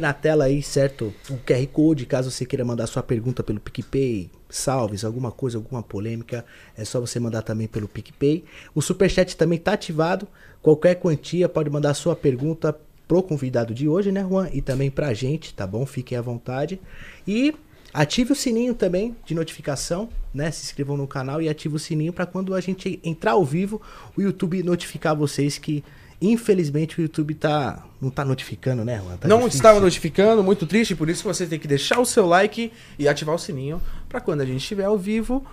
Na tela aí, certo? O QR Code, caso você queira mandar sua pergunta pelo PicPay, salves, alguma coisa, alguma polêmica, é só você mandar também pelo PicPay. O Superchat também tá ativado. Qualquer quantia pode mandar sua pergunta pro convidado de hoje, né, Juan? E também pra gente, tá bom? Fiquem à vontade. E ative o sininho também de notificação, né? Se inscrevam no canal e ative o sininho para quando a gente entrar ao vivo, o YouTube notificar vocês que Infelizmente o YouTube tá não tá notificando, né, Juan? Tá não difícil. estava notificando, muito triste, por isso você tem que deixar o seu like e ativar o sininho para quando a gente estiver ao vivo,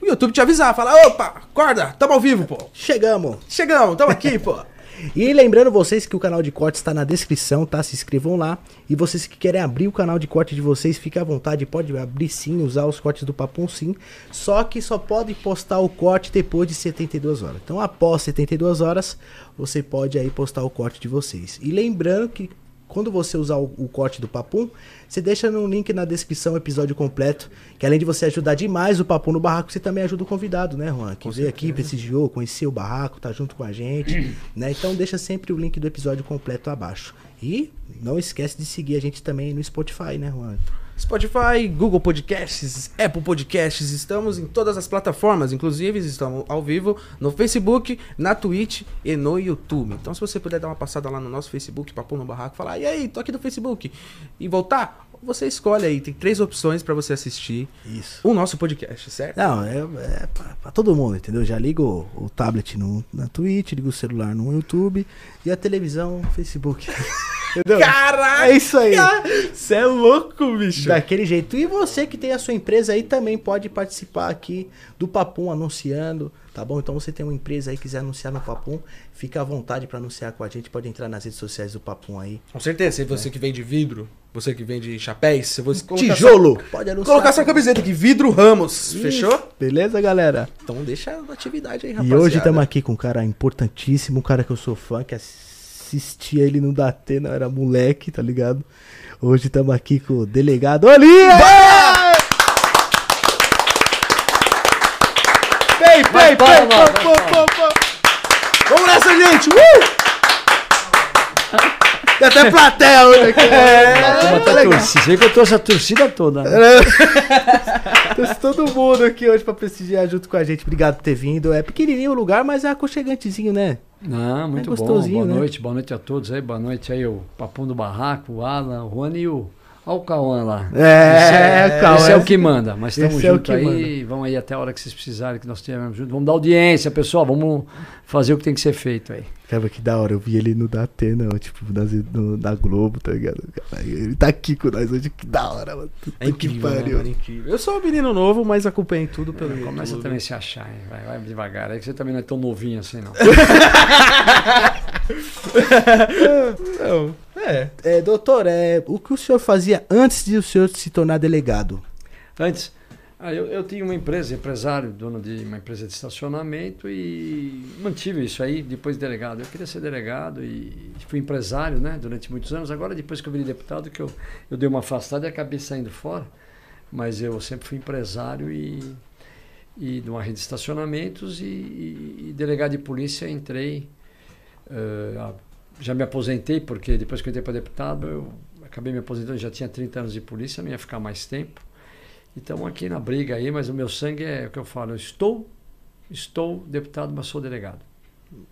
o YouTube te avisar, falar, opa, acorda, tamo ao vivo, pô. Chegamos. Chegamos, tamo aqui, pô. E lembrando vocês que o canal de corte está na descrição, tá? Se inscrevam lá. E vocês que querem abrir o canal de corte de vocês, fiquem à vontade, pode abrir sim, usar os cortes do Papum sim. Só que só pode postar o corte depois de 72 horas. Então após 72 horas, você pode aí postar o corte de vocês. E lembrando que quando você usar o, o, corte do Papum, você deixa no link na descrição o episódio completo, que além de você ajudar demais o Papum no barraco, você também ajuda o convidado, né, Juan? Que com veio certeza. aqui, prestigiou, conheceu o barraco, tá junto com a gente, né? Então deixa sempre o link do episódio completo abaixo. E não esquece de seguir a gente também no Spotify, né, Juan? Spotify, Google Podcasts, Apple Podcasts, estamos em todas as plataformas, inclusive estamos ao vivo no Facebook, na Twitch e no YouTube. Então, se você puder dar uma passada lá no nosso Facebook, Papo no Barraco, falar, e aí, tô aqui no Facebook, e voltar, você escolhe aí, tem três opções para você assistir Isso. o nosso podcast, certo? Não, é, é pra, pra todo mundo, entendeu? Já ligo o, o tablet no, na Twitch, ligo o celular no YouTube e a televisão no Facebook. Entendeu? Caraca! É isso aí. Você é louco, bicho. Daquele jeito. E você que tem a sua empresa aí também pode participar aqui do Papum anunciando, tá bom? Então você tem uma empresa aí quiser anunciar no Papum, fica à vontade para anunciar com a gente, pode entrar nas redes sociais do Papum aí. Com certeza, se você é. que vende vidro, você que vende chapéus, se você tijolo, essa... pode anunciar. Colocar sua camiseta aqui, vidro Ramos, Isso. fechou? Beleza, galera? Então deixa a atividade aí, rapaziada. E hoje estamos aqui com um cara importantíssimo, um cara que eu sou fã, que assistia ele no Datena, era moleque, tá ligado? Hoje estamos aqui com o delegado Olinha! Vamos nessa, gente! Uh! Tem até plateia hoje aqui. É, tá torcida. que eu trouxe a torcida toda. Né? trouxe todo mundo aqui hoje pra prestigiar junto com a gente. Obrigado por ter vindo. É pequenininho o lugar, mas é aconchegantezinho, né? Não, muito é bom. Boa né? noite, boa noite a todos aí. Boa noite aí, o Papum do Barraco, o Alan, o Juan e o. Olha o Cauã lá. É, esse é, Cauã. Esse é o que manda. Mas estamos juntos é aí. Manda. Vamos aí até a hora que vocês precisarem, que nós estivermos juntos. Vamos dar audiência, pessoal. Vamos fazer o que tem que ser feito aí. Cara, que da hora. Eu vi ele no Datena, tipo, nas, no, na Globo, tá ligado? Ele tá aqui com nós hoje. Que da hora, mano. É incrível, que pariu. Né, incrível. Eu sou um menino novo, mas acompanhei tudo pelo é, Começa também a se achar, hein? Vai, vai devagar. É que você também não é tão novinho assim, não. não. É. é. Doutor, é, o que o senhor fazia antes de o senhor se tornar delegado? Antes? Ah, eu, eu tinha uma empresa, empresário, dono de uma empresa de estacionamento e mantive isso aí depois de delegado. Eu queria ser delegado e fui empresário né, durante muitos anos. Agora, depois que eu virei deputado, que eu, eu dei uma afastada e acabei saindo fora. Mas eu sempre fui empresário e, e de uma rede de estacionamentos e, e, e delegado de polícia entrei. Uh, já me aposentei, porque depois que eu entrei para deputado, eu acabei me aposentando, já tinha 30 anos de polícia, não ia ficar mais tempo. E estamos aqui na briga aí, mas o meu sangue é o que eu falo. Eu estou, estou deputado, mas sou delegado.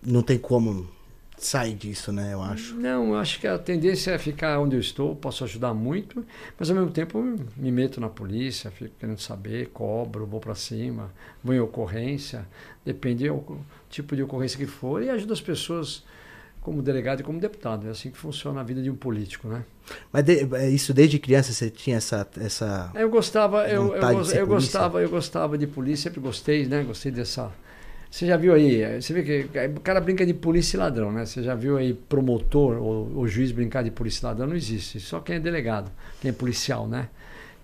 Não tem como sair disso, né? Eu acho. Não, eu acho que a tendência é ficar onde eu estou, posso ajudar muito, mas ao mesmo tempo me meto na polícia, fico querendo saber, cobro, vou para cima, vou em ocorrência, depende do tipo de ocorrência que for, e ajudo as pessoas como delegado e como deputado. É assim que funciona a vida de um político, né? Mas de, é isso desde criança você tinha essa essa Eu gostava, eu, eu, eu gostava, eu gostava de polícia, sempre gostei, né? Gostei dessa você já viu aí, você vê que o cara brinca de polícia e ladrão, né? Você já viu aí promotor ou, ou juiz brincar de polícia e ladrão? Não existe. Só quem é delegado, quem é policial, né?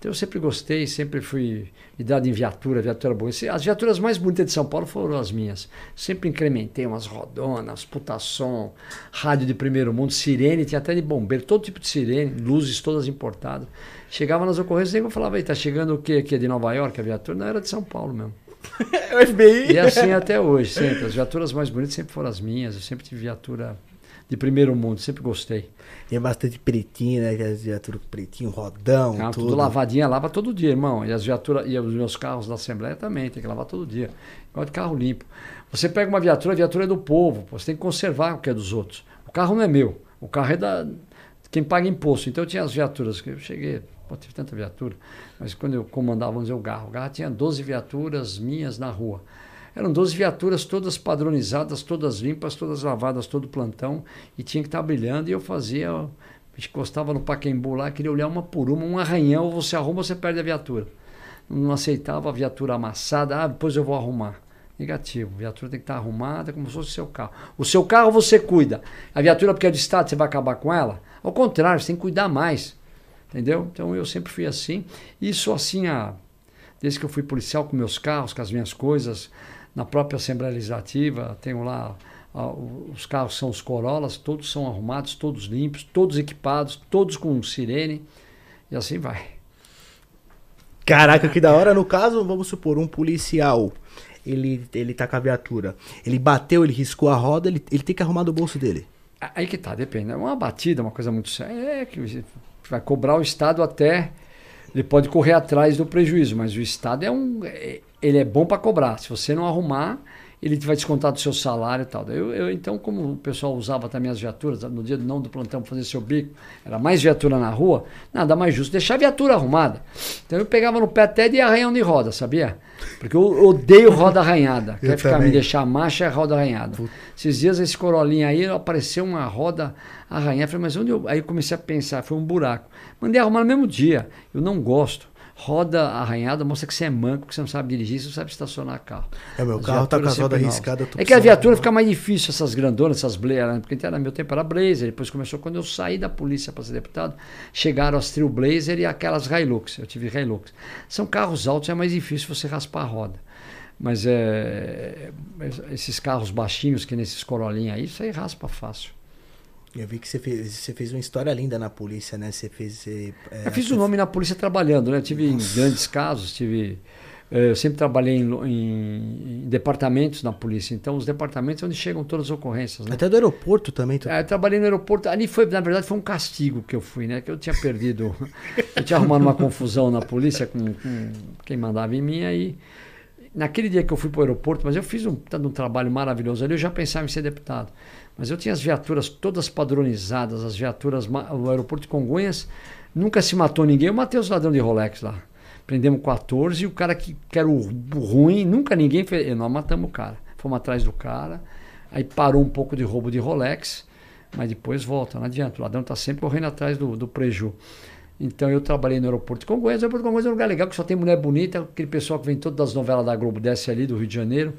Então eu sempre gostei, sempre fui me dado em viatura, viatura boa. As viaturas mais bonitas de São Paulo foram as minhas. Sempre incrementei umas rodonas, putação, rádio de primeiro mundo, sirene, tinha até de bombeiro, todo tipo de sirene, luzes todas importadas. Chegava nas ocorrências e eu falava, tá chegando o quê aqui? É de Nova York a viatura? Não, era de São Paulo mesmo. o FBI. E assim até hoje, sempre. As viaturas mais bonitas sempre foram as minhas, eu sempre tive viatura de primeiro mundo, sempre gostei. É bastante pretinho, né? As viaturas pretinho, rodão, tudo. tudo lavadinha, lava todo dia, irmão. E as viaturas, e os meus carros da Assembleia também, tem que lavar todo dia. Igual de carro limpo. Você pega uma viatura, a viatura é do povo, pô, você tem que conservar o que é dos outros. O carro não é meu, o carro é da quem paga imposto. Então eu tinha as viaturas, que eu cheguei, pô, tive tanta viatura, mas quando eu comandava, vamos dizer, o Garro, o Garro tinha 12 viaturas minhas na rua. Eram 12 viaturas todas padronizadas, todas limpas, todas lavadas, todo plantão, e tinha que estar brilhando, e eu fazia, a encostava no Paquembu lá, queria olhar uma por uma, um arranhão, você arruma, você perde a viatura. Não aceitava a viatura amassada, ah, depois eu vou arrumar. Negativo, a viatura tem que estar arrumada como se fosse o seu carro. O seu carro você cuida. A viatura, porque é de Estado, você vai acabar com ela? Ao contrário, você tem que cuidar mais. Entendeu? Então eu sempre fui assim. Sou assim há, desde que eu fui policial com meus carros, com as minhas coisas. Na própria Assembleia Legislativa, tenho lá os carros são os Corollas, todos são arrumados, todos limpos, todos equipados, todos com sirene. E assim vai. Caraca, que da hora. No caso, vamos supor, um policial. Ele, ele tá com a viatura. Ele bateu, ele riscou a roda, ele, ele tem que arrumar do bolso dele. Aí que tá, depende. É uma batida, uma coisa muito séria. É que vai cobrar o Estado até. Ele pode correr atrás do prejuízo, mas o Estado é um. é- Ele é bom para cobrar. Se você não arrumar, ele vai descontar do seu salário e tal. Eu, eu, então, como o pessoal usava também as viaturas, no dia não do plantão pra fazer seu bico, era mais viatura na rua, nada mais justo deixar a viatura arrumada. Então eu pegava no pé até de arranhão de roda, sabia? Porque eu odeio roda arranhada. Quer ficar também. me deixar marcha é roda arranhada. Esses dias esse corolinha aí apareceu uma roda arranhada. Falei, mas onde eu. Aí eu comecei a pensar, foi um buraco. Mandei arrumar no mesmo dia. Eu não gosto. Roda arranhada mostra que você é manco, que você não sabe dirigir, você não sabe estacionar carro. É, meu As carro tá com riscadas. eu tô É que a viatura arrumar. fica mais difícil, essas grandonas, essas Blazer, né? porque no meu tempo era Blazer, depois começou quando eu saí da polícia para ser deputado, chegaram as Trio Blazer e aquelas Hilux, eu tive Hilux. São carros altos, é mais difícil você raspar a roda. Mas é, esses carros baixinhos, que nesses Corolinha aí, isso aí raspa fácil. Eu vi que você fez, você fez uma história linda na polícia, né? Você fez. Você, é, Eu fiz o nome na polícia trabalhando, né? Tive em grandes casos, tive. eh, Eu sempre trabalhei em, em- em departamentos na polícia, então os departamentos é onde chegam todas as ocorrências, né? Até do aeroporto também. Tu... É, eu trabalhei no aeroporto. Ali foi, na verdade, foi um castigo que eu fui, né? Que eu tinha perdido. eu tinha arrumado uma confusão na polícia com, com quem mandava em mim. Aí, naquele dia que eu fui para o aeroporto, mas eu fiz um, um trabalho maravilhoso ali, eu já pensava em ser deputado. Mas eu tinha as viaturas todas padronizadas, as viaturas. O aeroporto de Congonhas nunca se matou ninguém. Eu matei os ladrões de Rolex lá. Prendemos 14 e o cara que, que era o ruim, nunca ninguém fez. Nós matamos o cara. Fomos atrás do cara. Aí parou um pouco de roubo de Rolex, mas depois volta, não adianta. O ladrão está sempre correndo atrás do, do preju. Então eu trabalhei no aeroporto de Congonhas. O aeroporto de Congonhas é um lugar legal, que só tem mulher bonita, aquele pessoal que vem todo das novelas da Globo, desce ali do Rio de Janeiro.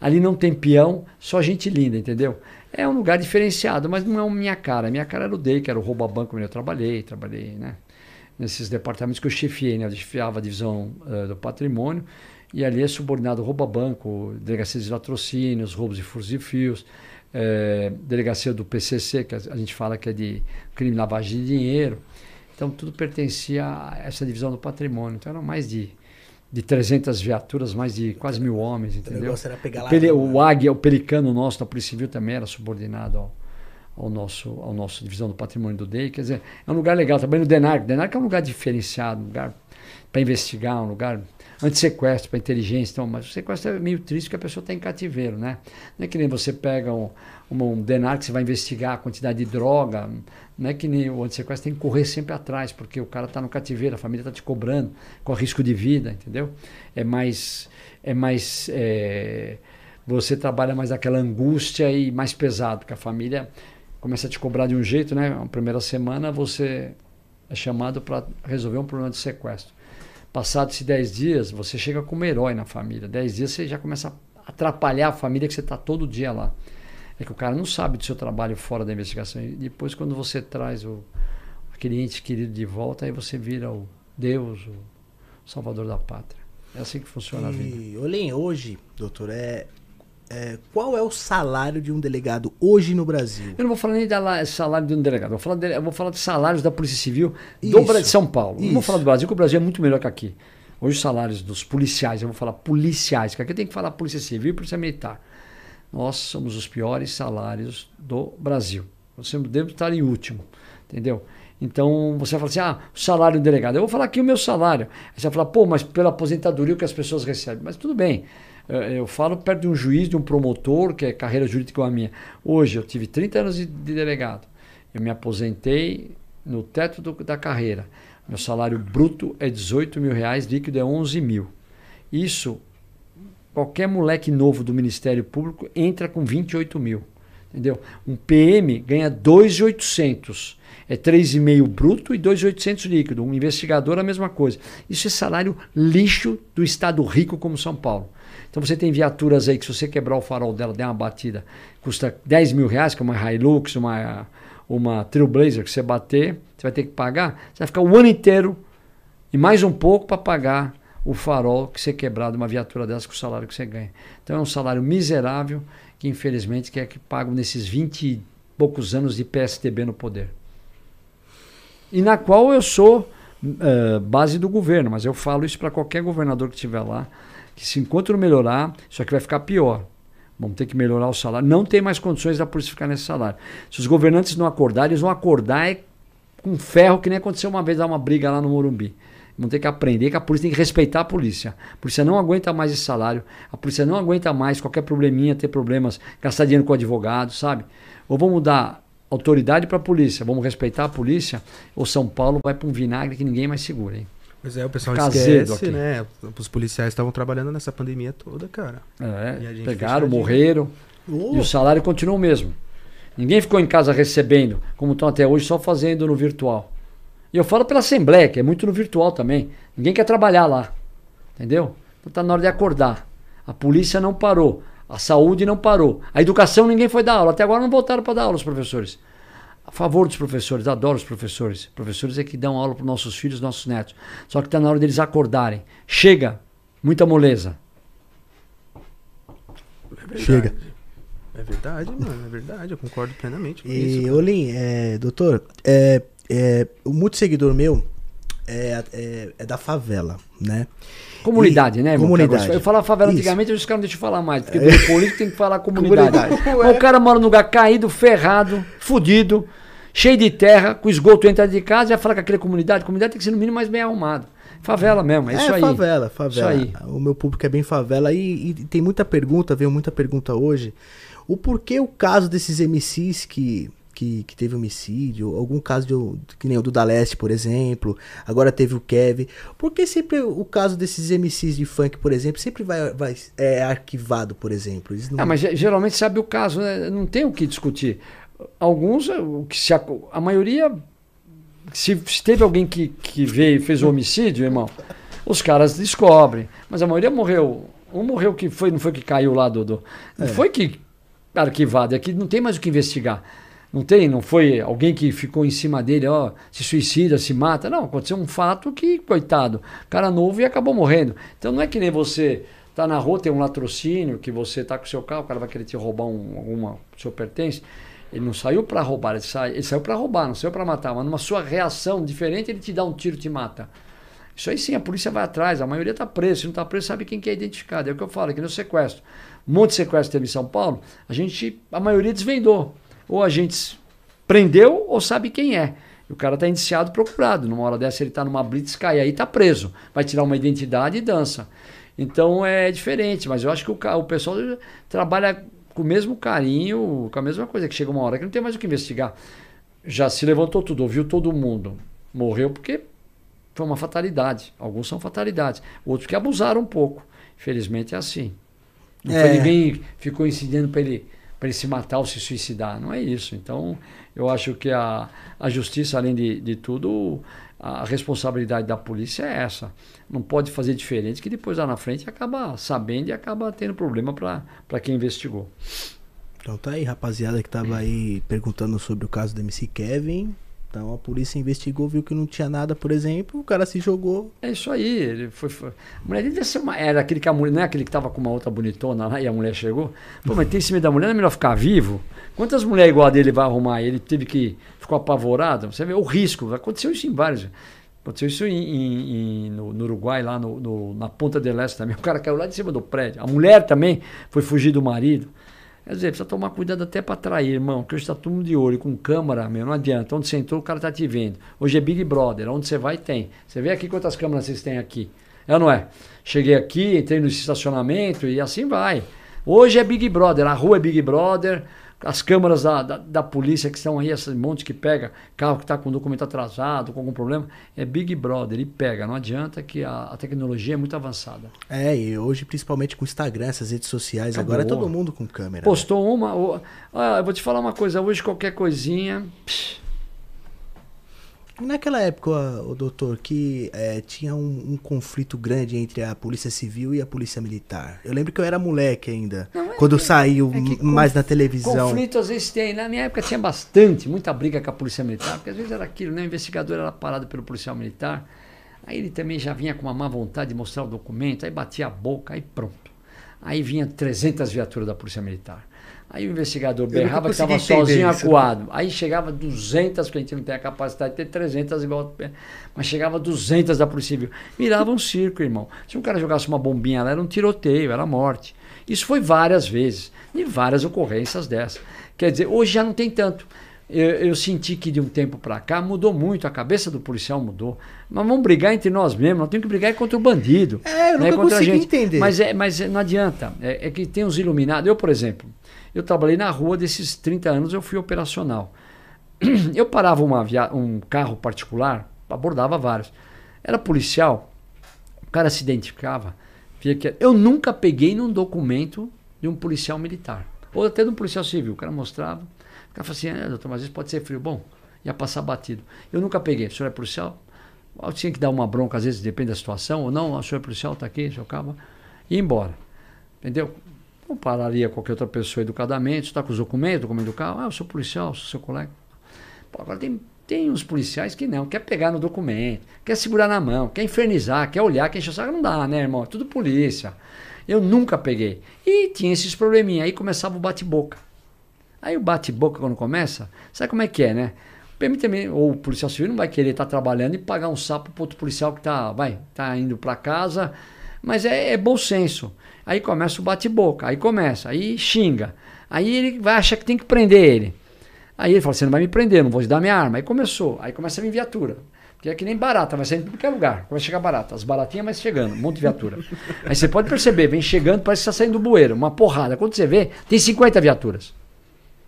Ali não tem peão, só gente linda, entendeu? É um lugar diferenciado, mas não é minha cara. Minha cara era o DEI, que era o roubo a banco, onde eu trabalhei, trabalhei, né? Nesses departamentos que eu chefiei, né? Eu chefiava a divisão eh, do patrimônio, e ali é subordinado roubo a banco, delegacia de latrocínios, roubos de furos e fios, eh, delegacia do PCC, que a gente fala que é de crime lavagem de dinheiro. Então tudo pertencia a essa divisão do patrimônio. Então eram mais de, de 300 viaturas, mais de quase mil homens, O entendeu? negócio era pegar O, lá. pele- o águia, o pelicano nosso da Polícia Civil também era subordinado ao, ao nosso, ao nosso divisão do patrimônio do DEI. Quer dizer, é um lugar legal. Também no DENARC. O DENARC é um lugar diferenciado, um lugar para investigar, um lugar anti-sequestro, para inteligência. Então, mas o sequestro é meio triste porque a pessoa está em cativeiro, né? Não é que nem você pega um, um, um DENARC, você vai investigar a quantidade de droga. Não é que nem o anti-sequestro tem que correr sempre atrás, porque o cara está no cativeiro, a família está te cobrando, com risco de vida, entendeu? É mais. É mais é, você trabalha mais aquela angústia e mais pesado, porque a família começa a te cobrar de um jeito, né? Na primeira semana você é chamado para resolver um problema de sequestro. Passados 10 dias, você chega como herói na família. 10 dias você já começa a atrapalhar a família que você está todo dia lá. É que o cara não sabe do seu trabalho fora da investigação. E depois, quando você traz o, aquele ente querido de volta, aí você vira o Deus, o salvador da pátria. É assim que funciona a vida. E, Olhem, hoje, doutor, é, é, qual é o salário de um delegado hoje no Brasil? Eu não vou falar nem la- salário de um delegado, eu vou falar de, eu vou falar de salários da Polícia Civil do Isso, Bra- de São Paulo. Não vou isso. falar do Brasil, porque o Brasil é muito melhor que aqui. Hoje os salários dos policiais, eu vou falar policiais, que aqui tem que falar Polícia Civil e Polícia Militar. Nós somos os piores salários do Brasil. Nós sempre devemos estar em último, entendeu? Então você fala assim: ah, o salário do delegado. Eu vou falar aqui o meu salário. Aí você vai falar, pô, mas pela aposentadoria o que as pessoas recebem. Mas tudo bem. Eh, eu falo perto de um juiz, de um promotor, que é carreira jurídica igual a minha. Hoje eu tive 30 anos de, de delegado. Eu me aposentei no teto do, da carreira. Meu salário bruto é 18 mil reais, líquido é 11 mil. Isso, qualquer moleque novo do Ministério Público entra com 28 mil. Entendeu? Um PM ganha 2,800. É 3,5 bruto e 2,800 líquido. Um investigador, a mesma coisa. Isso é salário lixo do estado rico como São Paulo. Então você tem viaturas aí que se você quebrar o farol dela, der uma batida, custa 10 mil reais, que é uma Hilux, uma, uma Trailblazer, que você bater, você vai ter que pagar. Você vai ficar o ano inteiro e mais um pouco para pagar o farol que você quebrar de uma viatura dessa com o salário que você ganha. Então é um salário miserável que infelizmente é que pago nesses 20 e poucos anos de PSTB no poder. E na qual eu sou uh, base do governo, mas eu falo isso para qualquer governador que estiver lá, que se enquanto não melhorar, isso aqui vai ficar pior. Vamos ter que melhorar o salário. Não tem mais condições da polícia ficar nesse salário. Se os governantes não acordarem, eles vão acordar é com ferro, que nem aconteceu uma vez, dar uma briga lá no Morumbi. Vão ter que aprender que a polícia tem que respeitar a polícia. A polícia não aguenta mais esse salário. A polícia não aguenta mais qualquer probleminha, ter problemas, gastar dinheiro com advogado, sabe? Ou vamos dar autoridade para a polícia, vamos respeitar a polícia, ou São Paulo vai para um vinagre que ninguém mais segura, hein? Pois é, o pessoal Caseiro esquece, aqui. né? Os policiais estavam trabalhando nessa pandemia toda, cara. É, pegaram, morreram. E o salário continuou o mesmo. Ninguém ficou em casa recebendo, como estão até hoje, só fazendo no virtual. E eu falo pela Assembleia, que é muito no virtual também. Ninguém quer trabalhar lá. Entendeu? Então tá na hora de acordar. A polícia não parou. A saúde não parou. A educação ninguém foi dar aula. Até agora não voltaram para dar aula os professores. A favor dos professores, adoro os professores. Professores é que dão aula para nossos filhos, nossos netos. Só que está na hora deles acordarem. Chega, muita moleza. É Chega. É verdade, mano, é verdade, eu concordo plenamente com e, isso. E, Olim, é, doutor, é, é, muito seguidor meu é, é, é, da favela, né? Comunidade, e, né? Comunidade. Eu falava favela Isso. antigamente, os caras não deixam falar mais, porque do político tem que falar comunidade. comunidade. o cara mora num lugar caído, ferrado, fudido, cheio de terra, com esgoto entra de casa, já fala que aquela é comunidade. Comunidade tem que ser no mínimo mais bem arrumado. Favela mesmo, é, é isso aí. favela, favela. Isso aí. O meu público é bem favela e, e tem muita pergunta, veio muita pergunta hoje. O porquê o caso desses MCs que que, que teve homicídio, algum caso de, que nem o do Daleste, por exemplo, agora teve o Kevin. Por que sempre o caso desses MCs de funk, por exemplo, sempre vai, vai é arquivado, por exemplo? não... Ah, mas geralmente sabe o caso, né? não tem o que discutir. Alguns, o que se a, maioria, se, se, teve alguém que, que veio e fez o homicídio, irmão, os caras descobrem. Mas a maioria morreu. Um morreu que foi, não foi que caiu lá do. do não é. foi que arquivado, é que não tem mais o que investigar. Não tem, não foi alguém que ficou em cima dele, ó, se suicida, se mata. Não, aconteceu um fato que, coitado, cara novo e acabou morrendo. Então não é que nem você tá na rua, tem um latrocínio, que você tá com o seu carro, o cara vai querer te roubar um, alguma seu pertence. Ele não saiu para roubar, ele, sai, ele saiu para roubar, não saiu para matar. Mas numa sua reação diferente, ele te dá um tiro, te mata. Isso aí sim, a polícia vai atrás, a maioria está preso. Se não está preso, sabe quem que é identificado. É o que eu falo, aqui no sequestro. Um monte de sequestro teve em São Paulo, a gente, a maioria desvendou ou a gente prendeu ou sabe quem é. E o cara está indiciado procurado. Numa hora dessa ele está numa blitz, cai aí está preso. Vai tirar uma identidade e dança. Então é diferente, mas eu acho que o, o pessoal trabalha com o mesmo carinho, com a mesma coisa, que chega uma hora que não tem mais o que investigar. Já se levantou tudo, ouviu todo mundo. Morreu porque foi uma fatalidade. Alguns são fatalidades. Outros que abusaram um pouco. Infelizmente é assim. Não é. foi ninguém ficou incidindo para ele para ele se matar ou se suicidar. Não é isso. Então, eu acho que a, a justiça, além de, de tudo, a responsabilidade da polícia é essa. Não pode fazer diferente, que depois lá na frente acaba sabendo e acaba tendo problema para quem investigou. Então tá aí, rapaziada que tava aí perguntando sobre o caso do MC Kevin. Então a polícia investigou, viu que não tinha nada, por exemplo, o cara se jogou. É isso aí, ele foi. foi... A mulher dele ser uma. Era aquele que a mulher, não é aquele que tava com uma outra bonitona lá e a mulher chegou. Pô, mas tem cima da mulher, não é melhor ficar vivo? Quantas mulheres igual a dele vai arrumar? Ele teve que. Ficou apavorado. Você vê o risco. Aconteceu isso em vários. Aconteceu isso em, em, em, no, no, Uruguai, lá no, no, na Ponta del Este também. O cara caiu lá de cima do prédio. A mulher também foi fugir do marido. Quer dizer, precisa tomar cuidado até para atrair, irmão, que hoje está todo mundo de olho, com câmera, meu, não adianta. Onde você entrou, o cara tá te vendo. Hoje é Big Brother, onde você vai, tem. Você vê aqui quantas câmeras vocês têm aqui. É ou não é? Cheguei aqui, entrei no estacionamento e assim vai. Hoje é Big Brother, a rua é Big Brother, as câmeras da, da, da, polícia que estão aí, esse monte que pega carro que está com documento atrasado, com algum problema, é Big Brother, e pega. Não adianta que a, a tecnologia é muito avançada. É, e hoje, principalmente com o Instagram, essas redes sociais, Acabou. agora é todo mundo com câmera. Postou né? uma. ah, eu vou te falar uma coisa, hoje qualquer coisinha. Psh, Naquela época, o doutor, que é, tinha um, um, conflito grande entre a polícia civil e a polícia militar. Eu lembro que eu era moleque ainda, Não, é quando que, saiu é mais na televisão. Conflito às vezes tem. Na minha época tinha bastante, muita briga com a polícia militar, porque às vezes era aquilo, né? O investigador era parado pelo policial militar, aí ele também já vinha com uma má vontade de mostrar o documento, aí batia a boca, aí pronto. Aí vinha 300 viaturas da polícia militar. Aí o investigador berrava que estava sozinho isso. acuado. Aí chegava 200, porque a gente não tem a capacidade de ter 300 igual. Mas chegava 200 da Polícia Civil. Virava um circo, irmão. Se um cara jogasse uma bombinha lá, era um tiroteio, era morte. Isso foi várias vezes. E várias ocorrências dessas. Quer dizer, hoje já não tem tanto. Eu, eu senti que de um tempo para cá mudou muito, a cabeça do policial mudou. Mas vamos brigar entre nós mesmos, nós temos que brigar contra o bandido. É, eu né, nunca consegui entender. Mas, é, mas não adianta. É, é que tem os iluminados. Eu, por exemplo, eu trabalhei na rua desses 30 anos, eu fui operacional. Eu parava um carro particular, abordava vários. Era policial, o cara se identificava, eu nunca peguei num documento de um policial militar, ou até de um policial civil. O cara mostrava, o cara falava assim: é, doutor, mas isso pode ser frio. Bom, ia passar batido. Eu nunca peguei. O senhor é policial? Eu tinha que dar uma bronca, às vezes, depende da situação, ou não, o senhor é policial, está aqui, seu cabo, e ir embora. Entendeu? Ou pararia qualquer outra pessoa educadamente, está com os documentos, documento do carro, ah, eu sou policial, sou seu colega. Pô, agora tem, tem uns policiais que não, quer pegar no documento, quer segurar na mão, quer infernizar, quer olhar, quer encher o saco, não dá, né, irmão? É tudo polícia. Eu nunca peguei. E tinha esses probleminha, aí começava o bate-boca. Aí o bate-boca quando começa, sabe como é que é, né? O PM também, ou o policial civil não vai querer estar tá trabalhando e pagar um sapo para outro policial que está vai, tá indo para casa, mas é, é bom senso. Aí começa o bate-boca, aí começa, aí xinga. Aí ele vai achar que tem que prender ele. Aí ele fala: Você não vai me prender, não vou te dar minha arma. Aí começou, aí começa a vir viatura. Que é que nem barata, vai sair em qualquer lugar. Vai chegar barata. As baratinhas vai chegando, um monte de viatura. aí você pode perceber, vem chegando, parece que está saindo do bueiro, uma porrada. Quando você vê, tem 50 viaturas.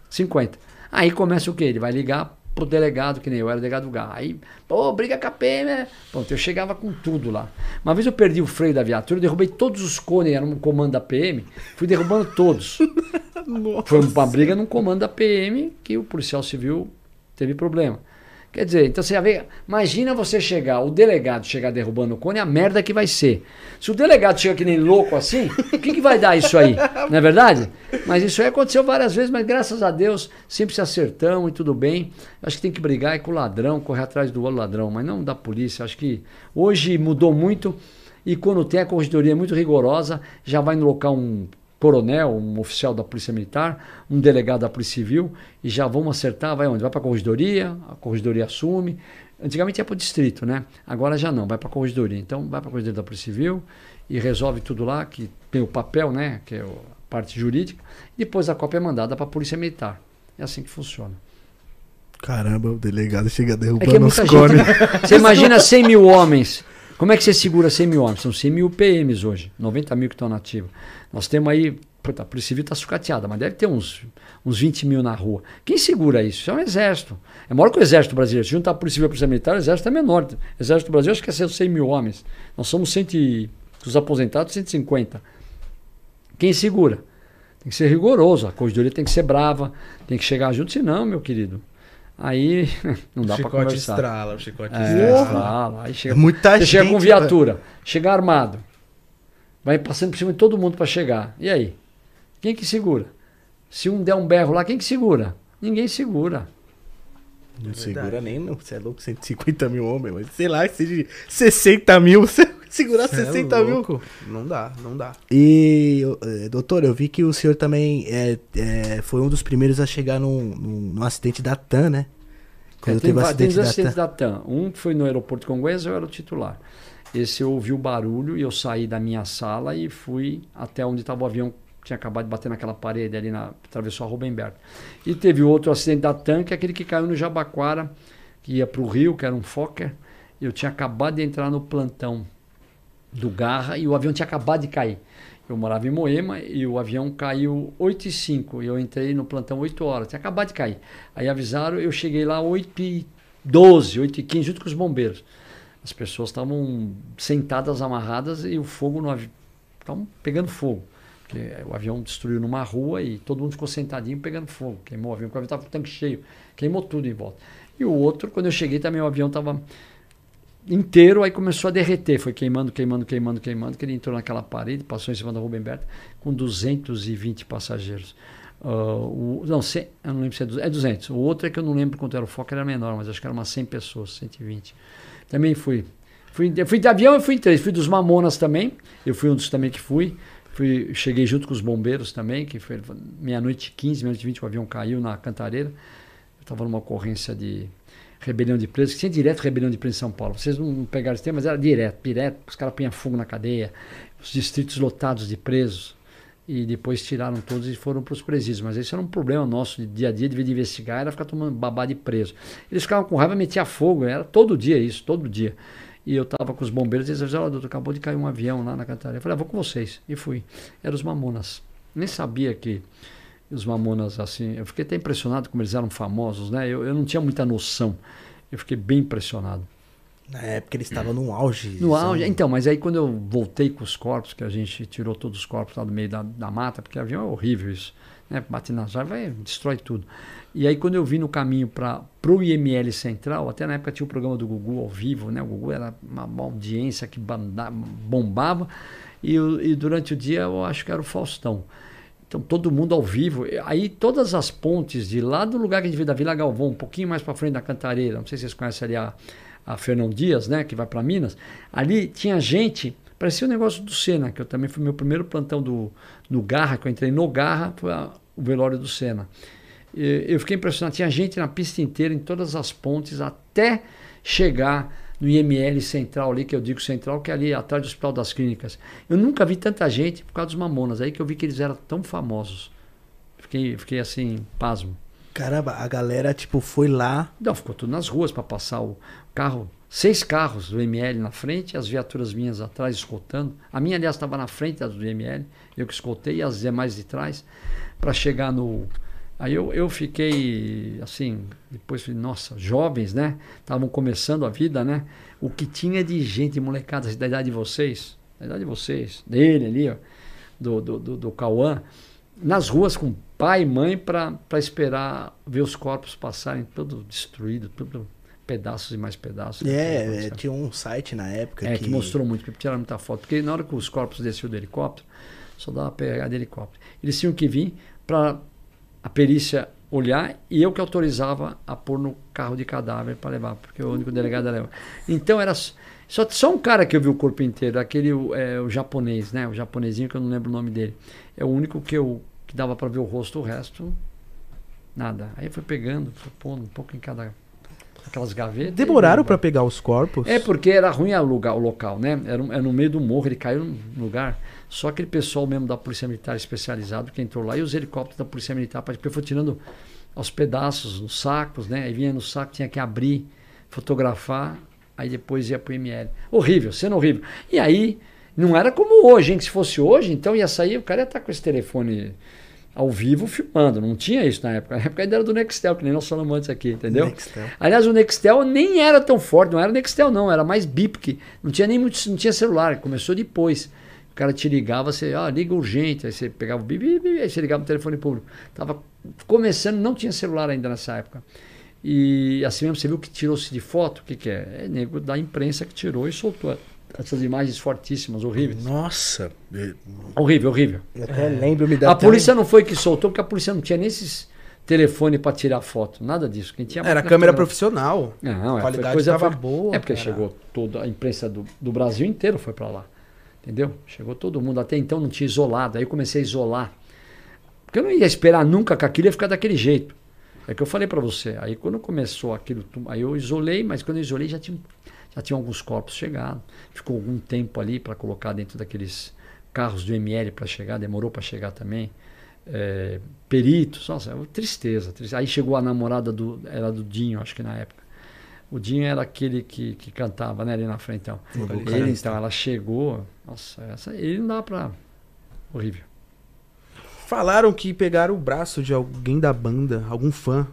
50. Aí começa o quê? Ele vai ligar pro delegado, que nem eu era delegado do. Aí, pô, briga com a PM, né? Pronto, eu chegava com tudo lá. Uma vez eu perdi o freio da viatura, derrubei todos os cones, era um comando da PM, fui derrubando todos. Foi uma briga num comando da PM que o policial civil teve problema. Quer dizer, então você vê, imagina você chegar, o delegado chegar derrubando o cone, a merda que vai ser. Se o delegado chega que nem louco assim, o que, que vai dar isso aí? Não é verdade? Mas isso aí aconteceu várias vezes, mas graças a Deus sempre se acertamos e tudo bem. Acho que tem que brigar é com o ladrão, correr atrás do ladrão, mas não da polícia. Acho que hoje mudou muito e quando tem a corredoria muito rigorosa, já vai no local um coronel, um oficial da Polícia Militar, um delegado da Polícia Civil, e já vamos acertar, vai onde? Vai para a corregedoria, a corregedoria assume. Antigamente ia para o distrito, né? Agora já não, vai para a corregedoria. Então vai para a corregedoria da Polícia Civil e resolve tudo lá, que tem o papel, né? Que é a parte jurídica, e depois a cópia é mandada para a Polícia Militar. É assim que funciona. Caramba, o delegado chega derrubando é os cones. Né? Você imagina 100 mil homens como é que você segura 100 mil homens? São 100 mil PMs hoje, 90 mil que estão na ativa. Nós temos aí, a Polícia Civil está sucateada, mas deve ter uns, uns 20 mil na rua. Quem segura isso? Isso é um exército. É maior que o exército brasileiro. Se juntar a Polícia Civil e a Polícia Militar, o exército é menor. O exército brasileiro acho que é 100 mil homens. Nós somos 100, os aposentados 150. Quem segura? Tem que ser rigoroso, a corredoria tem que ser brava, tem que chegar junto, senão, meu querido, Aí não dá para conversar. Estrala, o chicote é, estrala. Aí chega, Muita você gente, chega com viatura, né? chega armado. Vai passando por cima de todo mundo para chegar. E aí? Quem que segura? Se um der um berro lá, quem que segura? Ninguém segura. Não é segura nem, não. Você é louco, 150 mil homens, mas sei lá, seja 60 mil, você segurar Cê 60 é mil. Não dá, não dá. E, eh, doutor, eu vi que o senhor também é, é foi um dos primeiros a chegar num, num, num acidente da TAM, né? Quando é, teve tem, acidente tem acidentes da TAM. Um foi no aeroporto de Congonhas, eu era o titular. Esse eu ouvi o barulho e eu saí da minha sala e fui até onde estava o avião tinha acabado de bater naquela parede ali, na, atravessou a Rubem Berto. E teve outro acidente da tanque, aquele que caiu no Jabaquara, que ia para o Rio, que era um Fokker. Eu tinha acabado de entrar no plantão do Garra e o avião tinha acabado de cair. Eu morava em Moema e o avião caiu 8 e 5 e eu entrei no plantão 8 horas, tinha acabado de cair. Aí avisaram, eu cheguei lá 8 e 12, 8 e 15, junto com os bombeiros. As pessoas estavam sentadas, amarradas e o fogo no avião. Estavam pegando fogo. Porque o avião destruiu numa rua e todo mundo ficou sentadinho pegando fogo. Queimou o avião, porque o avião estava com o tanque cheio. Queimou tudo em volta. E o outro, quando eu cheguei também, o avião estava inteiro, aí começou a derreter. Foi queimando, queimando, queimando, queimando. Que ele entrou naquela parede, passou em cima da Rubem Berta, com 220 passageiros. Uh, o, não, 100, eu não lembro se é 200, é 200. O outro é que eu não lembro quanto era o foco, era menor, mas acho que era umas 100 pessoas, 120. Também fui. Fui, fui de avião e fui em três. Fui dos Mamonas também. Eu fui um dos também que fui. fui cheguei junto com os bombeiros também, que foi meia-noite 15, meia-noite 20, o avião caiu na cantareira. Eu estava numa ocorrência de rebelião de presos, que tinha direto rebelião de presos em São Paulo. Vocês não pegaram esse tema, mas era direto, direto. Os caras punham fogo na cadeia, os distritos lotados de presos. E depois tiraram todos e foram para os presídios. Mas esse era um problema nosso de dia a dia, de investigar, era ficar tomando babá de preso. Eles ficavam com raiva, metia fogo, era todo dia isso, todo dia. E eu estava com os bombeiros eles olha, doutor, acabou de cair um avião lá na Cantareira. Eu falei, ah, vou com vocês. E fui. Eram os mamonas. Nem sabia que os mamonas, assim, eu fiquei até impressionado como eles eram famosos, né? Eu, eu não tinha muita noção. Eu fiquei bem impressionado. Na época eles estavam no auge. No auge, então, mas aí quando eu voltei com os corpos, que a gente tirou todos os corpos lá do meio da, da mata, porque avião é horrível isso, né? Bate nas árvores, destrói tudo. E aí quando eu vim no caminho para o IML Central, até na época tinha o programa do Gugu ao vivo, né? O Gugu era uma, uma audiência que bombava, e, e durante o dia eu acho que era o Faustão. Então todo mundo ao vivo. Aí todas as pontes de lá do lugar que a gente vê da Vila Galvão, um pouquinho mais para frente da Cantareira, não sei se vocês conhecem ali a, a Fernão Dias, né, que vai para Minas. Ali tinha gente, parecia o um negócio do Senna, que eu também fui meu primeiro plantão do no Garra, que eu entrei no Garra, foi a, o velório do Senna. Eu fiquei impressionado, tinha gente na pista inteira, em todas as pontes, até chegar no IML central ali, que eu digo central, que é ali atrás do Hospital das Clínicas. Eu nunca vi tanta gente por causa dos Mamonas, aí que eu vi que eles eram tão famosos. Fiquei, fiquei assim, pasmo. Caramba, a galera, tipo, foi lá. Não, ficou tudo nas ruas para passar o carro. Seis carros do ML na frente, as viaturas minhas atrás escoltando. A minha, aliás, estava na frente do ML, eu que escoltei, e as demais de trás, para chegar no, Aí eu, eu fiquei assim, depois falei, nossa, jovens, né? Estavam começando a vida, né? O que tinha de gente, molecada, da idade de vocês, da idade de vocês, dele ali, ó, do, do, do, do Cauã, nas ruas com pai e mãe para esperar ver os corpos passarem todo destruído, tudo pedaços e mais pedaços. É, é tinha um site na época é, que... que mostrou muito, que tiraram muita foto. Porque na hora que os corpos desciam do helicóptero, só dava pegar de helicóptero. Eles tinham que vir para a perícia olhar e eu que autorizava a pôr no carro de cadáver para levar, porque o único delegado leva. Então era só, só um cara que eu vi o corpo inteiro, aquele é, o japonês, né? O japonesinho que eu não lembro o nome dele. É o único que eu que dava para ver o rosto, o resto nada. Aí foi pegando, foi pondo um pouco em cada aquelas gavetas. Demoraram para pegar os corpos? É porque era ruim o, lugar, o local, né? Era, era no meio do morro, ele caiu no lugar. Só aquele pessoal mesmo da Polícia Militar especializado que entrou lá e os helicópteros da Polícia Militar, porque foi tirando aos pedaços, nos sacos, né? Aí vinha no saco, tinha que abrir, fotografar, aí depois ia pro ML. Horrível, cena horrível. E aí, não era como hoje, hein? Que se fosse hoje, então ia sair, o cara ia estar tá com esse telefone ao vivo filmando. Não tinha isso na época. Na época ainda era do Nextel, que nem nós falamos antes aqui, entendeu? Nextel. Aliás, o Nextel nem era tão forte, não era Nextel, não, era mais BIP, que não tinha nem muito, não tinha celular, começou depois cara te ligava, você, ah, liga urgente, aí você pegava o bibi, aí você ligava no telefone público. Tava começando, não tinha celular ainda nessa época. E assim mesmo, você viu que tirou-se de foto, o que, que é? É nego da imprensa que tirou e soltou essas imagens fortíssimas, horríveis. Nossa! Horrível, horrível. Eu até é. lembro, me dá A polícia não foi que soltou, porque a polícia não tinha nem esses telefone para tirar foto, nada disso. Quem tinha Era câmera profissional. Não, a qualidade estava boa. É porque cara. chegou toda a imprensa do, do Brasil inteiro foi para lá. Entendeu? Chegou todo mundo. Até então não tinha isolado. Aí eu comecei a isolar. Porque eu não ia esperar nunca que aquilo ia ficar daquele jeito. É que eu falei para você. Aí quando começou aquilo, aí eu isolei, mas quando eu isolei já tinha, já tinha alguns corpos chegado. Ficou algum tempo ali para colocar dentro daqueles carros do ML para chegar, demorou para chegar também. É, peritos, nossa, tristeza, tristeza. Aí chegou a namorada do, era do Dinho, acho que na época. O Dinho era aquele que, que cantava, né, ali na frente. Então, ele, então ela chegou, nossa, essa, ele não dá pra. Horrível. Falaram que pegaram o braço de alguém da banda, algum fã.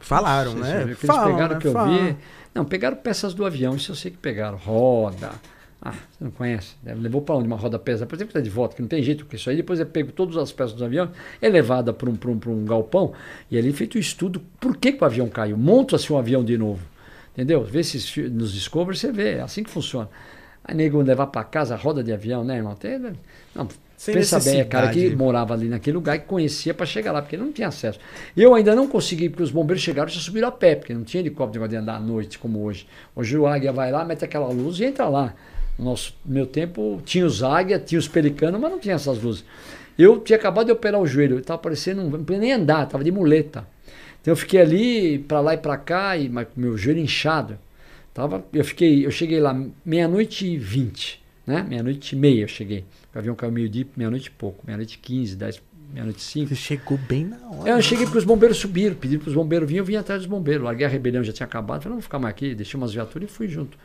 Falaram, sei né? Eles Falam, pegaram né? que eu Falam. vi. Não, pegaram peças do avião, isso eu sei que pegaram. Roda. Ah, você não conhece? Levou para onde uma roda pesada? Por exemplo, tá de volta, que não tem jeito com isso aí. Depois é pego todas as peças do avião, é levada para um, pra um, pra um galpão e ali é feito o estudo por que, que o avião caiu. Monta-se um avião de novo. Entendeu? Vê esses nos Discovery, você vê, é assim que funciona. Aí nego levar para casa a roda de avião, né, irmão? Tem, não, Sem pensa bem, é cara que morava ali naquele lugar e conhecia para chegar lá, porque não tinha acesso. Eu ainda não consegui, porque os bombeiros chegaram e já subiram a pé, porque não tinha helicóptero de andar à noite como hoje. Hoje o águia vai lá, mete aquela luz e entra lá. No nosso meu tempo tinha os águia, tinha os pelicanos, mas não tinha essas luzes. Eu tinha acabado de operar o joelho, eu estava parecendo, não podia nem andar, estava de muleta. Então eu fiquei ali para lá e para cá, e mas com meu joelho inchado. Tava, eu fiquei, eu cheguei lá meia-noite e vinte, né? Meia-noite e meia eu cheguei. O avião caiu meio-dia, meia-noite e pouco, meia-noite e quinze, dez, meia-noite e cinco. Você chegou bem na hora. Eu cheguei porque os bombeiros subiram, pediram para os bombeiros virem, eu vim atrás dos bombeiros. Larguei a rebelião, já tinha acabado. Falei, não vou ficar mais aqui, deixei umas viaturas e fui junto.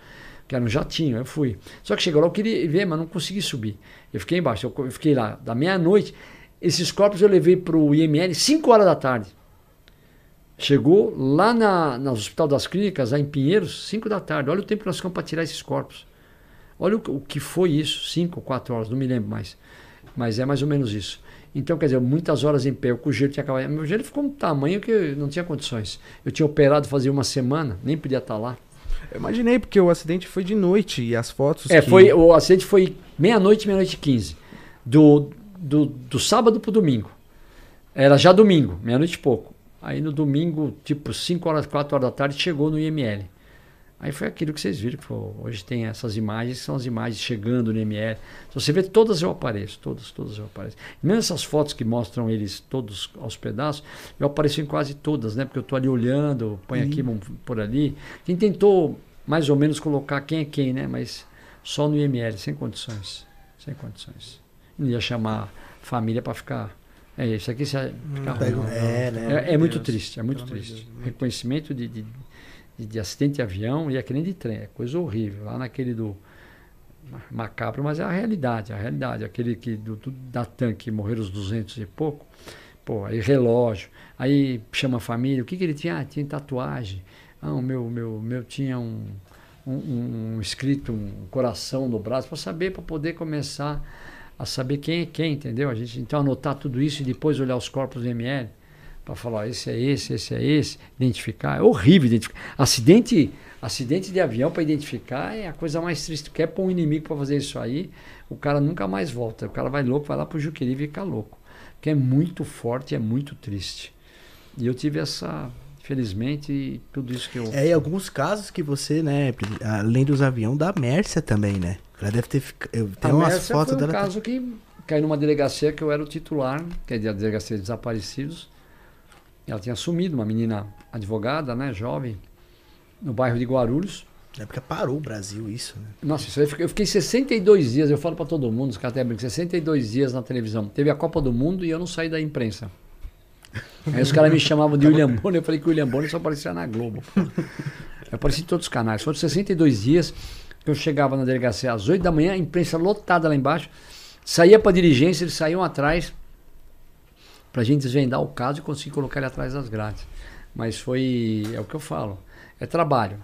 Que era um jatinho, eu fui. Só que chegou lá, eu queria ver, mas não consegui subir. Eu fiquei embaixo, eu eu fiquei lá da meia-noite. Esses corpos eu levei para o IML 5 horas da tarde. Chegou lá na, no Hospital das Clínicas, lá em Pinheiros, 5 da tarde. Olha o tempo que nós ficamos para tirar esses corpos. Olha o, que- o que foi isso, 5 ou 4 horas, não me lembro mais. Mas é mais ou menos isso. Então, quer dizer, muitas horas em pé, o joelho tinha acabado. Meu joelho ficou um tamanho que eu não tinha condições. Eu tinha operado fazia uma semana, nem podia estar lá. Eu imaginei, porque o acidente foi de noite e as fotos. É, que- foi, o acidente foi meia-noite, meia-noite e quinze. Do, do, do sábado pro domingo. Era já domingo, meia-noite e pouco. Aí no domingo, tipo 5 horas, 4 horas da tarde, chegou no IML. Aí foi aquilo que vocês viram, que hoje tem essas imagens, que são as imagens chegando no IML. Se você vê, todas eu apareço, todas, todas eu apareço. Mesmo essas fotos que mostram eles todos aos pedaços, eu apareço em quase todas, né? Porque eu estou ali olhando, põe aqui, Uhum. por ali. Quem tentou mais ou menos colocar quem é quem, né? Mas só no IML, sem condições. Sem condições. Não ia chamar família para ficar. É isso aqui Pega- ruim. é, né? É, é muito Deus. triste, é muito Pelo triste. Deus, muito. Reconhecimento de, de, de, de acidente de avião e aquele de trem, é coisa horrível. Lá naquele do ma- macabro, mas é a realidade, a realidade. Aquele que do, do- da tanque morreram os 200 e pouco, pô, aí relógio, aí chama a família, o que, que ele tinha? Ah, tinha tatuagem. Ah, o meu, meu, meu tinha um, um, um escrito, um coração no braço, para saber, para poder começar a saber quem é quem, entendeu? A gente então anotar tudo isso e depois olhar os corpos do ML para falar, ó, esse é esse, esse é esse, identificar. É horrível identificar. Acidente, acidente de avião para identificar é a coisa mais triste. Quer pôr um inimigo para fazer isso aí, o cara nunca mais volta. O cara vai louco, vai lá pro Juqueri e fica louco. Porque é muito forte, é muito triste. E eu tive essa, felizmente, tudo isso que eu. É, em alguns casos que você, né, além dos aviões, da Mércia também, né? Ela deve ter ficado. Eu A umas Mércia fotos foi um dela. caso que caiu numa delegacia que eu era o titular, que é a delegacia de desaparecidos. Ela tinha sumido, uma menina advogada, né, jovem, no bairro de Guarulhos. É porque parou o Brasil isso, né? Nossa, isso aí eu fiquei- eu fiquei 62 dias, eu falo para todo mundo, os caras até brincam, 62 dias na televisão. Teve a Copa do Mundo e eu não saí da imprensa. Aí os caras me chamavam de William Bonner, eu falei que o William Bonner só aparecia na Globo. Eu apareci em todos os canais. Foram 62 dias eu chegava na delegacia às 8 da manhã, a imprensa lotada lá embaixo. Saía para dirigência, eles saíam atrás para a gente desvendar o caso e conseguir colocar ele atrás das grades. Mas foi, é o que eu falo, é trabalho.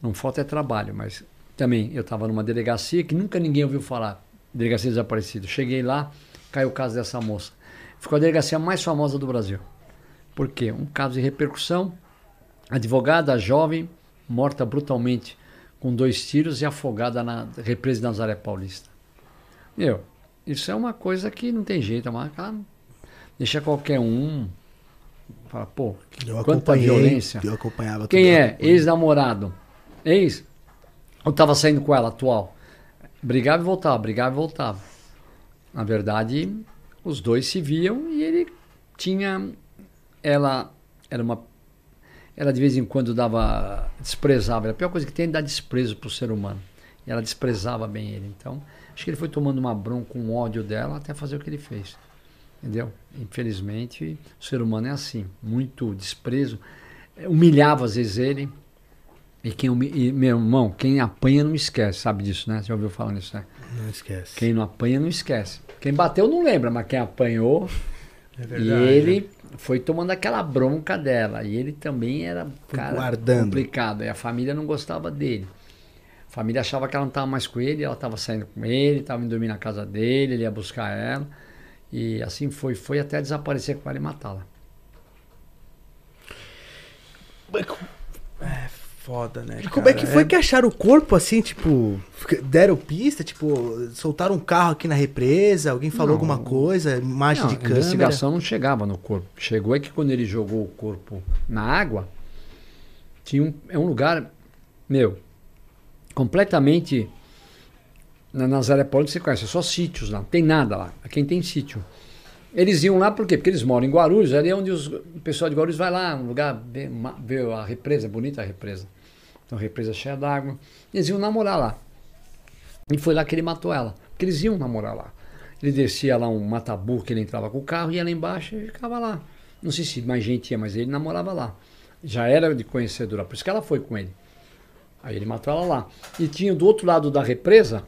Não falta é trabalho, mas também eu estava numa delegacia que nunca ninguém ouviu falar, delegacia desaparecido. Cheguei lá, caiu o caso dessa moça. Ficou a delegacia mais famosa do Brasil. Por quê? Um caso de repercussão, advogada jovem, morta brutalmente com dois tiros e afogada na represa de Nazaré Paulista. Meu, isso é uma coisa que não tem jeito, é uma, deixa qualquer um fala, pô, Eu quanta violência. Eu acompanhava Quem é? Ex-namorado. Ex? Ou tava saindo com ela, atual? Brigava e voltava, brigava e voltava. Na verdade, os dois se viam e ele tinha. Ela era uma. Ela de vez em quando dava. desprezava. A pior coisa que tem é dar desprezo pro ser humano. E ela desprezava bem ele. Então, acho que ele foi tomando uma bronca, um ódio dela até fazer o que ele fez. Entendeu? Infelizmente, o ser humano é assim. Muito desprezo. Humilhava às vezes ele. E quem e, meu irmão, quem apanha não esquece, sabe disso, né? Você já ouviu falar nisso, né? Não esquece. Quem não apanha não esquece. Quem bateu não lembra, mas quem apanhou. É e verdade. ele foi tomando aquela bronca dela. E ele também era cara guardando. complicado. E a família não gostava dele. A família achava que ela não estava mais com ele, ela estava saindo com ele, estava indo dormir na casa dele, ele ia buscar ela. E assim foi, foi até desaparecer com ela e matá-la. É foda, né? E como é que foi que acharam o corpo assim, tipo, deram pista, tipo, soltaram um carro aqui na represa, alguém falou Não. alguma coisa, imagem Não, de a câmera. investigação não chegava no corpo. Chegou é que quando ele jogou o corpo na água, tinha um, é um lugar, meu, completamente. Na Nazaré Paulista você conhece, é só sítios lá, não tem nada lá. Quem tem sítio. Eles iam lá por quê? Porque eles moram em Guarulhos, ali é onde os, o pessoal de Guarulhos vai lá, um lugar ma- ver a represa, bonita a represa. Então, represa cheia d'água. Eles iam namorar lá. E foi lá que ele matou ela. Porque eles iam namorar lá. Ele descia lá um matabu que ele entrava com o carro, ia lá embaixo e ficava lá. Não sei se mais gente ia, mas ele namorava lá. Já era de conhecedora, por isso que ela foi com ele. Aí ele matou ela lá. E tinha do outro lado da represa,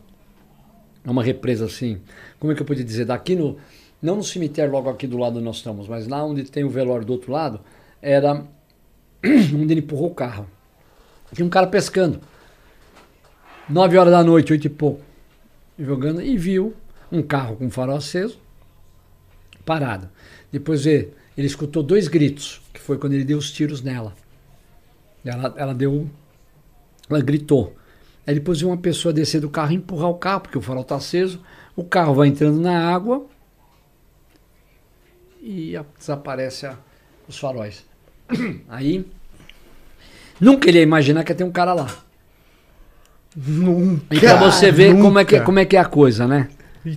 uma represa assim, como é que eu podia dizer? Daqui no. Não no cemitério logo aqui do lado onde nós estamos, mas lá onde tem o velório do outro lado, era onde ele empurrou o carro. Tinha um cara pescando. Nove horas da noite, oito e pouco. Jogando e viu um carro com farol aceso, parado. Depois vê, ele escutou dois gritos, que foi quando ele deu os tiros nela. Ela, ela deu. Ela gritou. Aí depois viu uma pessoa descer do carro e empurrar o carro, porque o farol está aceso. O carro vai entrando na água e a- desaparece a- os faróis. Aí. Nunca ele ia imaginar que ia ter um cara lá. Nunca. E pra você ver como é, que, nunca. como é que é a coisa, né?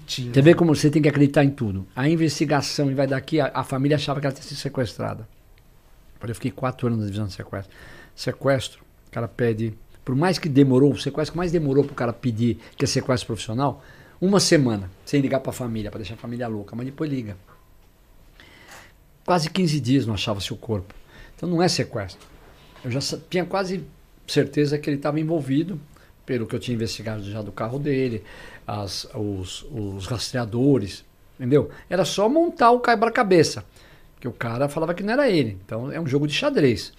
Tinha. Você vê como você tem que acreditar em tudo. A investigação, e vai daqui, a, a família achava que ela tinha sido sequestrada. Eu fiquei quatro anos na divisão de sequestro. Sequestro, o cara pede, por mais que demorou, o sequestro que mais demorou pro cara pedir, que é sequestro profissional, uma semana, sem ligar pra família, pra deixar a família louca, mas depois liga. Quase 15 dias não achava-se o corpo. Então não é sequestro. Eu já tinha quase certeza que ele estava envolvido, pelo que eu tinha investigado já do carro dele, as, os, os rastreadores, entendeu? Era só montar o quebra-cabeça, que o cara falava que não era ele. Então é um jogo de xadrez.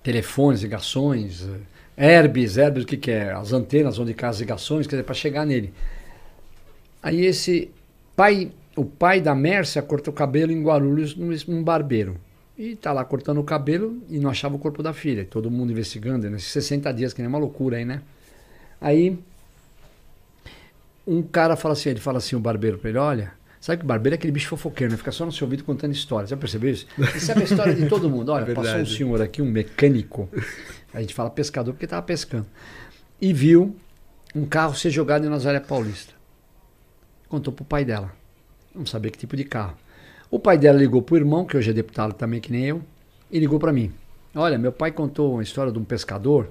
Telefones, ligações, herbes, herbes, o que, que é? As antenas onde caem as ligações, quer dizer, para chegar nele. Aí esse pai, o pai da Mércia cortou o cabelo em Guarulhos num barbeiro. E tá lá cortando o cabelo e não achava o corpo da filha. Todo mundo investigando, nesses 60 dias, que nem uma loucura aí, né? Aí um cara fala assim, ele fala assim, o barbeiro pra ele, olha, sabe que o barbeiro é aquele bicho fofoqueiro, né? Fica só no seu ouvido contando histórias. Já percebeu isso? Ele sabe a história de todo mundo. Olha, É passou um senhor aqui, um mecânico. A gente fala pescador porque tava pescando. E viu um carro ser jogado em Nazaré Paulista. Contou pro pai dela. Não sabia que tipo de carro. O pai dela ligou pro irmão, que hoje é deputado também, que nem eu, e ligou para mim. Olha, meu pai contou uma história de um pescador,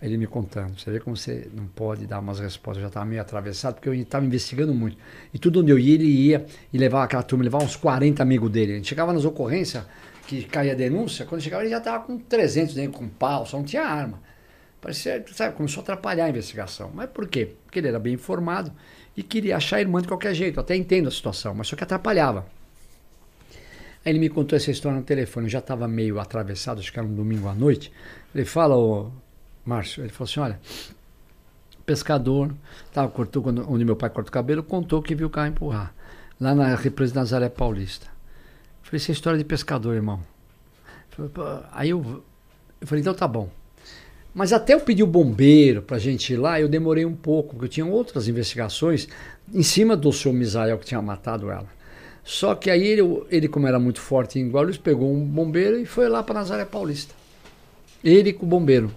ele me contando. Você vê como você não pode dar umas respostas. Eu já estava meio atravessado, porque eu estava investigando muito. E tudo onde eu ia, ele ia e levava aquela turma, levava uns 40 amigos dele. A gente chegava nas ocorrências, que caía denúncia, quando chegava ele já estava com 300 dentro, com pau, só não tinha arma. Parecia, sabe, começou a atrapalhar a investigação. Mas por quê? Porque ele era bem informado e queria achar a irmã de qualquer jeito. Até entendo a situação, mas só que atrapalhava. Aí ele me contou essa história no telefone, eu já estava meio atravessado, acho que era um domingo à noite. Ele fala, ô Márcio, ele falou assim, olha, pescador, tava, cortou, quando, onde meu pai corta o cabelo, contou que viu o carro empurrar, lá na represa Nazaré Paulista. Eu falei, isso é história de pescador, irmão. Aí eu, eu falei, então tá bom. Mas até eu pedir o bombeiro pra gente ir lá, eu demorei um pouco, porque eu tinha outras investigações em cima do seu Misael que tinha matado ela. Só que aí ele, ele, como era muito forte em Guarulhos, pegou um bombeiro e foi lá para Nazaré Paulista. Ele com o bombeiro.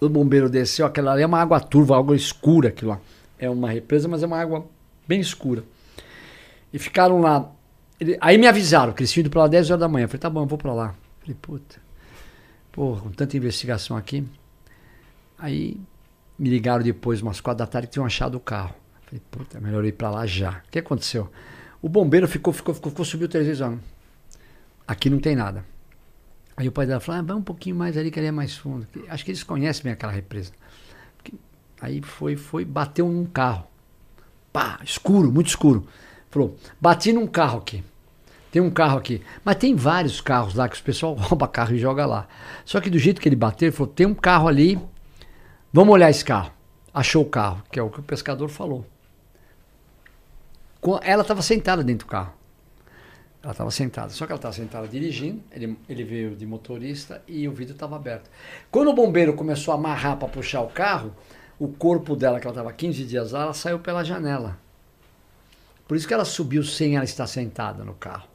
O bombeiro desceu, aquela ali é uma água turva, água escura aquilo lá. É uma represa, mas é uma água bem escura. E ficaram lá. Ele- aí me avisaram que eles tinham ido para lá 10 horas da manhã. Eu falei, tá bom, eu vou para lá. Falei, puta. Porra, com tanta investigação aqui. Aí me ligaram depois, umas quatro da tarde, que tinham achado o carro. Falei, puta, melhor ir pra lá já. O que aconteceu? O bombeiro ficou, ficou, ficou, ficou subiu três vezes. Ó. Aqui não tem nada. Aí o pai dela falou, ah, vai um pouquinho mais ali que ali é mais fundo. Acho que eles conhecem bem aquela represa. Aí foi, foi, bateu num carro. Pá, escuro, muito escuro. Falou, bati num carro aqui. Tem um carro aqui. Mas tem vários carros lá que o pessoal rouba carro e joga lá. Só que do jeito que ele bateu, ele falou, tem um carro ali. Vamos olhar esse carro. Achou o carro, que é o que o pescador falou. Ela estava sentada dentro do carro. Ela estava sentada. Só que ela estava sentada dirigindo, ele, ele veio de motorista e o vidro estava aberto. Quando o bombeiro começou a amarrar para puxar o carro, o corpo dela, que ela estava 15 dias lá, ela saiu pela janela. Por isso que ela subiu sem ela estar sentada no carro.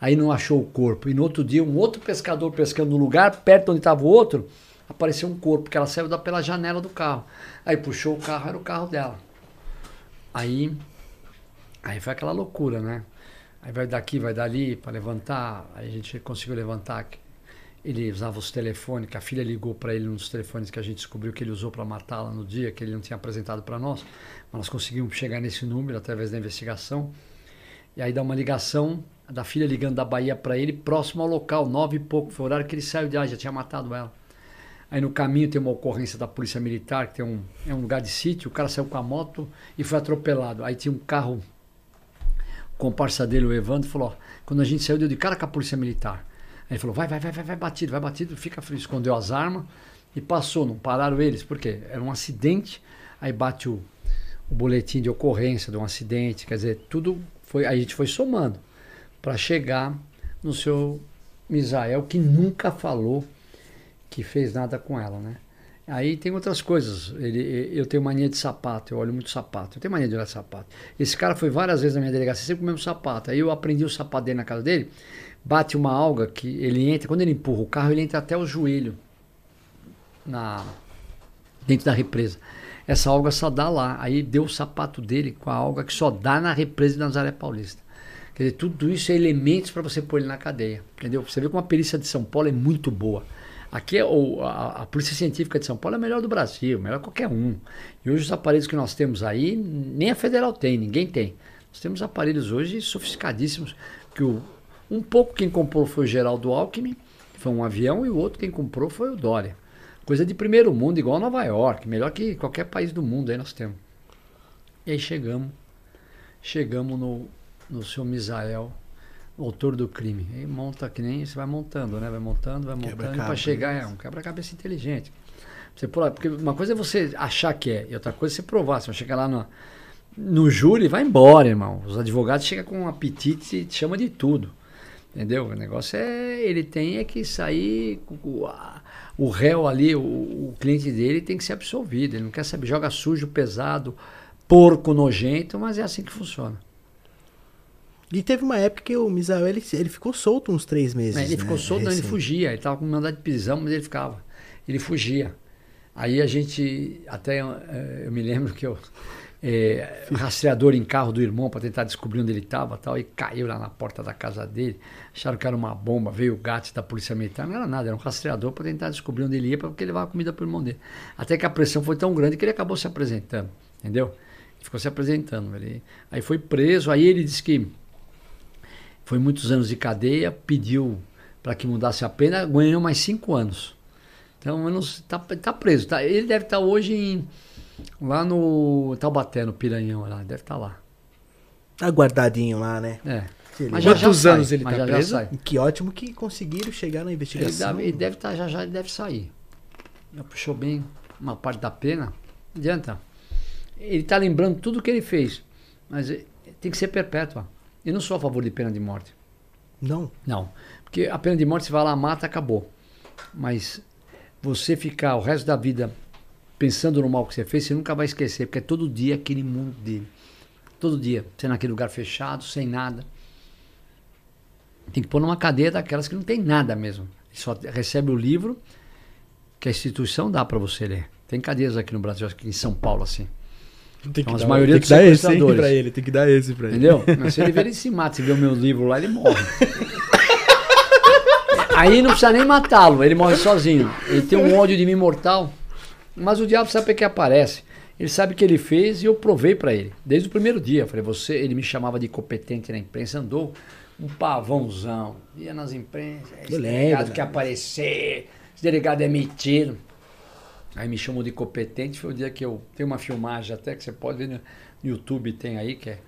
Aí não achou o corpo. E no outro dia, um outro pescador pescando no lugar, perto onde estava o outro, apareceu um corpo, que ela saiu da, pela janela do carro. Aí puxou o carro, era o carro dela. Aí, aí foi aquela loucura, né? Aí vai daqui, vai dali para levantar. Aí a gente conseguiu levantar. Ele usava os telefones, que a filha ligou para ele nos telefones que a gente descobriu que ele usou para matá-la no dia, que ele não tinha apresentado para nós. Mas nós conseguimos chegar nesse número através da investigação. E aí dá uma ligação da filha ligando da Bahia para ele, próximo ao local, nove e pouco. Foi o horário que ele saiu de lá, já tinha matado ela. Aí no caminho tem uma ocorrência da Polícia Militar, que tem um, é um lugar de sítio. O cara saiu com a moto e foi atropelado. Aí tinha um carro, comparsa dele, o Evandro, falou: ó, quando a gente saiu, deu de cara com a Polícia Militar. Aí ele falou: vai, vai, vai, vai, vai batido, vai batido, fica frio. Escondeu as armas e passou. Não pararam eles, porque era um acidente. Aí bate o, o boletim de ocorrência de um acidente, quer dizer, tudo foi. Aí a gente foi somando para chegar no seu Misael, que nunca falou que fez nada com ela, né? Aí tem outras coisas. Ele, eu tenho mania de sapato, eu olho muito sapato. Eu tenho mania de olhar sapato. Esse cara foi várias vezes na minha delegacia, sempre com o mesmo sapato. Aí eu aprendi o sapato dele na casa dele bate uma alga que ele entra, quando ele empurra o carro, ele entra até o joelho na dentro da represa. Essa alga só dá lá. Aí deu o sapato dele com a alga que só dá na represa de Nazaré Paulista. Quer dizer, tudo isso é elementos para você pôr ele na cadeia. Entendeu? Você vê como a perícia de São Paulo é muito boa. Aqui é a, a, Polícia Científica de São Paulo é a melhor do Brasil, melhor qualquer um. E hoje os aparelhos que nós temos aí, nem a federal tem, ninguém tem. Nós temos aparelhos hoje sofisticadíssimos que o, um pouco quem comprou foi o Geraldo Alckmin, foi um avião, e o outro quem comprou foi o Dória. Coisa de primeiro mundo, igual Nova York, melhor que qualquer país do mundo aí nós temos. E aí chegamos, chegamos no, no seu Misael, autor do crime. E monta que nem você vai montando, né? Vai montando, vai montando para chegar é um quebra-cabeça inteligente. Você porque uma coisa é você achar que é, e outra coisa é você provar. Você vai chegar lá no, no júri, vai embora, irmão. Os advogados chegam com um apetite e te chamam de tudo. Entendeu? O negócio é. Ele tem é que sair. O, o réu ali, o, o, cliente dele tem que ser absolvido. Ele não quer saber, joga sujo, pesado, porco, nojento, mas é assim que funciona. E teve uma época que o Misael ele, ele ficou solto uns três meses. ele né? ficou solto, não, ele fugia. Ele estava com mandado de prisão, mas ele ficava. Ele fugia. Aí a gente. Até eh, eu me lembro que eu é, rastreador em carro do irmão para tentar descobrir onde ele estava tal, e caiu lá na porta da casa dele. Acharam que era uma bomba, veio o gato da polícia militar, não era nada, era um rastreador para tentar descobrir onde ele ia, porque ele levava comida para o irmão dele. Até que a pressão foi tão grande que ele acabou se apresentando, entendeu? Ele ficou se apresentando. Ele, aí foi preso, aí ele disse que foi muitos anos de cadeia, pediu para que mudasse a pena, ganhou mais cinco anos. Então, está tá preso. Tá, ele deve estar tá hoje em Lá no Taubaté, no Piranhão, lá, deve estar tá lá. Tá guardadinho lá, né? É. Mas Quantos já anos sai, ele tá já preso? Já que ótimo que conseguiram chegar na investigação. Ele deve, ele deve estar, tá, já já ele deve sair. Já puxou bem uma parte da pena. Não adianta. Ele está lembrando tudo o que ele fez. Mas tem que ser perpétua. Eu não sou a favor de pena de morte. Não? Não. Porque a pena de morte, você vai lá, mata, acabou. Mas você ficar o resto da vida pensando no mal que você fez, você nunca vai esquecer, porque é todo dia aquele mundo dele. Todo dia. Você naquele lugar fechado, sem nada. Tem que pôr numa cadeia daquelas que não tem nada mesmo. Só recebe o livro que a instituição dá para você ler. Tem cadeias aqui no Brasil, aqui em São Paulo, assim. Tem que, então, dar, maioria tem que dar esse pra ele, tem que dar esse pra ele. Entendeu? Mas se ele ver, ele se mata. Se ver o meu livro lá, ele morre. Aí não precisa nem matá-lo, ele morre sozinho. Ele tem um ódio de mim mortal. Mas o diabo sabe que aparece. Ele sabe o que ele fez e eu provei para ele. Desde o primeiro dia. Falei, você, ele me chamava de competente na imprensa, andou um pavãozão. Ia nas imprensas, esse delegado lembro, né? aparecer, esse delegado é metido. Aí me chamou de competente, foi o dia que eu. Tem uma filmagem até que você pode ver no YouTube, tem aí, que é.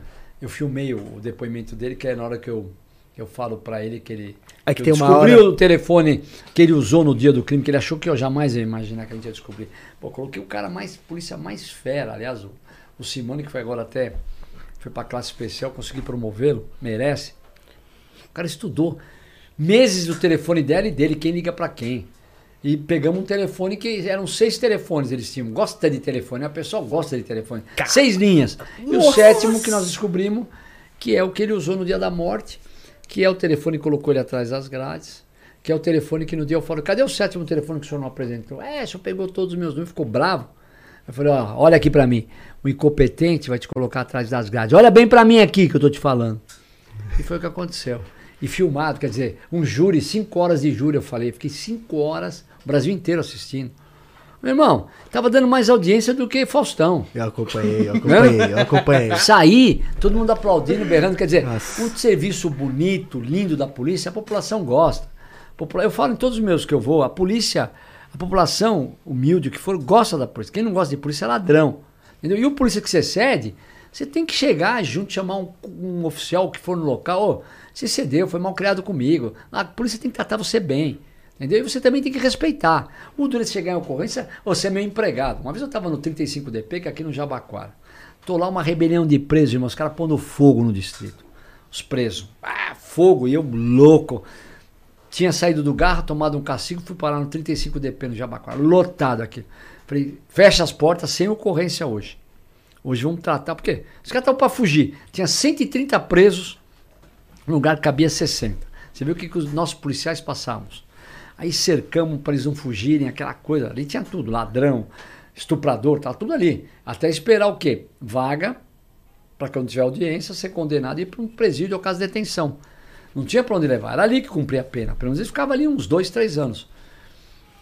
Eu filmei o, o depoimento dele, que é na hora que eu, que eu falo para ele que ele. É que eu tem uma hora- o telefone que ele usou no dia do crime, que ele achou que eu jamais ia imaginar que a gente ia descobrir. Pô, coloquei o cara mais, polícia mais fera, aliás, o, o Simone, que foi agora até, foi pra classe especial, consegui promovê-lo, merece. O cara estudou meses do telefone dela e dele, quem liga pra quem. E pegamos um telefone que eram seis telefones eles tinham. Gosta de telefone, a pessoa gosta de telefone. Seis linhas. E o Nossa! sétimo que nós descobrimos, que é o que ele usou no dia da morte, que é o telefone que colocou ele atrás das grades, que é o telefone que no dia eu falo, cadê o sétimo telefone que o senhor não apresentou? É, o senhor pegou todos os meus números, ficou bravo. Eu falei, ó, olha aqui pra mim, o incompetente vai te colocar atrás das grades. Olha bem pra mim aqui que eu tô te falando. E foi o que aconteceu. E filmado, quer dizer, um júri, cinco horas de júri, eu falei. Fiquei cinco horas, Brasil inteiro assistindo. Meu irmão, tava dando mais audiência do que Faustão. Eu acompanhei, eu acompanhei, eu acompanhei. Saí, todo mundo aplaudindo, berrando. Quer dizer, Nossa. um serviço bonito, lindo da polícia, a população gosta. Eu falo em todos os meus que eu vou, a polícia, a população humilde, que for, gosta da polícia. Quem não gosta de polícia é ladrão. Entendeu? E o polícia que você cede, você tem que chegar junto, chamar um, um oficial que for no local. Ô, você cedeu, foi mal criado comigo. A polícia tem que tratar você bem. Entendeu? E você também tem que respeitar. O duro de chegar em ocorrência, você é meu empregado. Uma vez eu estava no 35DP, que é aqui no Jabaquara. Tô lá uma rebelião de presos, irmão. Os caras pondo fogo no distrito. Os presos. Ah, fogo. E eu louco. Tinha saído do garro, tomado um castigo, fui parar no 35DP no Jabaquara. Lotado aqui. Falei, fecha as portas sem ocorrência hoje. Hoje vamos tratar, porque os caras estavam para fugir. Tinha 130 presos no lugar que cabia 60. Você viu o que, que os nossos policiais passamos? Aí cercamos para eles não fugirem, aquela coisa. Ali tinha tudo, ladrão, estuprador, tá tudo ali. Até esperar o quê? Vaga, para quando tiver audiência, ser condenado e ir para um presídio ou casa de detenção. Não tinha para onde levar, era ali que cumpria a pena. Pelo menos eles ficavam ali uns dois, três anos.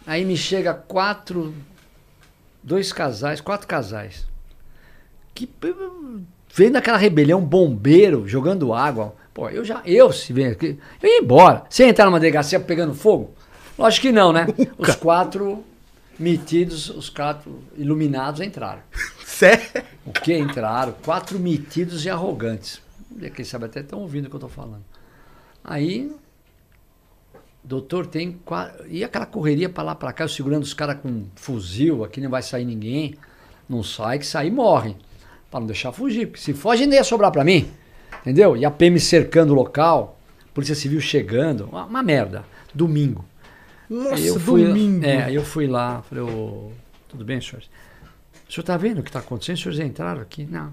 Aí me chega quatro, dois casais, quatro casais. Que vendo aquela rebelião, bombeiro jogando água. Pô, eu já, eu se vem aqui, eu ia embora. Você entrar numa delegacia pegando fogo? Lógico que não, né? Os quatro metidos, os quatro iluminados entraram. Sério? O que entraram? Quatro metidos e arrogantes. E Quem sabe até estão ouvindo o que eu estou falando. Aí, doutor, tem. E aquela correria para lá para cá, eu segurando os caras com fuzil, aqui não vai sair ninguém. Não sai, que sair morre. Para não deixar fugir, porque se foge ainda ia sobrar para mim. Entendeu? E a PM cercando o local, Polícia Civil chegando, uma merda. Domingo. Nossa, eu fui, domingo. É, aí eu fui lá, falei, ô, tudo bem, senhores? O senhor está vendo o que está acontecendo? Os senhores entraram aqui? Não.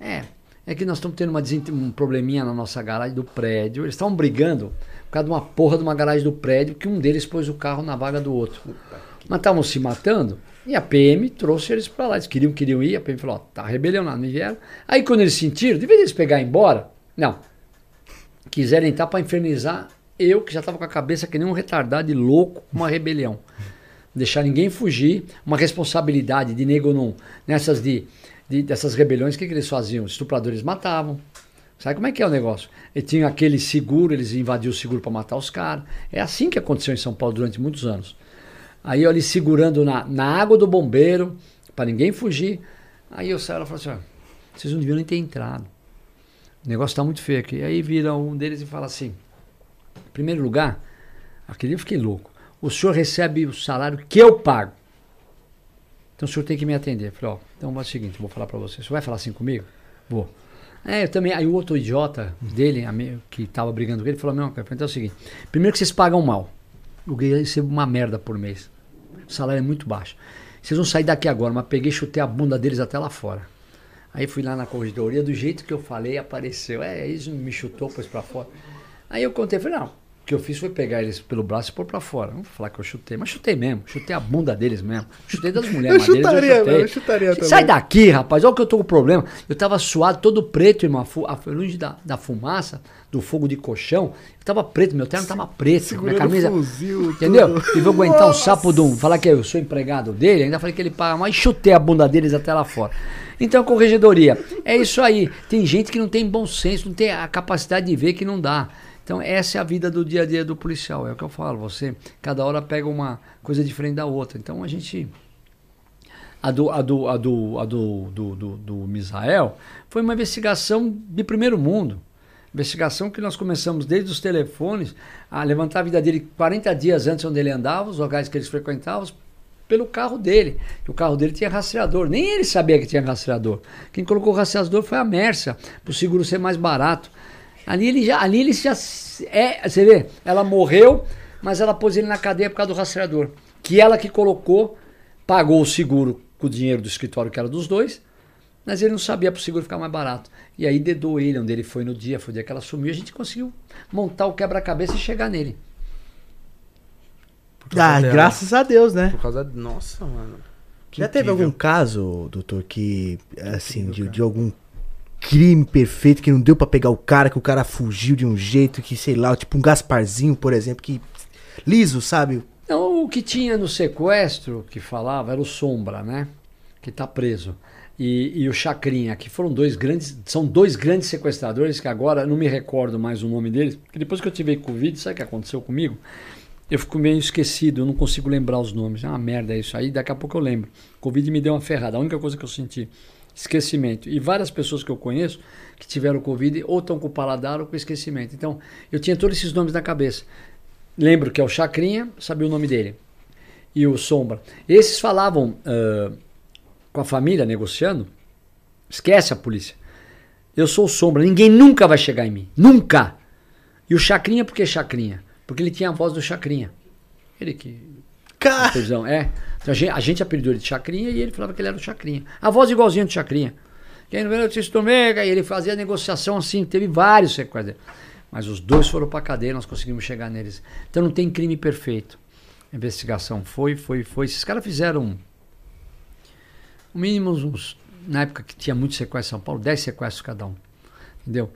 É, é que nós estamos tendo uma um probleminha na nossa garagem do prédio. Eles estavam brigando por causa de uma porra de uma garagem do prédio que um deles pôs o carro na vaga do outro. Mas estavam se matando e a PM trouxe eles para lá. Eles queriam, queriam ir. A PM falou: ó, tá rebelião lá, não vieram. Aí quando eles sentiram, de vez eles pegar e ir embora, não. Quiseram entrar para infernizar eu, que já estava com a cabeça que nem um retardado e louco com uma rebelião. Deixar ninguém fugir, uma responsabilidade de nego não. Nessas de, de- dessas rebeliões, o que, que eles faziam? Os estupradores matavam. Sabe como é que é o negócio? E tinha aquele seguro, eles invadiam o seguro para matar os caras. É assim que aconteceu em São Paulo durante muitos anos. Aí eu ali segurando na, na água do bombeiro, para ninguém fugir. Aí eu saio e falo assim: vocês não deviam nem ter entrado. O negócio está muito feio aqui. Aí vira um deles e fala assim: em primeiro lugar, aquele eu fiquei louco. O senhor recebe o salário que eu pago. Então o senhor tem que me atender. Eu falei, ó, então é o seguinte, vou falar para você. Senhor vai falar assim comigo? Vou. É, eu também. Aí o outro idiota dele, que tava brigando com ele, falou: Não, cara, então é o seguinte: primeiro que vocês pagam mal. Eu recebo uma merda por mês. O salário é muito baixo. Vocês vão sair daqui agora, mas peguei e chutei a bunda deles até lá fora. Aí fui lá na corredoria, do jeito que eu falei, apareceu. É, eles me chutou, pôs pra fora. Aí eu contei, falei, não, que eu fiz foi pegar eles pelo braço e pôr pra fora. Não vou falar que eu chutei, mas chutei mesmo. Chutei a bunda deles mesmo. Chutei das mulheres, Eu mas deles eu chutaria, chutei. eu chutaria também. Sai daqui, rapaz. Olha que eu tô com problema. Eu tava suado, todo preto, irmão. A longe da, da fumaça, do fogo de colchão. Eu tava preto, meu terno tava preto. Segurando minha camisa. fuzil, Entendeu? tudo. E vou aguentar um Nossa. sapo de um. Falar que eu sou empregado dele, ainda falei que ele paga mais, chutei a bunda deles até lá fora. Então, corregedoria, é isso aí. Tem gente que não tem bom senso, não tem a capacidade de ver que não dá. Então, essa é a vida do dia a dia do policial, é o que eu falo. Você, cada hora pega uma coisa diferente da outra. Então, a gente. A do, a do, a do, a do, do, do, do Misael foi uma investigação de primeiro mundo. Investigação que nós começamos desde os telefones a levantar a vida dele 40 dias antes onde ele andava, os locais que eles frequentavam, pelo carro dele. O carro dele tinha rastreador. Nem ele sabia que tinha rastreador. Quem colocou o rastreador foi a Mércia, para o seguro ser mais barato. Ali ele já, ali ele já é, você vê, ela morreu, mas ela pôs ele na cadeia por causa do rastreador. Que ela que colocou, pagou o seguro com o dinheiro do escritório que era dos dois, mas ele não sabia para o seguro ficar mais barato. E aí dedou ele onde ele foi no dia, foi o dia que ela sumiu, a gente conseguiu montar o quebra-cabeça e chegar nele. Ah, dela. graças a Deus, né? Por causa. Nossa, mano. Que Já teve incrível. algum caso, doutor, que, assim, de, de algum crime perfeito que não deu pra pegar o cara, que o cara fugiu de um jeito que, sei lá, tipo um Gasparzinho, por exemplo, que liso, sabe? Não, o que tinha no sequestro que falava era o Sombra, né? Que tá preso. E, e o Chacrinha, que foram dois grandes, são dois grandes sequestradores que agora não me recordo mais o nome deles, porque depois que eu tive Covid, sabe o que aconteceu comigo? Eu fico meio esquecido, eu não consigo lembrar os nomes. É uma merda isso aí, daqui a pouco eu lembro. Covid me deu uma ferrada, a única coisa que eu senti, esquecimento. E várias pessoas que eu conheço que tiveram Covid ou estão com paladar ou com esquecimento. Então, eu tinha todos esses nomes na cabeça. Lembro que é o Chacrinha, sabia o nome dele. E o Sombra. Esses falavam ah, com a família, negociando. Esquece a polícia. Eu sou o Sombra, ninguém nunca vai chegar em mim. Nunca! E o Chacrinha, por que Chacrinha? Porque ele tinha a voz do Chacrinha. Ele que. Cara, é. Então a gente, a gente apelidou ele de Chacrinha e ele falava que ele era o Chacrinha. A voz igualzinha do Chacrinha. Quem não vê notícia do Mega, e ele fazia negociação assim, teve vários sequestros. Mas os dois foram pra cadeia, nós conseguimos chegar neles. Então não tem crime perfeito. A investigação foi, foi, foi. Esses caras fizeram no mínimo uns. Na época que tinha muito sequestro em São Paulo, 10 sequestros cada um. Entendeu?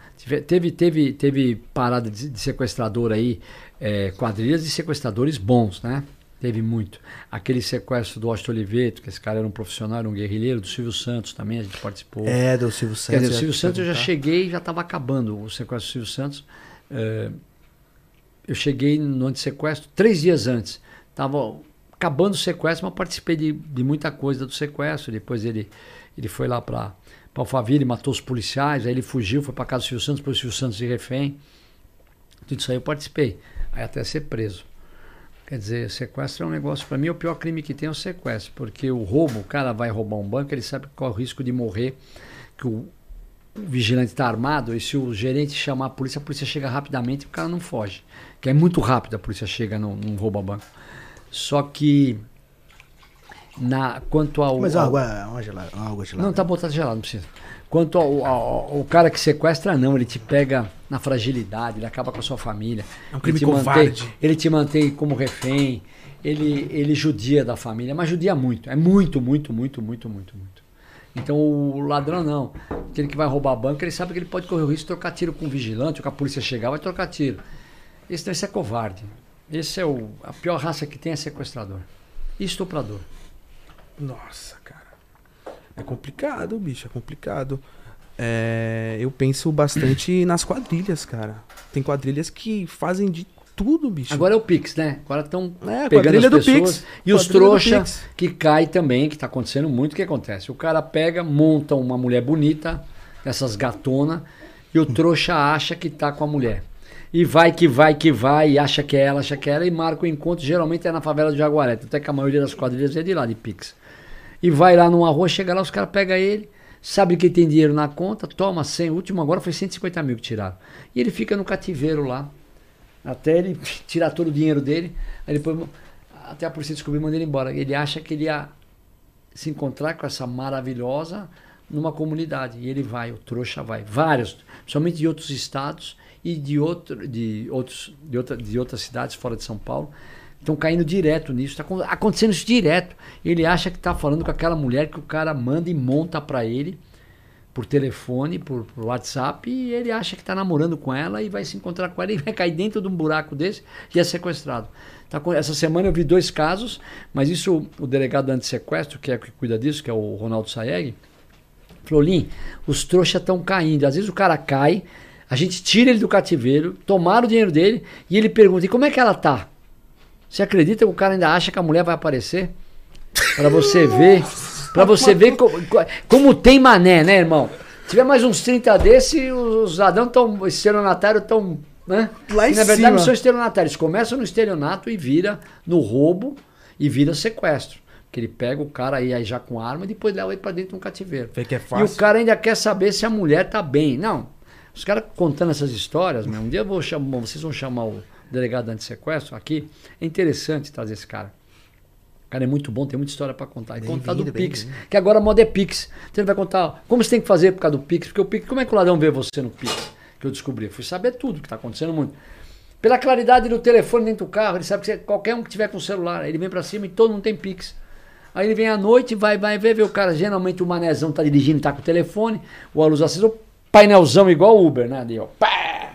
Teve, teve, teve parada de, de sequestrador aí, é, quadrilhas de sequestradores bons, né? Teve muito. Aquele sequestro do Austin Oliveto, que esse cara era um profissional, era um guerrilheiro, do Silvio Santos também, a gente participou. é, do Silvio Quer Santos. dizer, o Silvio Santos eu já cheguei já estava acabando o sequestro do Silvio Santos. É, eu cheguei no antissequestro três dias antes. Estava acabando o sequestro, mas participei de, de muita coisa do sequestro. Depois ele, ele foi lá para Alphaville, matou os policiais, aí ele fugiu, foi para casa do Silvio Santos, pôs o Silvio Santos de refém. Tudo isso aí eu participei. Aí até ser preso. Quer dizer, sequestro é um negócio, para mim, o pior crime que tem é o sequestro, porque o roubo, o cara vai roubar um banco, ele sabe qual é o risco de morrer, que o, vigilante está armado, e se o gerente chamar a polícia, a polícia chega rapidamente e o cara não foge. Que é muito rápido a polícia chega num, num roubo a banco. Só que, na, quanto ao. Mas ao- uma água, uma gelada, água gelada. não, tá botado gelado, não precisa. Quanto ao, ao- ao- cara que sequestra, não, ele te pega na fragilidade, ele acaba com a sua família. É um crime ele te covarde. Mantém, ele te mantém como refém, ele, ele judia da família, mas judia muito. É muito, muito, muito, muito, muito, muito. Então o ladrão não. Aquele que vai roubar a banca, ele sabe que ele pode correr o risco de trocar tiro com um vigilante, ou que a polícia chegar, vai trocar tiro. Esse não esse é covarde. Esse é o, a pior raça que tem é sequestrador. E estuprador. Nossa, cara. É complicado, bicho, é complicado. É, eu penso bastante nas quadrilhas, cara. Tem quadrilhas que fazem de tudo, bicho. Agora é o Pix, né? Agora estão É, pegando quadrilha as do pessoas. Pix. E os Quadrilha do trouxa Pix. que cai também, que tá acontecendo muito, o que acontece? O cara pega, monta uma mulher bonita, essas gatona, e o trouxa acha que tá com a mulher. E vai que vai que vai, e acha que é ela, acha que é ela, e marca o encontro, geralmente é na favela de Jaguaré, até que a maioria das quadrilhas é de lá, de Pix. E vai lá numa rua, chega lá, os caras pegam ele, sabe que tem dinheiro na conta, toma 100, o último agora foi 150 mil que tiraram. E ele fica no cativeiro lá, até ele tirar todo o dinheiro dele, aí depois até a polícia descobrir e manda ele embora. Ele acha que ele ia se encontrar com essa maravilhosa numa comunidade. E ele vai, o trouxa vai. Vários. principalmente de outros estados e de, outro, de, outros, de, outra, de outras cidades fora de São Paulo. Estão caindo direto nisso, está acontecendo isso direto. Ele acha que está falando com aquela mulher que o cara manda e monta para ele por telefone, por, por, WhatsApp, e ele acha que está namorando com ela e vai se encontrar com ela e vai cair dentro de um buraco desse e é sequestrado. Tá, essa semana eu vi dois casos, mas isso o delegado anti-sequestro, que é que cuida disso, que é o Ronaldo Saeg, falou: Lim, os trouxas estão caindo. Às vezes o cara cai, a gente tira ele do cativeiro, tomaram o dinheiro dele e ele pergunta: e como é que ela tá? Você acredita que o cara ainda acha que a mulher vai aparecer? Para você ver. Para você ver como, como, tem mané, né, irmão? Se tiver mais uns 30 desse, os ladrões estão. Estelionatários estão. Né? Lá em e, na verdade, cima. não são estelionatários. Começam no estelionato e vira no roubo e vira sequestro. Que ele pega o cara aí, aí já com arma e depois leva ele para dentro de um cativeiro. Que é fácil. E o cara ainda quer saber se a mulher tá bem. Não. Os caras contando essas histórias, meu, um dia eu vou chamar, vocês vão chamar o delegado anti-sequestro aqui. É interessante trazer esse cara cara é muito bom, tem muita história para contar. E contar do Pix, que agora a moda é Pix. Então ele vai contar como você tem que fazer por causa do Pix, porque o Pix, como é que o ladrão vê você no Pix? Que eu descobri. fui saber tudo que está acontecendo muito. Pela claridade do telefone dentro do carro, ele sabe que qualquer um que tiver com celular, ele vem para cima e todo mundo tem Pix. Aí ele vem à noite, vai, vai ver, vê o cara, geralmente o manezão tá dirigindo, tá com o telefone, o a luz acesa, o painelzão igual o Uber, né? Ali, ó. Pá!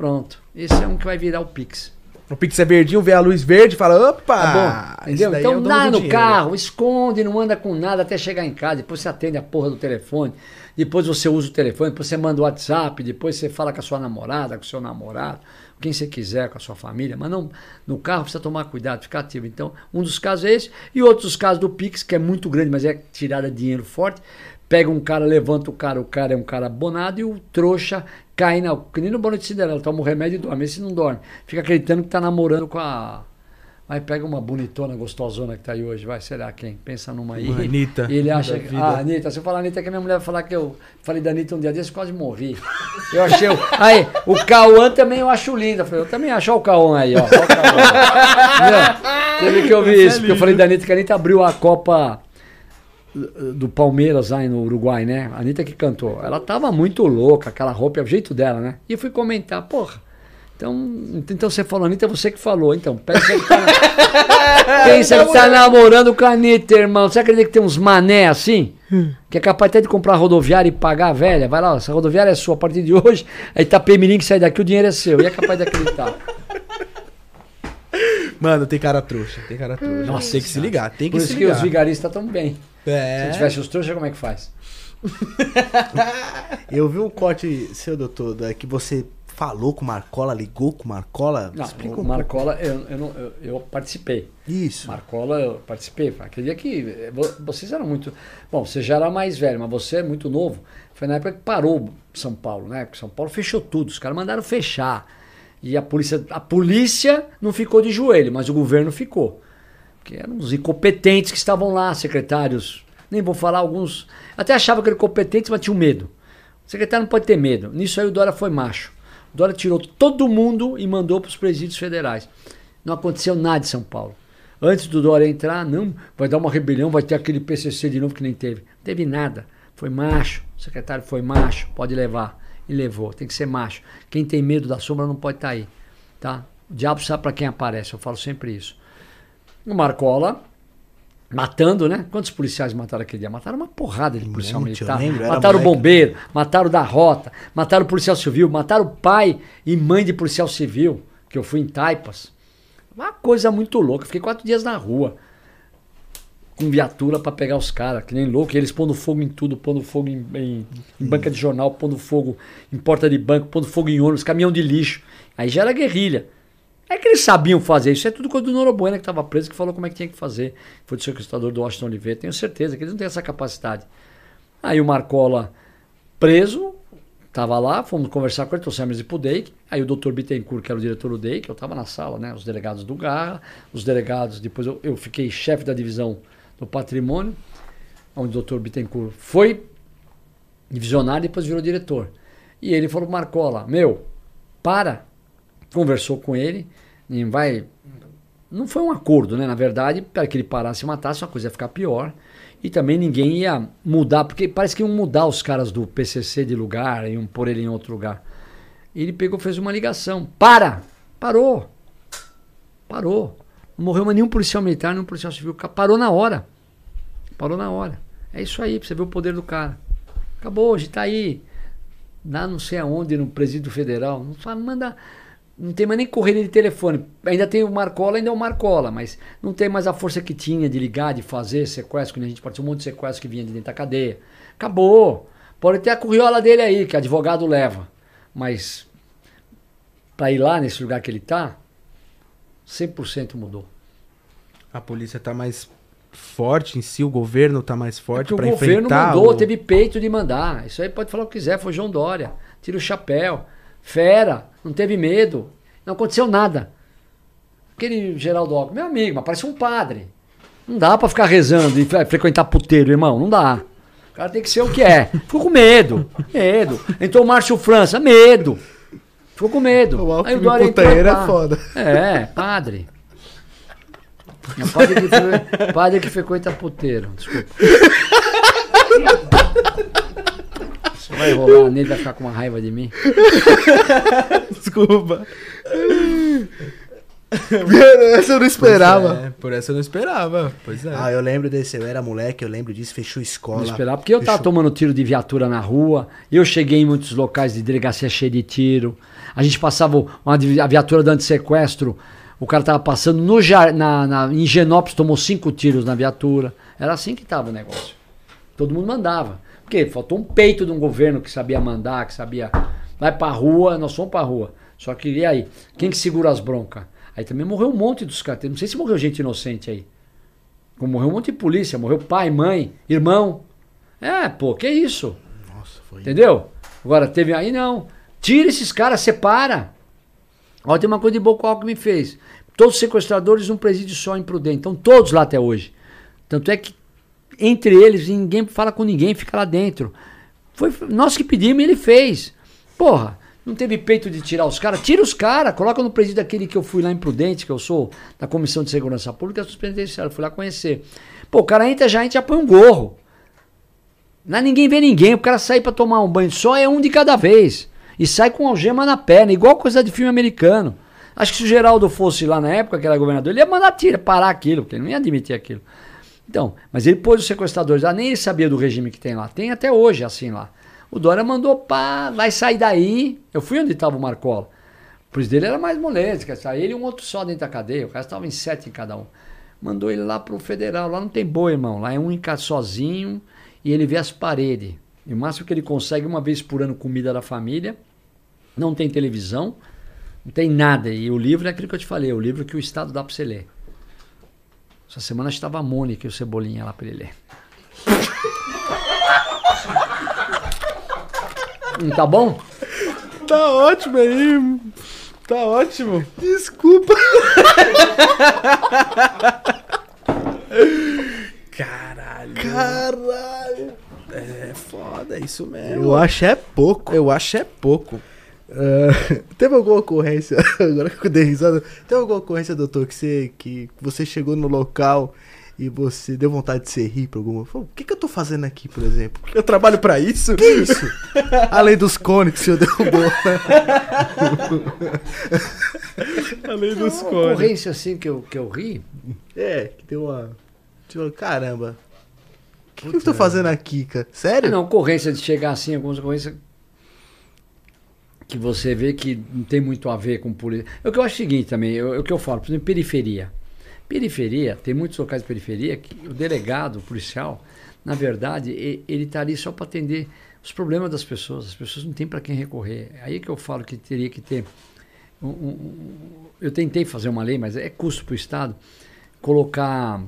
Pronto. Esse é um que vai virar o Pix. O Pix é verdinho, vê a luz verde e fala, opa! Tá bom, entendeu? Então é dá no dinheiro. carro, esconde, não anda com nada até chegar em casa, depois você atende a porra do telefone, depois você usa o telefone, depois você manda o WhatsApp, depois você fala com a sua namorada, com o seu namorado, quem você quiser, com a sua família, mas não no carro precisa tomar cuidado, ficar ativo. Então, um dos casos é esse, e outros casos do Pix, que é muito grande, mas é tirada de dinheiro forte. Pega um cara, levanta o cara, o cara é um cara abonado e o trouxa cai na. Que nem no bono de Cinderela, toma o remédio e dorme. Esse não dorme. Fica acreditando que tá namorando com a. Vai, pega uma bonitona, gostosona que tá aí hoje, vai, será quem? Pensa numa aí. Uma Anitta. E ele acha que. Ah, Anitta, se eu falar Anitta, que a minha mulher vai falar que eu falei da Anitta um dia desse, quase morri. Eu achei. Aí, o Cauã também eu acho lindo. Eu falei, eu também acho o Cauã aí, ó. Teve que eu vi isso, porque eu falei da Anitta, que a Anitta abriu a Copa do Palmeiras lá no Uruguai, né? A Anitta que cantou. Ela tava muito louca, aquela roupa, é o jeito dela, né? E eu fui comentar, porra. Então, então você falou, Anitta, você que falou. Então, pensa que tá, pensa que tá namorando com a Anitta, irmão. Você acredita que tem uns mané assim? Que é capaz até de comprar rodoviária e pagar a velha. Vai lá, essa rodoviária é sua a partir de hoje. Aí tá Pemirim que sai daqui, o dinheiro é seu. E é capaz de acreditar. Mano, tem cara trouxa, tem cara trouxa. Nossa, tem que se ligar, tem que Por se ligar. que os vigaristas estão bem. É. Se tivesse os trouxas, como é que faz? eu vi um corte seu, doutor, que você falou com o Marcola, ligou com o Marcola? Não, Explica um Marcola, eu, eu, não, eu, eu, participei. Isso. Marcola, eu participei. Aquele dia que eh, vocês eram muito. Bom, você já era mais velho, mas você é muito novo. Foi na época que parou São Paulo, né? Porque São Paulo fechou tudo. Os caras mandaram fechar. E a polícia, a polícia não ficou de joelho, mas o governo ficou. Porque eram os incompetentes que estavam lá, secretários. Nem vou falar alguns. Até achavam que eram competentes, mas tinham medo. O secretário não pode ter medo. Nisso aí o Dória foi macho. O Dória tirou todo mundo e mandou para os presídios federais. Não aconteceu nada em São Paulo. Antes do Dória entrar, não, vai dar uma rebelião, vai ter aquele PCC de novo que nem teve. Não teve nada. Foi macho. O secretário foi macho, pode levar e levou. Tem que ser macho. Quem tem medo da sombra não pode estar tá aí. Tá? O diabo sabe para quem aparece, eu falo sempre isso. O Marcola, matando, né? Quantos policiais mataram aquele dia? Mataram uma porrada de policial Muito, militar. Lembro, mataram o bombeiro, mataram da rota, mataram o policial civil, mataram o pai e mãe de policial civil, que eu fui em Taipas. Uma coisa muito louca. Fiquei quatro dias na rua com viatura para pegar os caras, que nem louco, e eles pondo fogo em tudo, pondo fogo em, em, em, banca de jornal, pondo fogo em porta de banco, pondo fogo em ônibus, caminhão de lixo. Aí já era guerrilha. É que eles sabiam fazer isso. É tudo coisa do Norobuena que estava preso, que falou como é que tinha que fazer. Foi do sequestrador do Washington Oliveira. Tenho certeza que eles não têm essa capacidade. Aí o Marcola preso, estava lá, fomos conversar com ele, trouxemos ele para o DEIC. Aí o doutor Bittencourt, que era o diretor do DEIC, eu estava na sala, né? Os delegados do Garra, os delegados, depois eu, eu fiquei chefe da divisão do patrimônio, onde o doutor Bittencourt foi divisionário e depois virou diretor. E ele falou Marcola, meu, para, conversou com ele, vai não foi um acordo, né? Na verdade, para que ele parasse e matasse, a coisa ia ficar pior. E também ninguém ia mudar, porque parece que iam mudar os caras do PCC de lugar, iam pôr ele em outro lugar. E ele pegou, fez uma ligação. Para! Parou! Parou. Não morreu mais nenhum policial militar, nenhum policial civil. Parou na hora. Parou na hora. É isso aí, pra você ver o poder do cara. Acabou, hoje tá aí. Lá não sei aonde, no presídio federal. Não fala, manda. Não tem mais nem correria de telefone. Ainda tem o Marcola, ainda é o Marcola, mas não tem mais a força que tinha de ligar, de fazer sequestro, quando a gente participou um monte de sequestro que vinha de dentro da cadeia. Acabou. Pode ter a curriola dele aí, que advogado leva. Mas para ir lá nesse lugar que ele tá, 100% mudou. A polícia tá mais forte em si, o governo tá mais forte é para enfrentar. O governo mandou, o... teve peito de mandar. Isso aí pode falar o que quiser, foi João Dória. Tira o chapéu. Fera, não teve medo. Não aconteceu nada. Aquele Geraldo Alckmin, meu amigo, mas parece um padre. Não dá para ficar rezando e frequentar puteiro, irmão. Não dá. O cara tem que ser o que é. Ficou com medo. Medo. Entrou o Márcio França, medo. Ficou com medo. O Aí o Dória entrou, é foda. É, padre. É padre, que, padre que frequenta puteiro. Desculpa. Vai rolar nele, vai ficar com uma raiva de mim. Desculpa. essa eu não esperava. É, por essa eu não esperava. Pois é. Ah, eu lembro desse. Eu era moleque, eu lembro disso, fechou escola. Não esperava, porque eu fechou... tava tomando tiro de viatura na rua. Eu cheguei em muitos locais de delegacia cheia de tiro. A gente passava uma, a viatura dando sequestro. O cara tava passando no, na, na, em Genópolis, tomou cinco tiros na viatura. Era assim que tava o negócio. Todo mundo mandava. Porque faltou um peito de um governo que sabia mandar, que sabia. Vai pra rua, nós fomos pra rua. Só que e aí? Quem que segura as broncas? Aí também morreu um monte dos caras. Não sei se morreu gente inocente aí. Como morreu um monte de polícia, morreu pai, mãe, irmão. É, pô, que isso? Nossa, foi. Entendeu? Agora teve aí não. Tira esses caras, separa. Olha, tem uma coisa de boa que o Alckmin fez. Todos os sequestradores num presídio só imprudente. Estão todos lá até hoje. Tanto é que entre eles ninguém fala com ninguém, fica lá dentro. Foi nós que pedimos e ele fez. Porra, não teve peito de tirar os caras? Tira os caras, coloca no presídio aquele que eu fui lá imprudente, que eu sou da Comissão de Segurança Pública, penitenciária, fui lá conhecer. Pô, o cara entra já, a gente já põe um gorro. Não é ninguém vê ninguém, o cara sai para tomar um banho só é um de cada vez. E sai com algema na perna, igual coisa de filme americano. Acho que se o Geraldo fosse lá na época, que era governador, ele ia mandar tira, parar aquilo, porque ele não ia admitir aquilo. Então, mas ele pôs os sequestradores lá, nem ele sabia do regime que tem lá. Tem até hoje assim lá. O Dória mandou, pá, vai sair daí. Eu fui onde estava o Marcola. Preço dele era mais moleza, sair ele e um outro só dentro da cadeia. O cara estava em sete em cada um. Mandou ele lá pro federal. Lá não tem boi, irmão. Lá é um em sozinho e ele vê as paredes. E o máximo que ele consegue uma vez por ano comida da família. Não tem televisão, não tem nada. E o livro é aquilo que eu te falei, é o livro que o Estado dá para você ler. Essa semana estava a Mônica e o Cebolinha lá para ele ler. Não tá bom? Tá ótimo aí. Tá ótimo. Desculpa. Caralho. Caralho. É foda, é isso mesmo. Eu acho é pouco. Eu acho é pouco. Uh, teve alguma ocorrência, agora que eu dei risada, teve alguma ocorrência, doutor, que você, que você chegou no local e você deu vontade de se rir pra alguma. o que, que eu tô fazendo aqui, por exemplo? Eu trabalho para isso? Que isso? Além dos cones que o senhor derrubou. Além dos cones. Uma ocorrência assim que eu, que eu ri? É, que deu uma. Tipo, caramba. O que, que eu tô fazendo aqui, cara? Sério? Ah, não, ocorrência de chegar assim, algumas ocorrências que você vê que não tem muito a ver com polícia. É o que eu acho o seguinte também, é o que eu falo, por exemplo, periferia. Periferia, tem muitos locais de periferia que o delegado, o policial, na verdade, ele está ali só para atender os problemas das pessoas. As pessoas não têm para quem recorrer. É aí que eu falo que teria que ter. Um, um, eu tentei fazer uma lei, mas é custo para o Estado colocar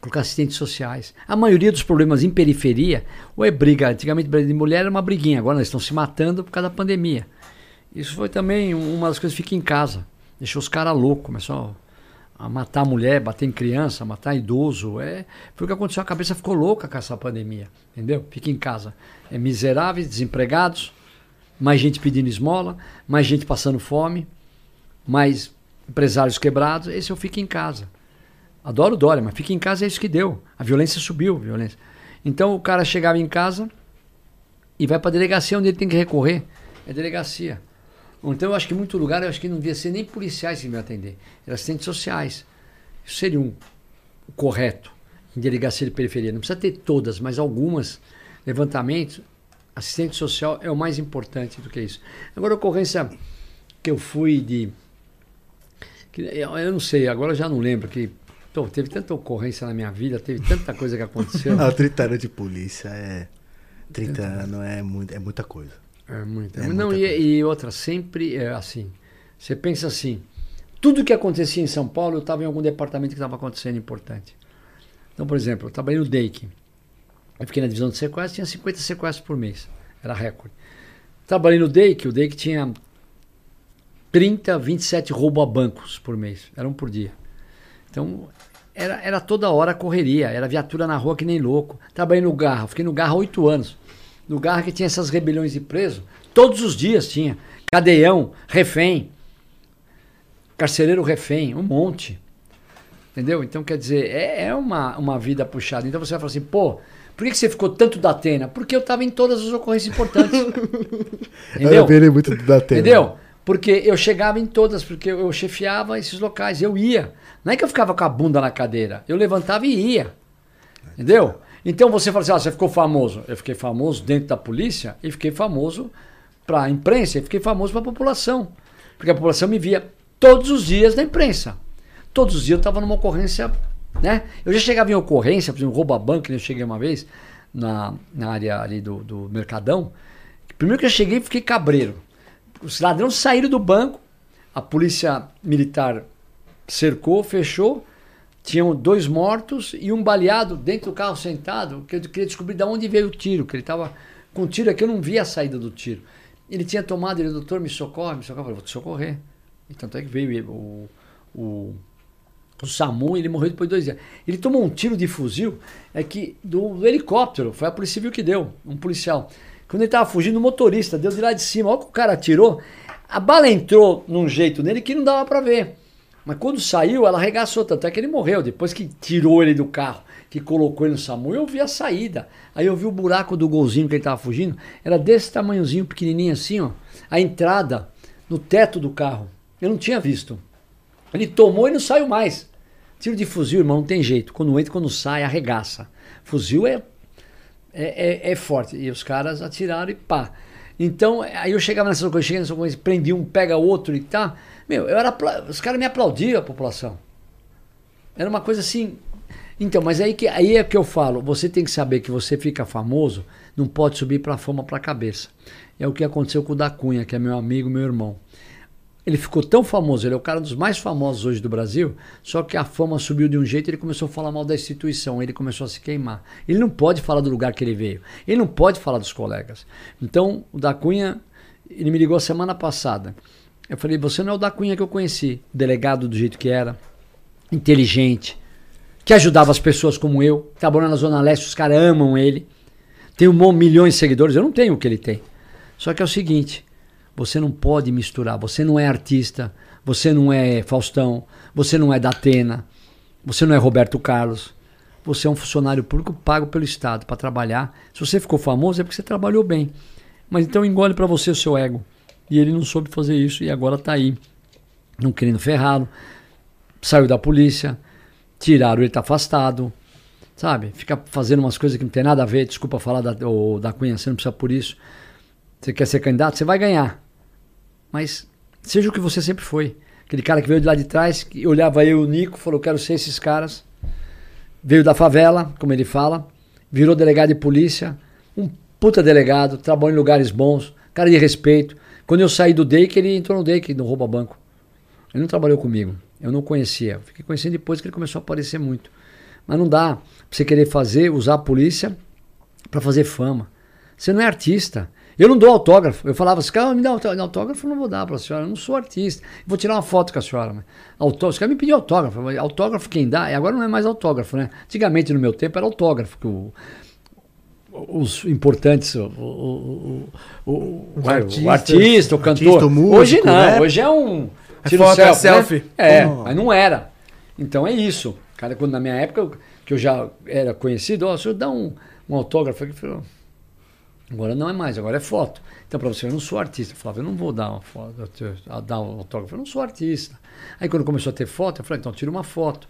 colocar assistentes sociais. A maioria dos problemas em periferia, ou é briga, antigamente briga de mulher era uma briguinha, agora eles estão se matando por causa da pandemia. Isso foi também uma das coisas que fica em casa. Deixou os caras loucos, começou a matar mulher, bater em criança, matar idoso. É, foi o que aconteceu, a cabeça ficou louca com essa pandemia, entendeu? Fica em casa. É miseráveis, desempregados, mais gente pedindo esmola, mais gente passando fome, mais empresários quebrados, esse eu fico em casa. Adoro o Dória, mas fica em casa é isso que deu. A violência subiu, a violência. Então o cara chegava em casa e vai para a delegacia onde ele tem que recorrer. É delegacia. Então eu acho que muito lugar eu acho que não devia ser nem policiais que iam atender, eram assistentes sociais. Isso seria um o correto em delegacia de periferia. Não precisa ter todas, mas algumas levantamentos. Assistente social é o mais importante do que isso. Agora, a ocorrência que eu fui de. Eu não sei, agora já não lembro que. Pô, teve tanta ocorrência na minha vida, teve tanta coisa que aconteceu. Ah, 30 anos de polícia é. 30 anos é, muito, é muita coisa. É muita. É não, muita e, e outra, sempre é assim. Você pensa assim, tudo que acontecia em São Paulo, eu estava em algum departamento que estava acontecendo importante. Então, por exemplo, eu trabalhei no DEIC. Eu fiquei na divisão de sequestros, tinha 50 sequestros por mês. Era recorde. Trabalhei no DEIC, o DEIC tinha 30, 27 roubo a bancos por mês. Era um por dia. Então, era, era toda hora correria, era viatura na rua que nem louco. Trabalhei no Garra, fiquei no Garra há oito anos. No Garra que tinha essas rebeliões de preso, todos os dias tinha. Cadeião, refém, carcereiro refém, um monte. Entendeu? Então, quer dizer, é, é uma, uma vida puxada. Então você vai falar assim, pô, por que, que você ficou tanto da Atena? Porque eu estava em todas as ocorrências importantes. Entendeu? Eu virei muito da Atena. Entendeu? Porque eu chegava em todas, porque eu chefiava esses locais, eu ia. Não é que eu ficava com a bunda na cadeira, eu levantava e ia. Entendeu? Então você fala assim, ah, você ficou famoso. Eu fiquei famoso dentro da polícia e fiquei famoso para a imprensa e fiquei famoso para a população. Porque a população me via todos os dias na imprensa. Todos os dias eu estava numa ocorrência, né? Eu já chegava em ocorrência, por exemplo, roubo a banco, eu cheguei uma vez na, na área ali do, do Mercadão. Primeiro que eu cheguei, fiquei cabreiro. Os ladrões saíram do banco, a polícia militar cercou, fechou, tinham dois mortos e um baleado dentro do carro sentado, que eu queria descobrir de onde veio o tiro, que ele estava com tiro aqui, eu não via a saída do tiro. Ele tinha tomado, ele, doutor, me socorre, me socorre, eu falei, vou te socorrer. E tanto é que veio o, o, o SAMU ele morreu depois de dois dias. Ele tomou um tiro de fuzil, é que do, do helicóptero, foi a polícia civil que deu, um policial. Quando ele estava fugindo, o motorista deu de lá de cima, olha o que o cara atirou, a bala entrou num jeito nele que não dava para ver. Mas quando saiu, ela arregaçou, tanto é que ele morreu. Depois que tirou ele do carro, que colocou ele no SAMU, eu vi a saída. Aí eu vi o buraco do golzinho que ele estava fugindo. Era desse tamanhozinho, pequenininho assim, ó. A entrada no teto do carro. Eu não tinha visto. Ele tomou e não saiu mais. Tiro de fuzil, irmão, não tem jeito. Quando entra, quando sai, arregaça. Fuzil é, é, é, é forte. E os caras atiraram e pá. Então, aí eu chegava nessas coisas, chegava nessas coisas, prendia um, pega outro e tá. Meu, eu era, os caras me aplaudiam, a população. Era uma coisa assim. Então, mas aí, que, aí é que eu falo, você tem que saber que você fica famoso, não pode subir para fama para a cabeça. É o que aconteceu com o da Cunha, que é meu amigo, meu irmão. Ele ficou tão famoso, ele é o cara dos mais famosos hoje do Brasil, só que a fama subiu de um jeito ele começou a falar mal da instituição, ele começou a se queimar. Ele não pode falar do lugar que ele veio, ele não pode falar dos colegas. Então, o da Cunha, ele me ligou semana passada. Eu falei, você não é o da Cunha que eu conheci, delegado do jeito que era, inteligente, que ajudava as pessoas como eu, trabalhando na Zona Leste, os caras amam ele, tem um milhões de seguidores, eu não tenho o que ele tem. Só que é o seguinte, você não pode misturar. Você não é artista, você não é Faustão, você não é da Atena, você não é Roberto Carlos. Você é um funcionário público pago pelo Estado para trabalhar. Se você ficou famoso é porque você trabalhou bem. Mas então engole para você o seu ego. E ele não soube fazer isso e agora está aí, não querendo ferrá-lo. Saiu da polícia, tiraram, ele está afastado. Sabe? Fica fazendo umas coisas que não tem nada a ver. Desculpa falar da, ou, da Cunha, você não precisa por isso. Você quer ser candidato? Você vai ganhar. Mas seja o que você sempre foi. Aquele cara que veio de lá de trás, que olhava eu e o Nico, falou: quero ser esses caras. Veio da favela, como ele fala, virou delegado de polícia, um puta delegado, trabalhou em lugares bons, cara de respeito. Quando eu saí do DEIC, ele entrou no DEIC, no rouba banco. Ele não trabalhou comigo, eu não conhecia. Fiquei conhecendo depois que ele começou a aparecer muito. Mas não dá pra você querer fazer, usar a polícia para fazer fama. Você não é artista. Eu não dou autógrafo. Eu falava, se cara me dá autógrafo, eu não vou dar para a senhora. Eu não sou artista. Vou tirar uma foto com a senhora. Autógrafo, os caras me pediu autógrafo. Autógrafo quem dá, agora não é mais autógrafo, né? Antigamente, no meu tempo, era autógrafo. Que o, os importantes, o, o, o, o, artista, o artista, o cantor. Artista, músico, hoje não, né? hoje é um. É tira foto, é selfie. né? selfie. É, Oh. mas não era. Então é isso. Cara, quando na minha época, que eu já era conhecido, ó, o senhor dá um, um autógrafo aqui. Agora não é mais, agora é foto. Então, para você, eu não sou artista. Eu falava, eu não vou dar uma foto, dar um autógrafo, eu não sou artista. Aí quando começou a ter foto, eu falei, então tira uma foto.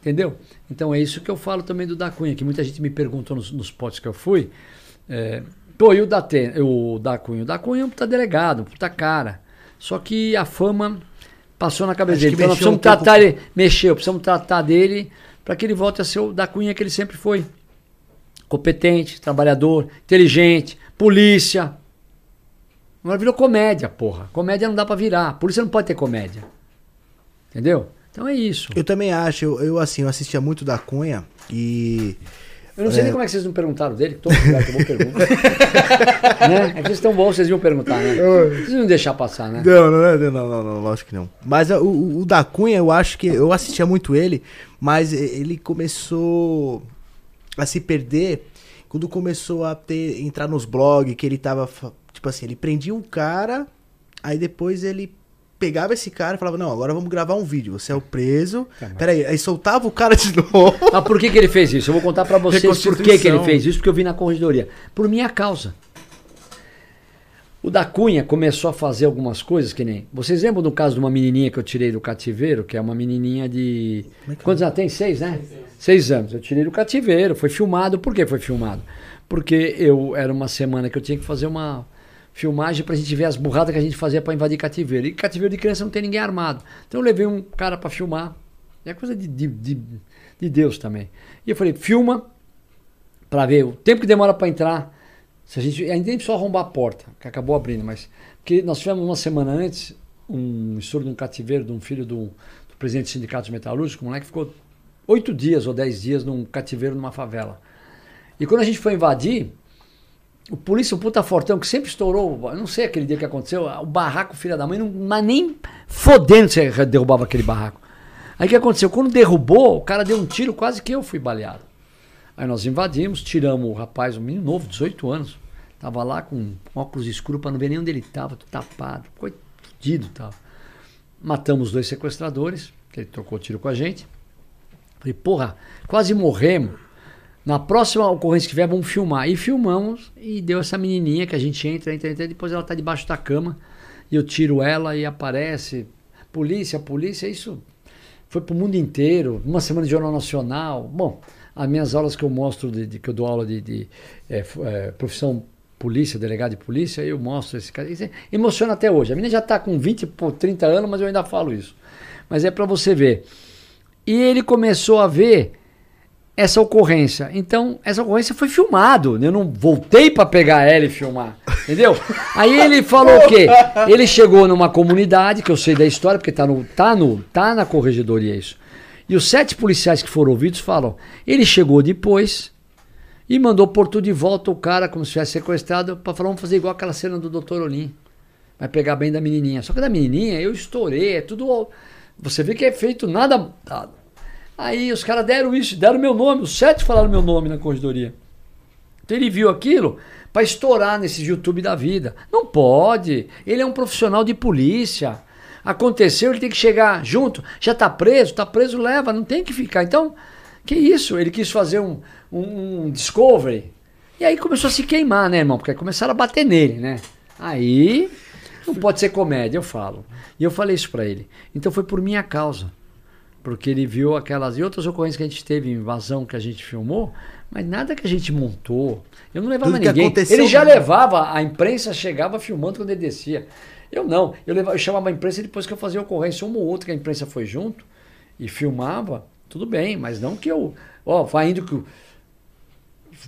Entendeu? Então é isso que eu falo também do Da Cunha, que muita gente me perguntou nos, nos potes que eu fui. É, Pô, e o da, o da Cunha? O da Cunha é um puta delegado, um puta cara. Só que a fama passou na cabeça Acho dele. Então nós mexeu um precisamos pouco tratar ele, mexeu, precisamos tratar dele para que ele volte a ser o da Cunha que ele sempre foi. Competente, trabalhador, inteligente, polícia. Agora virou comédia, porra. Comédia não dá pra virar. Polícia não pode ter comédia. Entendeu? Então é isso. Eu também acho, eu, eu, assim, eu assistia muito da Cunha e. Eu não sei nem como é que vocês não perguntaram dele, que todo lugar que eu vou perguntar. né? É que vocês estão bons, vocês iam perguntar, né? Vocês não deixar passar, né? Não, não, não, não, não, não, lógico que não. Mas o, o da Cunha, eu acho que. Eu assistia muito ele, mas ele começou a se perder quando começou a ter entrar nos blogs, que ele tava. Tipo assim, ele prendia um cara, aí depois ele pegava esse cara e falava, não, agora vamos gravar um vídeo. Você é o preso. Tá, mas- Peraí, aí soltava o cara de novo. Mas por que, que ele fez isso? Eu vou contar pra vocês por que, que ele fez isso, porque eu vi na corredoria. Por minha causa. O da Cunha começou a fazer algumas coisas que nem. Vocês lembram do caso de uma menininha que eu tirei do cativeiro, que é uma menininha de. É que Quantos anos tem? Seis, né? Seis anos. Eu tirei do cativeiro. Foi filmado. Por que foi filmado? Porque eu era uma semana que eu tinha que fazer uma filmagem pra gente ver as burradas que a gente fazia pra invadir cativeiro. E cativeiro de criança não tem ninguém armado. Então eu levei um cara pra filmar. É coisa de, de, de, de Deus também. E eu falei, filma pra ver o tempo que demora pra entrar. Se a gente, a gente nem precisou arrombar a porta, que acabou abrindo, mas. Porque nós tivemos uma semana antes um estouro de um cativeiro de um filho do, do presidente do sindicato metalúrgico, o moleque ficou oito dias ou dez dias num cativeiro numa favela. E quando a gente foi invadir, o polícia, o puta fortão, que sempre estourou, não sei aquele dia que aconteceu, o barraco, filha da mãe, não, mas nem fodendo você derrubava aquele barraco. Aí o que aconteceu? Quando derrubou, o cara deu um tiro, quase que eu fui baleado. Aí nós invadimos, tiramos o rapaz, um menino novo, 18 anos. Tava lá com óculos escuro para não ver nem onde ele tava, tudo tapado, coitado tava. Matamos os dois sequestradores, que ele trocou tiro com a gente. Falei, porra, quase morremos. Na próxima ocorrência que tiver, vamos filmar. E filmamos e deu essa menininha que a gente entra, entra, entra, depois ela tá debaixo da cama. E eu tiro ela e aparece. Polícia, polícia, isso foi pro mundo inteiro. Uma semana de Jornal Nacional. Bom, as minhas aulas que eu mostro, de, de- que eu dou aula de, de, é, é, profissão polícia, delegado de polícia, eu mostro esse cara. Isso é- emociona até hoje. A menina já tá com 20, por 30 anos, mas eu ainda falo isso. Mas é para você ver. E ele começou a ver essa ocorrência. Então, essa ocorrência foi filmado. Eu não voltei para pegar ela e filmar. Entendeu? Aí ele falou o quê? Ele chegou numa comunidade, que eu sei da história, porque tá, no, tá, no, tá na corregedoria isso. E os sete policiais que foram ouvidos falam: ele chegou depois e mandou por tudo de volta o cara, como se tivesse sequestrado, para falar: vamos fazer igual aquela cena do Dr. Olim. Vai pegar bem da menininha. Só que da menininha eu estourei, é tudo. Você vê que é feito nada. Aí os caras deram isso, deram meu nome, os sete falaram meu nome na corredoria. Então ele viu aquilo para estourar nesses YouTube da vida. Não pode. Ele é um profissional de polícia. Aconteceu, ele tem que chegar junto. Já tá preso, tá preso, leva, não tem que ficar. Então, que isso? Ele quis fazer um, um, um discovery. E aí começou a se queimar, né, irmão? Porque começaram a bater nele, né? Aí não pode ser comédia, eu falo. E eu falei isso para ele. Então foi por minha causa. Porque ele viu aquelas e outras ocorrências que a gente teve, invasão que a gente filmou, mas nada que a gente montou. Eu não levava Tudo ninguém. Ele já né? levava, a imprensa chegava filmando quando ele descia. Eu não. Eu, levava, eu chamava a imprensa depois que eu fazia ocorrência. Uma ou outra que a imprensa foi junto e filmava, tudo bem, mas não que eu. Ó, vai indo que. eu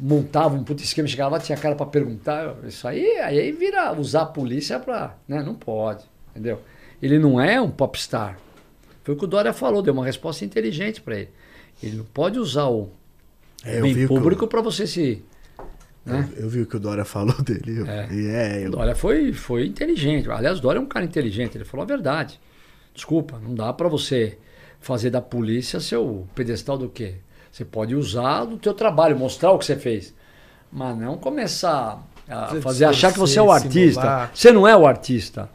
Montava um puto esquema, chegava lá, tinha cara pra perguntar. Isso aí, aí vira usar a polícia pra. Né? Não pode, entendeu? Ele não é um popstar. Foi o que o Dória falou, deu uma resposta inteligente para ele. Ele não pode usar o É, eu bem o o- público para você se. Né? Eu, eu vi o que o Dória falou dele. eu- É. E é, O eu, Dória foi, foi inteligente. Aliás, o Dória é um cara inteligente, ele falou a verdade. Desculpa, não dá para você fazer da polícia seu pedestal do quê? Você pode usar do teu trabalho, mostrar o que você fez. Mas não começar a fazer achar que você é o artista. simular. Você não é o artista.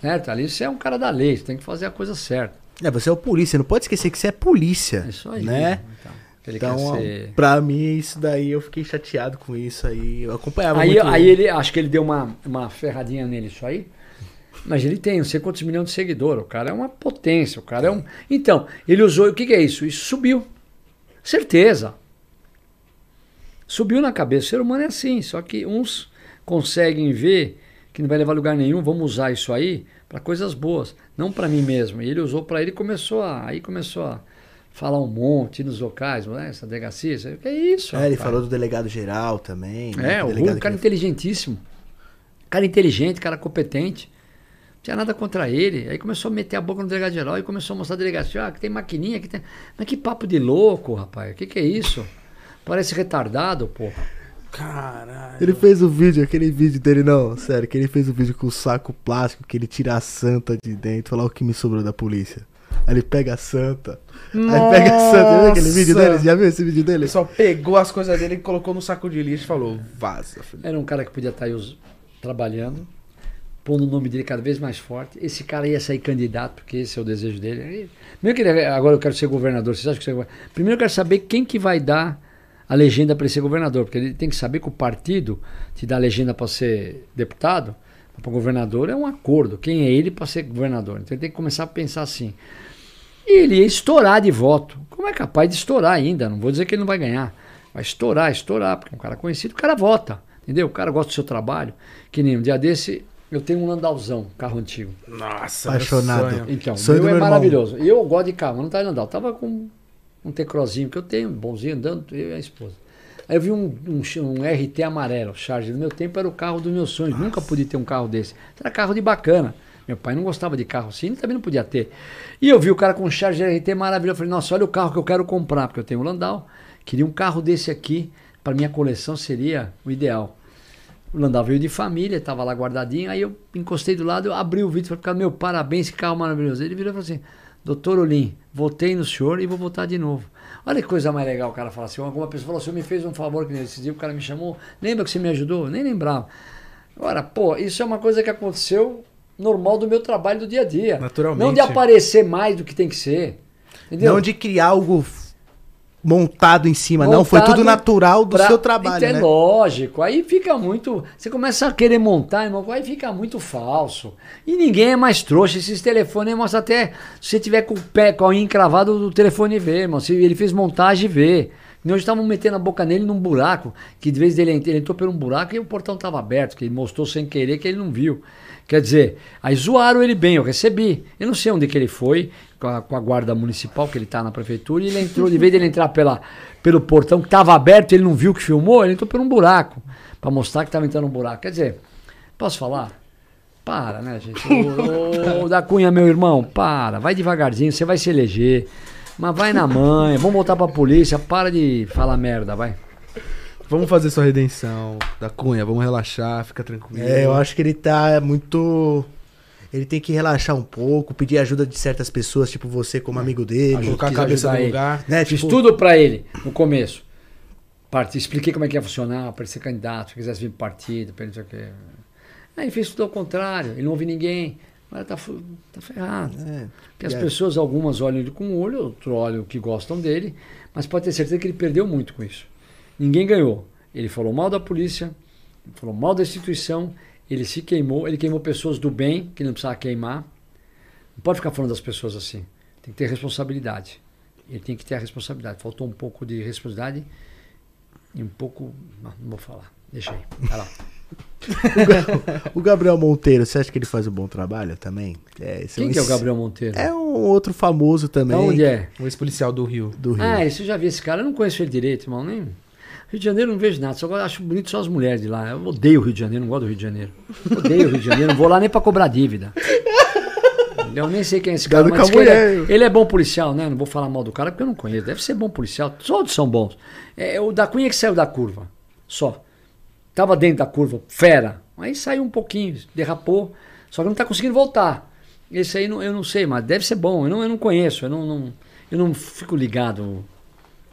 Certo? Ali você é um cara da lei, você tem que fazer a coisa certa. É, você é o polícia, não pode esquecer que você é polícia. Isso aí. Né? Então, ele Então, ser... pra mim, isso daí eu fiquei chateado com isso aí. Eu acompanhava Aí, muito. aí ele, acho que ele deu uma, uma ferradinha nele, isso aí. Mas ele tem não sei quantos milhões de seguidores. O cara é uma potência. O cara é um. Então, ele usou. O que, que é isso? Isso subiu. Certeza. Subiu na cabeça. O ser humano é assim. Só que uns conseguem ver que não vai levar lugar nenhum. Vamos usar isso aí para coisas boas. Não para mim mesmo. E ele usou para ele e começou a. Aí começou a falar um monte nos locais. Né? Essa delegacia. Isso, aí, que é isso? É, ele rapaz? falou do delegado geral também. né? É, o cara inteligentíssimo. Cara inteligente, cara competente. Não tinha nada contra ele. Aí começou a meter a boca no delegado geral e começou a mostrar a delegacia. Ah, que tem maquininha, que tem. Mas que papo de louco, rapaz. O que, que é isso? Parece retardado, pô. Caralho. Ele fez o vídeo, aquele vídeo dele, não, sério, que ele fez o vídeo com o saco plástico, que ele tira a santa de dentro, falar o que me sobrou da polícia. Aí ele pega a santa. Aí pega a santa. Viu aquele vídeo Nossa. dele? Já viu esse vídeo dele? Ele só pegou as coisas dele e colocou no saco de lixo e falou, vaza, filho. Era um cara que podia estar aí trabalhando, pondo o nome dele cada vez mais forte. Esse cara ia sair candidato, porque esse é o desejo dele. Primeiro que ele, agora eu quero ser governador. Vocês acham que você Primeiro eu quero saber quem que vai dar a legenda para ele ser governador, porque ele tem que saber que o partido te dá a legenda para ser deputado, para governador é um acordo. Quem é ele para ser governador? Então ele tem que começar a pensar assim. E ele ia estourar de voto. Como é capaz de estourar ainda? Não vou dizer que ele não vai ganhar. Vai estourar, estourar, porque é um cara conhecido, o cara vota. Entendeu? O cara gosta do seu trabalho. Que nem um dia desse, eu tenho um Landalzão, um carro antigo. Nossa, Apaixonado. meu sonho. Então, Sonho meu é meu maravilhoso. E eu gosto de carro, mas não tá Landau. Eu tava com um tecrozinho que eu tenho, bonzinho, andando, eu e a esposa. Aí eu vi um, um, um RT amarelo, Charger. No meu tempo era o carro dos meus sonhos. Nunca pude ter um carro desse. Era carro de bacana. Meu pai não gostava de carro assim, ele também não podia ter. E eu vi o cara com um Charger RT maravilhoso. Eu falei, nossa, olha o carro que eu quero comprar, porque eu tenho um Landau. Queria um carro desse aqui, para minha coleção seria o ideal. O Landau veio de família, estava lá guardadinho. Aí eu encostei do lado, eu abri o vídeo e falei, cara, meu, parabéns, que carro maravilhoso. Ele virou e falou assim: Doutor Olim, votei no senhor e vou votar de novo. Olha que coisa mais legal o cara falar assim. Alguma pessoa falou: o senhor me fez um favor que nesse dia o cara me chamou. Lembra que você me ajudou? Nem lembrava. Agora, pô, isso é uma coisa que aconteceu normal do meu trabalho do dia a dia. Naturalmente. Não de aparecer mais do que tem que ser. Entendeu? Não de criar algo montado em cima, não. Foi Montado tudo natural do pra- seu trabalho, É né? lógico. Aí fica muito. Você começa a querer montar, irmão, aí fica muito falso. E ninguém é mais trouxa. Esses telefones mostra até. Se você tiver com o pé, com a unha encravado, o telefone vê, irmão. Se ele fez montagem, vê. Nós estavam metendo a boca nele num buraco, que de vez dele ele entrou por um buraco e o portão estava aberto, que ele mostrou sem querer que ele não viu. Quer dizer, aí zoaram ele bem, eu recebi. Eu não sei onde que ele foi, com a, com a guarda municipal, que ele tá na prefeitura, e ele entrou, de vez dele entrar pela, pelo portão que estava aberto, ele não viu que filmou, ele entrou por um buraco, para mostrar que estava entrando um buraco. Quer dizer, posso falar? Para, né, gente? Ô, da Cunha, meu irmão, para, vai devagarzinho, você vai se eleger. Mas vai na manha, vamos voltar pra polícia, para de falar merda, vai. Vamos fazer sua redenção da Cunha, vamos relaxar, fica tranquilo. É, eu acho que ele tá muito. Ele tem que relaxar um pouco, pedir ajuda de certas pessoas, tipo você, como amigo dele. Colocar a cabeça ajudar no ele. lugar. Né? Fiz Tipo, tudo pra ele no começo. Parte, expliquei como é que ia funcionar, para ele ser candidato, se quisesse vir pro partido, para ele não sei o quê. Aí fez tudo ao contrário, ele não ouve ninguém. Agora tá, fu- tá ferrado. É, Porque as é. pessoas, algumas olham ele com o olho, outros olham que gostam dele, mas pode ter certeza que ele perdeu muito com isso. Ninguém ganhou. Ele falou mal da polícia, falou mal da instituição, ele se queimou, ele queimou pessoas do bem, que não precisava queimar. Não pode ficar falando das pessoas assim. Tem que ter responsabilidade. Ele tem que ter a responsabilidade. Faltou um pouco de responsabilidade e um pouco. Não, não vou falar. Deixa aí. Vai lá. O Gabriel Monteiro, você acha que ele faz um bom trabalho também? É, esse Quem um que é o Gabriel Monteiro? É um outro famoso também. Onde é? Um ex-policial do Rio. Do Rio. Ah, isso eu já vi esse cara. Eu não conheço ele direito, irmão. Nem... Rio de Janeiro não vejo nada. Só acho bonito só as mulheres de lá. Eu odeio o Rio de Janeiro, não gosto do Rio de Janeiro. Odeio o Rio de Janeiro, não vou lá nem pra cobrar dívida. Eu nem sei quem é esse cara, mas ele, é, ele é bom policial, né? Não vou falar mal do cara porque eu não conheço. Deve ser bom policial. Todos são bons. É, o da Cunha que saiu da curva. Só. Tava dentro da curva, fera. Aí saiu um pouquinho, derrapou. Só que não tá conseguindo voltar. Esse aí não- eu não sei, mas deve ser bom. Eu não, eu não conheço, eu não, não- eu não fico ligado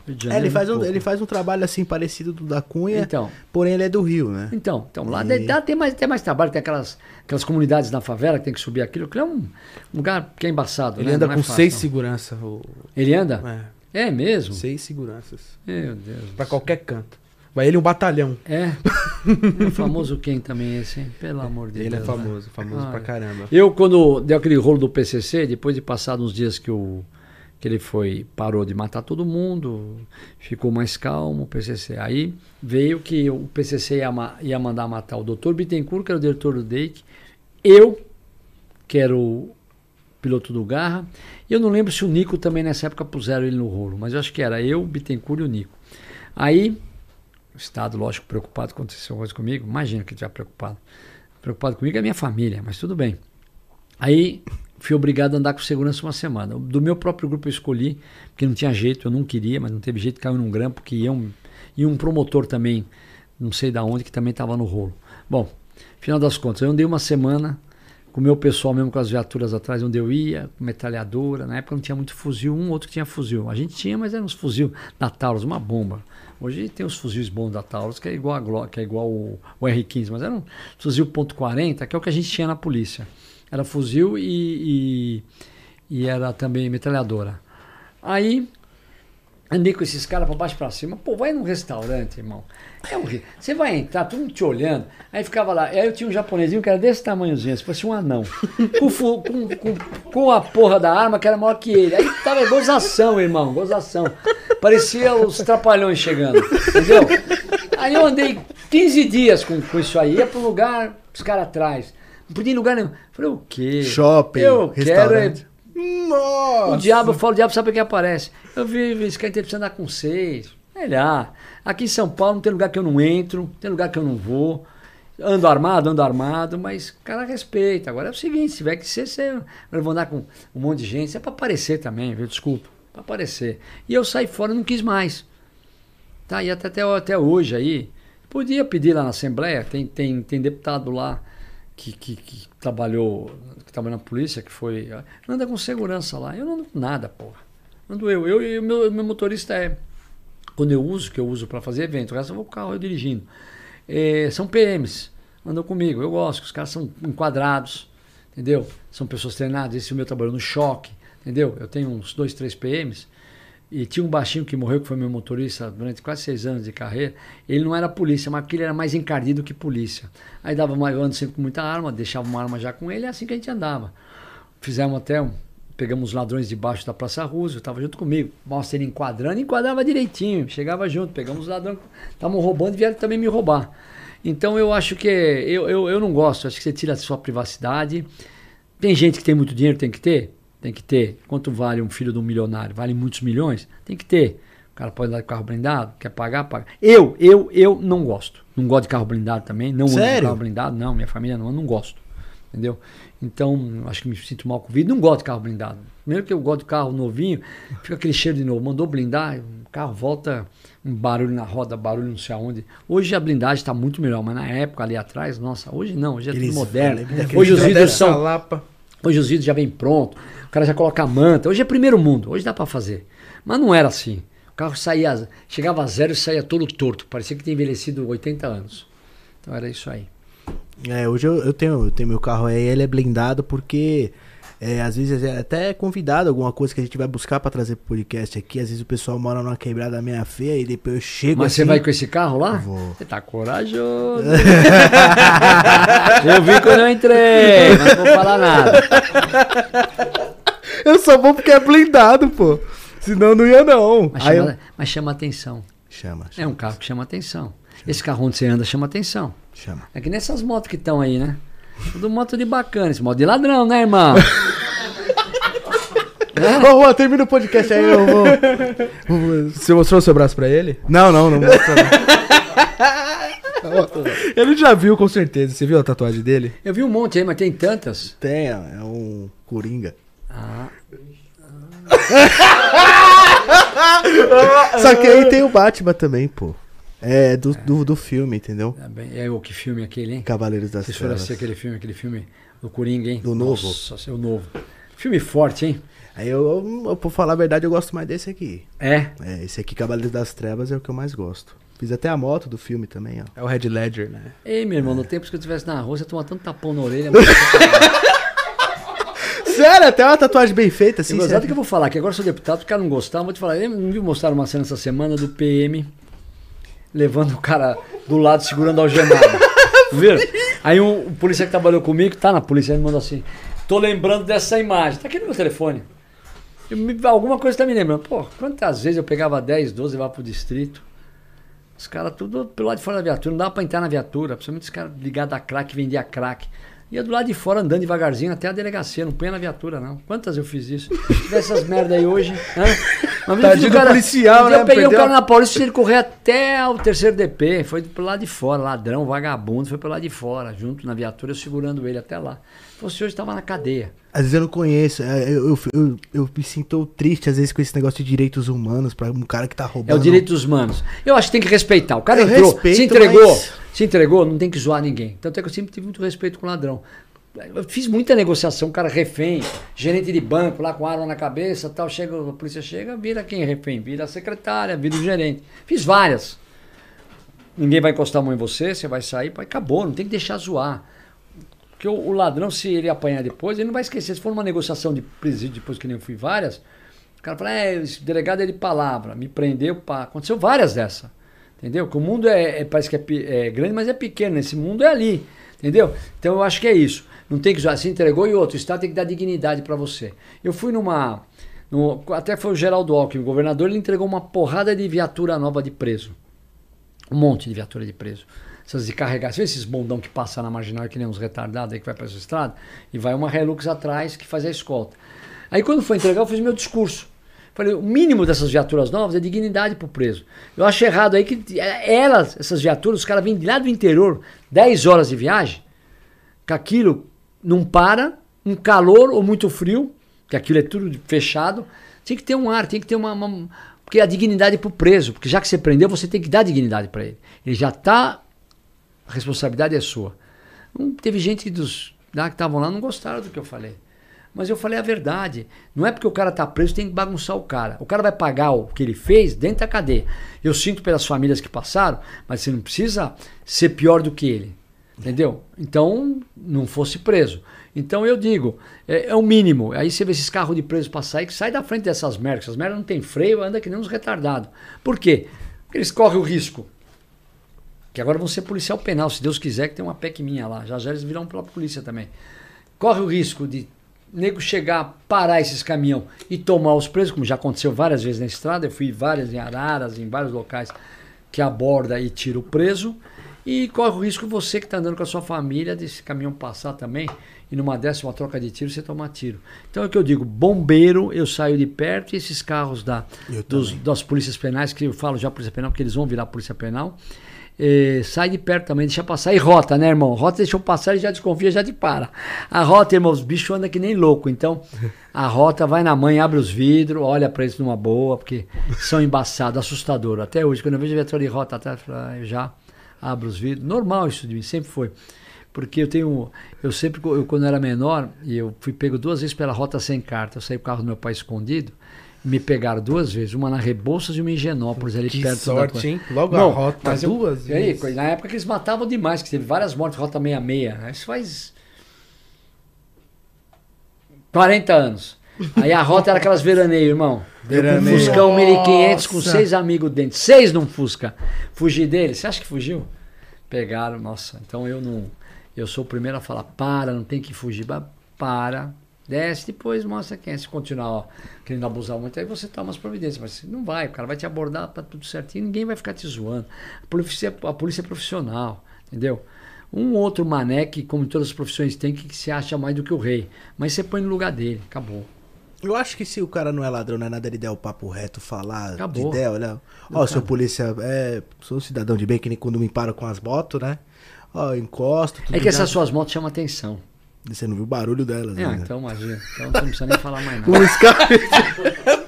É, Janeiro, ele faz, um, pouco. ele faz um trabalho assim parecido do da Cunha, Então, porém ele é do Rio, né? então, então lá E- dá, tem, mais, tem mais trabalho, tem aquelas, aquelas comunidades na favela que tem que subir aquilo, que é um lugar que é embaçado. Ele né? anda Não é com fácil, seis seguranças. o- Ele anda? É, É mesmo? seis seguranças. Meu Deus. Pra qualquer canto. Vai ele um batalhão. É. é famoso quem também esse, hein? Pelo amor de Ele Deus. é né? famoso, famoso Ah, pra é. caramba. Eu, quando deu aquele rolo do PCC, depois de passar uns dias que, o, que ele foi, parou de matar todo mundo, ficou mais calmo, o PCC. Aí veio que o PCC ia, ia mandar matar o Dr. Bittencourt, que era o diretor do DEIC, eu, que era o piloto do Garra, e eu não lembro se o Nico também nessa época puseram ele no rolo, mas eu acho que era eu, Bittencourt e o Nico. Aí, o Estado, lógico, preocupado, aconteceu coisa comigo, imagina que ele estiver preocupado. Preocupado comigo é a minha família, mas tudo bem. Aí fui obrigado a andar com segurança uma semana. Do meu próprio grupo eu escolhi, porque não tinha jeito, eu não queria, mas não teve jeito, caiu num grampo que ia um, e um promotor também, não sei da onde, que também estava no rolo. Bom, final das contas, eu andei uma semana com o meu pessoal mesmo com as viaturas atrás onde eu ia, com metralhadora. Na época não tinha muito fuzil, um outro que tinha fuzil. A gente tinha, mas eram uns fuzil da Taurus, uma bomba. Hoje tem os fuzis bons da Taurus, que é igual a Glock, que é igual o, o R15, mas era um fuzil .40, que é o que a gente tinha na polícia. Era fuzil e, e, e era também metralhadora. Aí andei com esses caras pra baixo pra cima. Pô, vai num restaurante, irmão. É um Você vai entrar, todo mundo te olhando. Aí ficava lá. Aí eu tinha um japonesinho que era desse tamanhozinho, se fosse um anão. Com, com, com, com a porra da arma que era maior que ele. Aí tava gozação, irmão, gozação. Parecia os trapalhões chegando, entendeu? Aí eu andei 15 dias com, com isso aí. Ia pro lugar, os caras atrás. Não podia ir em lugar nenhum. Falei, o quê? Shopping, Eu quero é restaurante. Nossa! o diabo, eu falo, o diabo sabe o que aparece. Eu vi esse cara precisa andar com seis. Melhor. Aqui em São Paulo não tem lugar que eu não entro, não tem lugar que eu não vou. Ando armado, ando armado, mas o cara respeita. Agora é o seguinte, se tiver que ser, você, eu vou andar com um monte de gente, isso é pra aparecer também, viu? Desculpa, pra aparecer. E eu saí fora e não quis mais. Tá, e até, até, até hoje aí, podia pedir lá na Assembleia, tem, tem, tem deputado lá que, que, que trabalhou, que trabalhou na polícia, que foi. Anda com segurança lá. Eu não ando com nada, porra. Ando eu. Eu e o meu, meu motorista é. Quando eu uso, que eu uso para fazer evento, o resto eu vou com o carro eu dirigindo. É, são PMs, andam comigo. Eu gosto, que os caras são enquadrados, entendeu? São pessoas treinadas. Esse meu trabalhou no choque, entendeu? Eu tenho uns dois, três PMs. E tinha um baixinho que morreu, que foi meu motorista durante quase seis anos de carreira. Ele não era polícia, mas porque ele era mais encardido que polícia. Aí dava uma, eu ando sempre com muita arma, deixava uma arma já com ele, é assim que a gente andava. Fizemos até um. Pegamos os ladrões debaixo da Praça Roosevelt, estava junto comigo. Mostra ele enquadrando, enquadrava direitinho. Chegava junto, pegamos os ladrões, estavam roubando e vieram também me roubar. Então eu acho que. Eu, eu, eu não gosto, acho que você tira a sua privacidade. Tem gente que tem muito dinheiro, tem que ter? Tem que ter. Quanto vale um filho de um milionário? Vale muitos milhões? Tem que ter. O cara pode andar de carro blindado, quer pagar, paga. Eu, eu, eu não gosto. Não gosto de carro blindado também. Não ando de Sério? carro blindado, não. Minha família não, eu não gosto. Entendeu? Então, acho que me sinto mal com o vidro. Não gosto de carro blindado. Primeiro que eu gosto de carro novinho, fica aquele cheiro de novo. Mandou blindar, o carro volta, um barulho na roda, barulho não sei aonde. Hoje a blindagem está muito melhor, mas na época ali atrás, nossa, hoje não, hoje é tudo moderno. Hoje os vidro vidros Dessa são Lapa. Hoje os vídeos já vem pronto, cara já coloca a manta. Hoje é primeiro mundo, hoje dá pra fazer. Mas não era assim. O carro saía, chegava a zero e saía todo torto. Parecia que tinha envelhecido 80 anos. Então era isso aí. É, hoje eu, eu tenho, eu tenho meu carro aí, ele é blindado porque é, às vezes é até convidado alguma coisa que a gente vai buscar pra trazer pro podcast aqui. Às vezes o pessoal mora numa quebrada meia feia e depois eu chego Mas você assim, vai com esse carro lá? Vou. Você tá corajoso. eu vi quando eu entrei, mas não vou falar nada. Eu só vou porque é blindado, pô. Senão não ia não. Mas chama, eu- mas chama atenção. Chama, É chama, um carro que chama atenção. Esse carro onde você anda chama atenção. chama. É que nessas motos que estão aí, né? Tudo moto de bacana, esse moto de ladrão, né, irmão? Ô, Juan, termina o podcast aí, eu vou... Você mostrou o seu braço pra ele? Não, não, não mostra não. Ele já viu, com certeza. Você viu a tatuagem dele? Eu vi um monte aí, mas tem tantas. Tem, é um coringa. Ah, Só que aí tem o Batman também, pô. É do, do, do filme, entendeu? tá bem. É o que filme é aquele, hein? Cavaleiros das Vocês foram Trevas. assistir aquele filme, aquele filme do Coringa, hein? Do novo. Nossa, é o novo. Filme forte, hein? Aí eu, eu, eu, por falar a verdade, eu gosto mais desse aqui. É? É, esse aqui, Cavaleiros das Trevas, é o que eu mais gosto. Fiz até a moto do filme também, ó. É o Red Ledger, né? Ei, meu irmão, no tempo que eu estivesse na rua, você toma tanto tapão na orelha. Sério, até uma tatuagem bem feita, assim. Exato que eu vou falar, que agora sou deputado, o cara não gostar, vou te falar, eu não viu mostrar uma cena essa semana do PM levando o cara do lado, segurando a algemada. Viram? Aí um, um polícia que trabalhou comigo, tá na polícia, ele me mandou assim, tô lembrando dessa imagem, tá aqui no meu telefone. Eu, me, alguma coisa tá me lembrando. Pô, quantas vezes eu pegava 10, 12 e lá pro distrito, os caras tudo pelo lado de fora da viatura, não dava pra entrar na viatura, principalmente os caras ligados a crack, vendia crack. Ia do lado de fora andando devagarzinho até a delegacia, não punha na viatura, não. Quantas eu fiz isso? Se tivesse essas merda aí hoje. Mas Tadinho cara, policial, né? Eu peguei o cara na Paulista e ele correr até o terceiro DP. Foi pro lado de fora, ladrão, vagabundo, foi pro lado de fora, junto na viatura, eu segurando ele até lá. Você hoje estava na cadeia. Às vezes eu não conheço. É, eu, eu, eu, eu, me sinto triste, às vezes, com esse negócio de direitos humanos, para um cara que tá roubando. É o direitos humanos. Eu acho que tem que respeitar. O cara eu entrou, respeito, se entregou, mas... se entregou, não tem que zoar ninguém. Tanto é que eu sempre tive muito respeito com o ladrão. Eu fiz muita negociação, cara refém, gerente de banco lá com arma na cabeça, tal, chega, a polícia chega, vira quem é refém? Vira a secretária, vira o gerente. Fiz várias. Ninguém vai encostar a mão em você, você vai sair, acabou, não tem que deixar zoar. Porque o, o, ladrão, se ele apanhar depois, ele não vai esquecer. Se for uma negociação de presídio, depois que nem eu fui várias, o cara fala, é, esse delegado é de palavra, me prendeu, pá. Aconteceu várias dessa. Entendeu? Que o mundo é, é parece que é, é grande, mas é pequeno. Esse mundo é ali. Entendeu? Então eu acho que é isso. Não tem que usar, se entregou e outro. O Estado tem que dar dignidade para você. Eu fui numa. No, até foi o Geraldo Alckmin, o governador, ele entregou uma porrada de viatura nova de preso. Um monte de viatura de preso. Essas de carregar, esses bondão que passa na marginal, que nem uns retardados aí que vai para essa estrada, e vai uma Relux atrás que faz a escolta. Aí quando foi entregar, eu fiz meu discurso. Falei, o mínimo dessas viaturas novas é dignidade pro preso. Eu acho errado aí que elas, essas viaturas, os caras vêm de lá do interior, 10 horas de viagem, com aquilo não para, um calor ou muito frio, que aquilo é tudo fechado. Tem que ter um ar, tem que ter uma. uma porque a dignidade é pro preso, porque já que você prendeu, você tem que dar dignidade para ele. Ele já tá. A responsabilidade é sua. Não, teve gente dos lá que estavam lá não gostaram do que eu falei. Mas eu falei a verdade. Não é porque o cara tá preso tem que bagunçar o cara. O cara vai pagar o que ele fez dentro da cadeia. Eu sinto pelas famílias que passaram, mas você não precisa ser pior do que ele. Entendeu? Então, não fosse preso. Então eu digo, é, é, o mínimo. Aí você vê esses carros de preso passar e que sai da frente dessas merdas. Essas merdas não tem freio, anda que nem uns retardados. Por quê? Porque eles correm o risco. Que agora vão ser policial penal, se Deus quiser, que tem uma PEC minha lá. Já já eles virão própria polícia também. Corre o risco de nego chegar, parar esses caminhão e tomar os presos, como já aconteceu várias vezes na estrada. Eu fui várias em Araras, em vários locais que aborda e tira o preso. E corre o risco você que está andando com a sua família desse caminhão passar também e numa décima troca de tiro você tomar tiro. Então é o que eu digo, bombeiro, eu saio de perto e esses carros da, dos, das polícias penais, que eu falo já polícia penal, porque eles vão virar polícia penal, eh, sai de perto também, deixa passar. E rota, né, irmão? Rota deixou passar e já desconfia, já te para. A rota, irmão, os bichos andam que nem louco. Então, a rota vai na mãe, abre os vidros, olha pra eles numa boa, porque são embaçados, assustador. Até hoje, quando eu vejo a viatura de rota atrás, eu já abro os vidros. Normal isso de mim, sempre foi. Porque eu tenho. Eu sempre, eu, quando eu era menor, e eu fui pego duas vezes pela rota sem carta. Eu saí com o carro do meu pai escondido. Me pegaram duas vezes, uma na Rebouças e uma em Genópolis, ali que perto sorte, da hein? Logo Não, a rota duas eu, vezes. Aí, na época que eles matavam demais, que teve várias mortes, rota 66. Né? Isso faz 40 anos. Aí a rota era aquelas veraneios, irmão. Veraneio. Um Fuscão 1500 com seis amigos dentro. Seis num Fusca. Fugi dele. Você acha que fugiu? Pegaram, nossa. Então eu não. Eu sou o primeiro a falar: para, não tem que fugir. Para, desce, depois mostra quem é. Se continuar ó, querendo abusar muito, aí você toma as providências. Mas não vai, o cara vai te abordar, tá tudo certinho, ninguém vai ficar te zoando. A polícia, a polícia é profissional, entendeu? Um outro mané que, como todas as profissões tem, que se acha mais do que o rei. Mas você põe no lugar dele, acabou. Eu acho que se o cara não é ladrão, não é nada, ele der o papo reto, falar Acabou. de ideia, olha. Ó, seu polícia, é, sou um cidadão de bem, que nem quando me paro com as motos, né? Ó, encosto. é que essas suas motos chamam atenção. Você não viu o barulho delas, é, né? então imagina. Então você não precisa nem falar mais nada. O escape.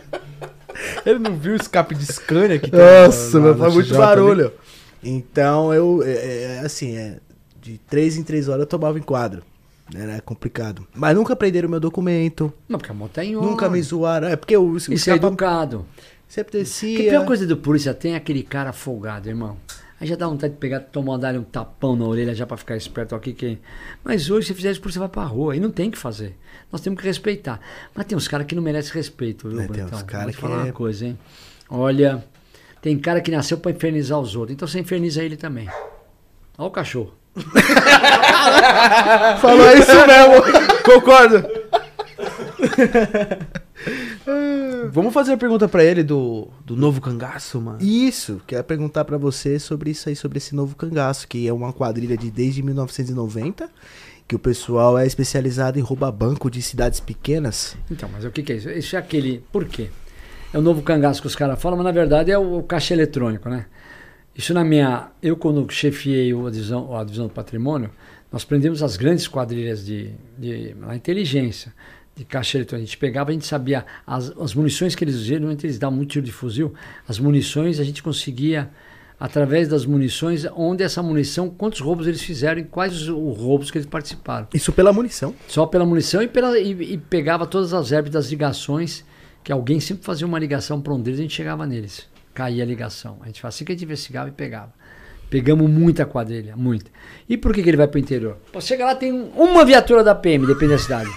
ele não viu o escape de Scania que Nossa, mas faz muito barulho. Então eu, é, é, é, assim, é, de três em três horas eu tomava enquadro. Era complicado. Mas nunca prenderam meu documento. Não, porque a moto é em Nunca me zoaram. É porque o, Isso é educado. sempre Que a descia. pior coisa do polícia tem é aquele cara folgado, irmão. Aí já dá vontade de pegar, tomar dar um tapão na orelha já pra ficar esperto aqui. Que... Mas hoje, se fizer isso, você vai pra rua. E não tem o que fazer. Nós temos que respeitar. Mas tem uns caras que não merecem respeito, viu, É, tem uns Brutão? cara Vou te que falar é- uma coisa, hein? Olha, tem cara que nasceu pra infernizar os outros. Então você inferniza ele também. Olha o cachorro. Falou isso mesmo. Concordo. Vamos fazer a pergunta pra ele do, do novo cangaço, mano. Isso, quero perguntar pra você sobre isso aí, sobre esse novo cangaço, que é uma quadrilha de desde 1990, que o pessoal é especializado em roubar banco de cidades pequenas. Então, mas o que, que é isso? Isso é aquele. Por quê? É o novo cangaço que os caras falam, mas na verdade é o, o caixa eletrônico, né? Isso na minha. Eu, quando chefiei o- a divisão, a divisão do patrimônio, nós prendemos as grandes quadrilhas de, de inteligência, de caixa eletrônico. A gente pegava, a gente sabia as, as munições que eles geralmente eles davam muito tiro de fuzil. As munições a gente conseguia, através das munições, onde essa munição, quantos roubos eles fizeram e quais os, os roubos que eles participaram. Isso pela munição. Só pela munição e, pela, e, e pegava todas as herbes das ligações, que alguém sempre fazia uma ligação para um deles, a gente chegava neles. Caía a ligação. A gente fazia assim que a gente investigava e pegava. Pegamos muita quadrilha, muita. E por que, que ele vai para o interior? Pô, chega lá, tem um- uma viatura da PM, depende da cidade.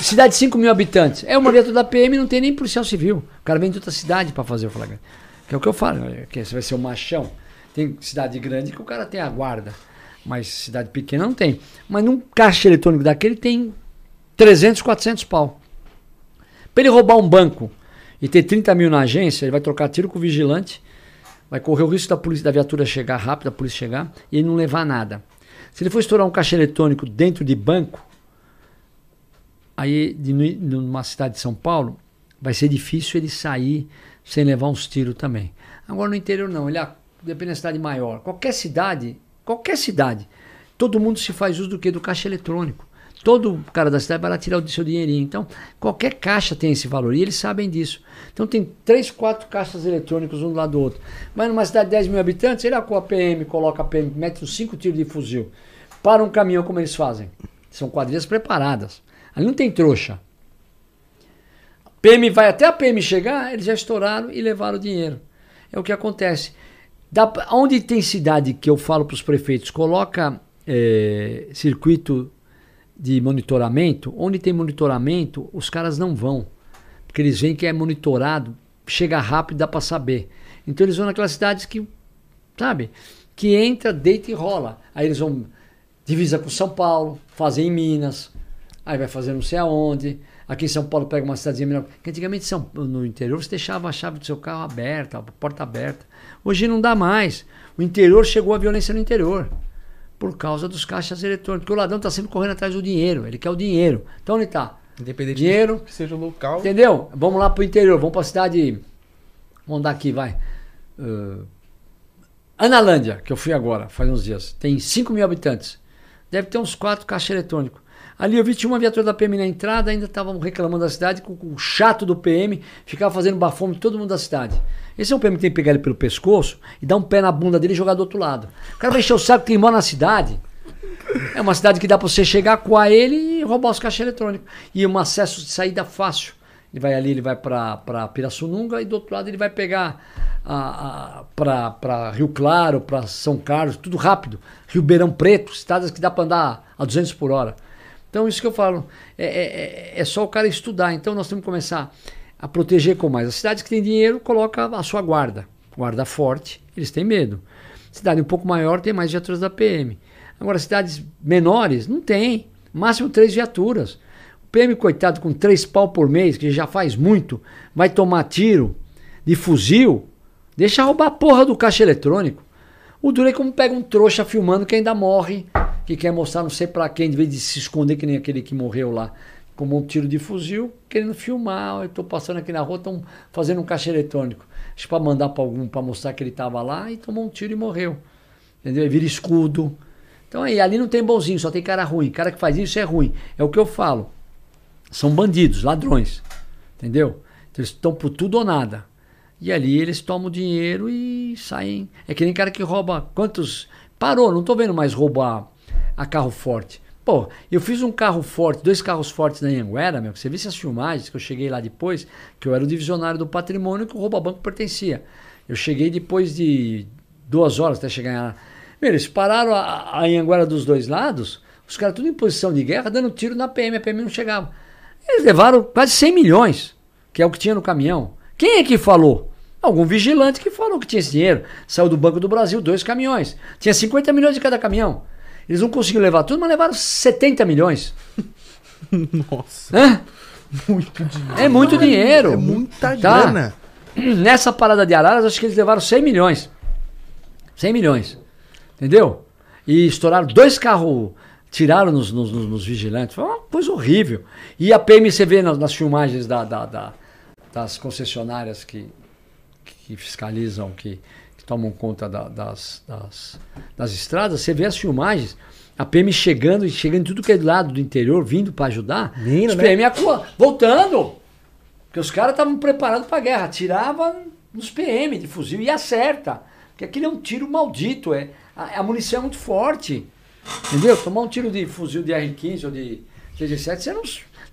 Cidade de 5 mil habitantes. É uma viatura da PM não tem nem policial civil. O cara vem de outra cidade para fazer o flagrante. Que é o que eu falo, é que você vai ser o machão. Tem cidade grande que o cara tem a guarda. Mas cidade pequena não tem. Mas num caixa eletrônico daquele tem 300, 400 pau. Para ele roubar um banco e ter 30 mil na agência, ele vai trocar tiro com o vigilante, vai correr o risco da polícia, da viatura chegar rápido, da polícia chegar, e ele não levar nada. Se ele for estourar um caixa eletrônico dentro de banco, aí de, nu- numa cidade de São Paulo, vai ser difícil ele sair sem levar uns tiros também. Agora no interior não, ele ah, depende da cidade maior. Qualquer cidade, qualquer cidade, todo mundo se faz uso do que? Do caixa eletrônico. Todo cara da cidade vai lá tirar o seu dinheirinho. Então, qualquer caixa tem esse valor e eles sabem disso. Então, tem três, quatro caixas eletrônicos um do lado do outro. Mas numa cidade de 10 mil habitantes, ele com a PM, coloca a PM, mete uns cinco tiros de fuzil. Para um caminhão, como eles fazem? São quadrilhas preparadas. Ali não tem trouxa. PM vai até a PM chegar, eles já estouraram e levaram o dinheiro. É o que acontece. Pra- onde tem cidade que eu falo para os prefeitos, coloca eh, circuito de monitoramento, onde tem monitoramento, os caras não vão. Porque eles veem que é monitorado, chega rápido, dá para saber. Então eles vão naquelas cidades que, sabe, que entra, deita e rola. Aí eles vão divisa com São Paulo, fazem em Minas, aí vai fazer não sei aonde. Aqui em São Paulo pega uma cidadezinha menor. Porque antigamente São, no interior você deixava a chave do seu carro aberta, a porta aberta. Hoje não dá mais. O interior chegou a violência no interior. Por causa dos caixas eletrônicos. Porque o ladrão está sempre correndo atrás do dinheiro. Ele quer o dinheiro. Então onde está? Independente Dinheiro. que seja o local. Entendeu? Vamos lá pro interior, vamos pra cidade. Vamos dar aqui, vai. Uh, Analândia, que eu fui agora, faz uns dias. Tem 5 mil habitantes. Deve ter uns 4 caixas eletrônicos. Ali eu vi tinha uma viatura da PM na entrada, ainda estavam reclamando da cidade, com, o chato do PM, ficava fazendo bafome todo mundo da cidade. Esse é um PM que tem que pegar ele pelo pescoço e dar um pé na bunda dele e jogar do outro lado. O cara vai encher o saco que mora na cidade. É uma cidade que dá pra você chegar com a ele e roubar os caixas eletrônicos. E um acesso de saída fácil. Ele vai ali, ele vai pra pra Pirassununga e do outro lado ele vai pegar a, a, pra, pra Rio Claro, pra São Carlos, tudo rápido. Ribeirão Preto, cidades que dá pra andar a 200 por hora. Então, isso que eu falo, é, é, é só o cara estudar. Então, nós temos que começar a proteger com mais. As cidades que têm dinheiro, coloca a sua guarda. Guarda forte, eles têm medo. Cidade um pouco maior tem mais viaturas da PM. Agora, cidades menores, não tem. Máximo três viaturas. O PM, coitado, com três pau por mês, que já faz muito, vai tomar tiro de fuzil, deixa roubar a porra do caixa eletrônico. O duro é como pega um trouxa filmando que ainda morre, que quer mostrar não sei pra quem, de vez de se esconder que nem aquele que morreu lá, com um tiro de fuzil, querendo filmar. Eu tô passando aqui na rua, estão fazendo um caixa eletrônico. Acho pra mandar pra algum, pra mostrar que ele tava lá, e tomou um tiro e morreu. Entendeu? Vira escudo. Então aí, ali não tem bonzinho, só tem cara ruim. Cara que faz isso é ruim. É o que eu falo. São bandidos, ladrões. Entendeu? Então, eles estão por tudo ou nada. E ali eles tomam dinheiro e saem. É que nem cara que rouba. Quantos. Parou, não tô vendo mais roubar a carro forte. Pô, eu fiz um carro forte, dois carros fortes na Anhanguera, meu, que você visse as filmagens, que eu cheguei lá depois, que eu era o divisionário do patrimônio que o rouba banco pertencia. Eu cheguei depois de duas horas até chegar lá. Meu, eles pararam a, a Anhanguera dos dois lados, os caras tudo em posição de guerra, dando tiro na PM, a PM não chegava. Eles levaram quase 100 milhões, que é o que tinha no caminhão. Quem é que falou? Algum vigilante que falou que tinha esse dinheiro. Saiu do Banco do Brasil, dois caminhões. Tinha 50 milhões de cada caminhão. Eles não conseguiram levar tudo, mas levaram 70 milhões. Nossa. Hã? Muito dinheiro. É muito dinheiro. É muita Tá? grana. Nessa parada de Araras, acho que eles levaram 100 milhões. 100 milhões. Entendeu? E estouraram dois carros, tiraram nos, nos- nos- vigilantes. Foi uma coisa horrível. E a PMC vê nas, nas filmagens da- da- da- das concessionárias que, que fiscalizam, que tomam conta da- das, das, das estradas, você vê as filmagens. A PM chegando e chegando em tudo que é do lado do interior, vindo para ajudar. Os né? PM acua- voltando. Porque os caras estavam preparados para a guerra. Atirava nos PM de fuzil e acerta. Porque aquilo é um tiro maldito. É, a, a munição é muito forte. Entendeu? Tomar um tiro de fuzil de R15 ou de G17, você não,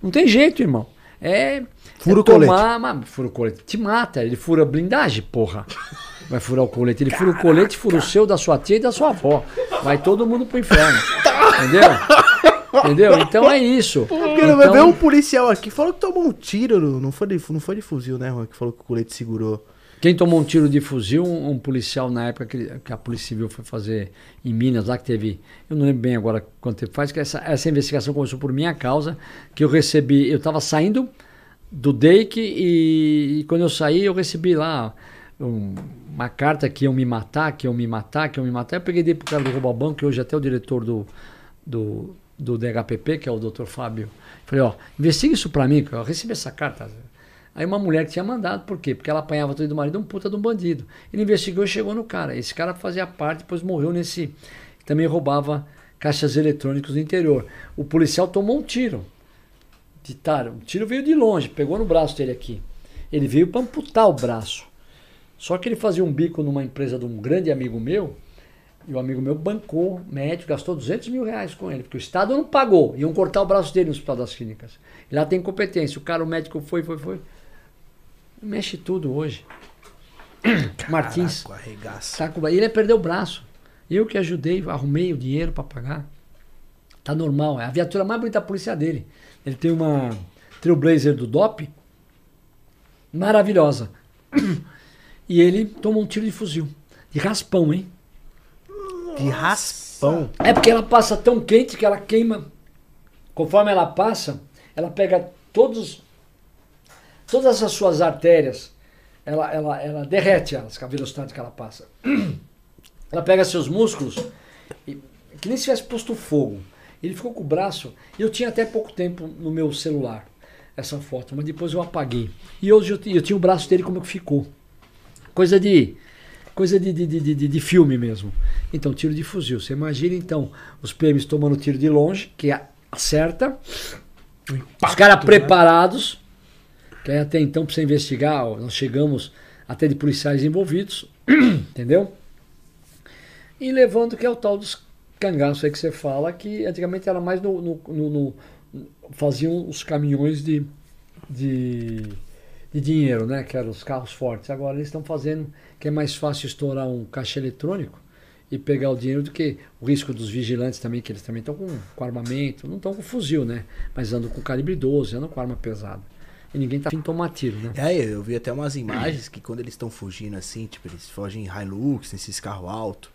não tem jeito, irmão. É. Fura é o colete. tomar- mas fura o colete. Te mata. Ele fura blindagem, porra. Vai furar o colete. Ele fura o colete, fura o seu, da sua tia e da sua avó. Vai todo mundo pro inferno. Entendeu? Entendeu? Então é isso. Porque vai ver Então, um policial aqui falou que tomou um tiro, não foi de, não foi de fuzil, né, Juan? Que falou que o colete segurou. Quem tomou um tiro de fuzil, um, um policial na época que, que a Polícia Civil foi fazer em Minas, lá que teve, eu não lembro bem agora quanto tempo faz, que essa, essa investigação começou por minha causa, que eu recebi, eu estava saindo do DEIC e, e quando eu saí eu recebi lá um- uma carta que iam me matar, que iam me matar, que iam me matar. Eu peguei dei pro cara do Rouba Banco, que hoje até é o diretor do, do, do DHPP, que é o Dr. Fábio. Falei, ó, investiga isso pra mim, que eu recebi essa carta. Aí uma mulher tinha mandado, por quê? Porque ela apanhava tudo do marido, um puta de um bandido. Ele investigou e chegou no cara. Esse cara fazia parte, depois morreu nesse. Também roubava caixas eletrônicos do interior. O policial tomou um tiro. De tar, o tiro veio de longe, pegou no braço dele aqui. Ele veio para amputar o braço. Só que ele fazia um bico numa empresa de um grande amigo meu, e o amigo meu bancou, médico, gastou 200 mil reais com ele, porque o Estado não pagou. Iam cortar o braço dele no Hospital das Clínicas. E lá tem competência. O cara, o médico foi, foi, foi. Mexe tudo hoje. Martins. Caraca, arregaça. Tá com... Ele perdeu o braço. Eu que ajudei, arrumei o dinheiro para pagar. Tá normal. É a viatura mais bonita da polícia dele. Ele tem uma Trailblazer do DOP. Maravilhosa. E ele tomou um tiro de fuzil. De raspão, hein? De raspão. É porque ela passa tão quente que ela queima. Conforme ela passa, ela pega todos, todas as suas artérias. Ela, ela, ela derrete elas com a velocidade que ela passa. Ela pega seus músculos, e, que nem se tivesse posto fogo. Ele ficou com o braço. Eu tinha até pouco tempo no meu celular essa foto, mas depois eu apaguei. E hoje eu, eu tinha o braço dele como que ficou. Coisa de. Coisa de, de, de, de, filme mesmo. Então, tiro de fuzil. Você imagina então os PMs tomando tiro de longe, que a- acerta. os caras preparados. Que aí até então, para você investigar, nós chegamos até de policiais envolvidos. entendeu? E levando que é o tal dos cangaços aí que você fala, que antigamente era mais no. no- no- no- faziam os caminhões de, de, de dinheiro, né? Que eram os carros fortes. Agora eles estão fazendo que é mais fácil estourar um caixa eletrônico e pegar o dinheiro do que o risco dos vigilantes também, que eles também estão com, com armamento, não estão com fuzil, né? Mas andam com calibre 12, andam com arma pesada. E ninguém tá afim de tomar tiro, né? É, eu vi até umas imagens que quando eles estão fugindo assim, tipo, eles fogem em Hilux, nesses carros altos.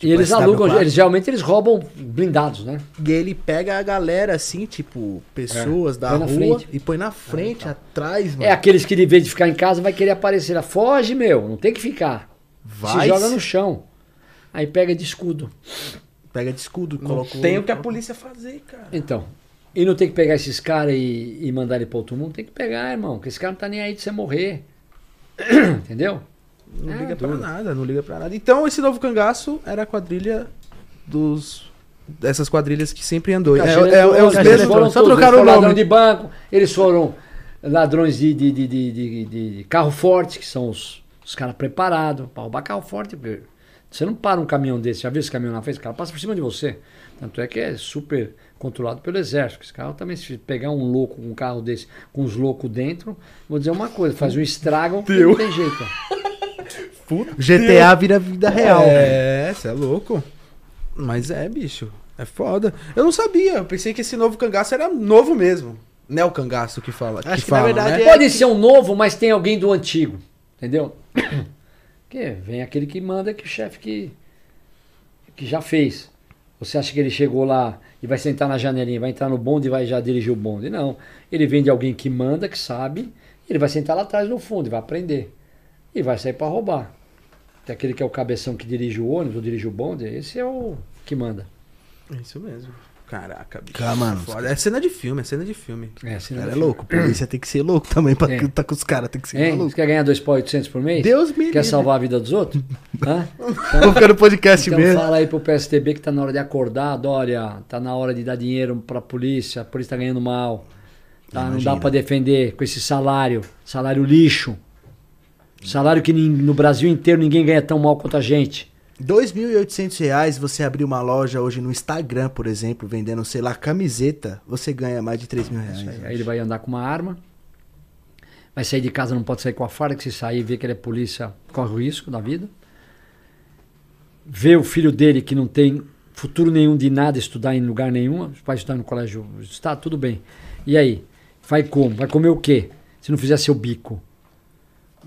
E eles SW4. alugam, eles geralmente eles roubam blindados, né? E ele pega a galera assim, tipo, pessoas da Põe rua frente. e põe na frente, atrás, mano. É aqueles que, de vez de ficar em casa, vai querer aparecer. lá. Foge, meu, não tem que ficar. Vai, Se joga no chão. Aí pega de escudo. pega de escudo, Não coloca tem o que a polícia fazer, cara. Então. E não tem que pegar esses caras e, e mandar ele para outro mundo? Tem que pegar, irmão. Porque esse cara não tá nem aí de você morrer. Entendeu? Não É, liga pra duro. nada, não liga pra nada. Então, esse novo cangaço era a quadrilha dos. Dessas quadrilhas que sempre andou. É, Caixa é, é, os mesmos, só tudo. trocaram o nome. ladrão de banco, eles foram ladrões de, de, de, de, de- de carro forte, que são os, os caras preparados para roubar carro forte. Você não para um caminhão desse, já viu esse caminhão na frente? O cara passa por cima de você. Tanto é que é super controlado pelo exército. Esse carro também, se pegar um louco com um carro desse, com os loucos dentro, vou dizer uma coisa, faz um estrago, não tem jeito. GTA vira vida real. É, você é louco. Mas é, bicho. É foda. Eu não sabia. Eu pensei que esse novo cangaço era novo mesmo. Não é o cangaço que fala. Acho que, fala, na verdade, né? é- Pode ser um novo, mas tem alguém do antigo. Entendeu? Porque vem aquele que manda que o chefe que, que já fez. Você acha que ele chegou lá e vai sentar na janelinha, vai entrar no bonde e vai já dirigir o bonde? Não. Ele vem de alguém que manda, que sabe, ele vai sentar lá atrás no fundo e vai aprender. E vai sair para roubar. Tem aquele que é o cabeção que dirige o ônibus ou dirige o bonde, esse é o que manda. É Isso mesmo. Caraca, bicho. Cara, mano, Foda. É cena de filme, é cena de filme. É, assim Cara, é louco. Polícia tem que ser louco também pra É. tá com os caras, tem que ser? Você maluco. quer ganhar 2.800 por mês? Deus me Quer livre. salvar a vida dos outros? Hã? Vou ficar no podcast Então mesmo. fala aí pro PSTB que tá na hora de acordar, Dória. Tá na hora de dar dinheiro pra polícia. A polícia tá ganhando mal. Tá? Não dá pra defender com esse salário. Salário lixo. Salário que no Brasil inteiro ninguém ganha tão mal quanto a gente. 2.800 reais, você abrir uma loja hoje no Instagram, por exemplo, vendendo, sei lá, camiseta, você ganha mais de 3 mil reais. Isso aí. Aí ele vai andar com uma arma. Vai sair de casa, não pode sair com a farda, que se sair e ver que ele é polícia, corre o risco da vida. Vê o filho dele que não tem futuro nenhum de nada, estudar em lugar nenhum, vai estudar no colégio, está tudo bem. E aí? Vai como? Vai comer o quê? Se não fizer seu bico.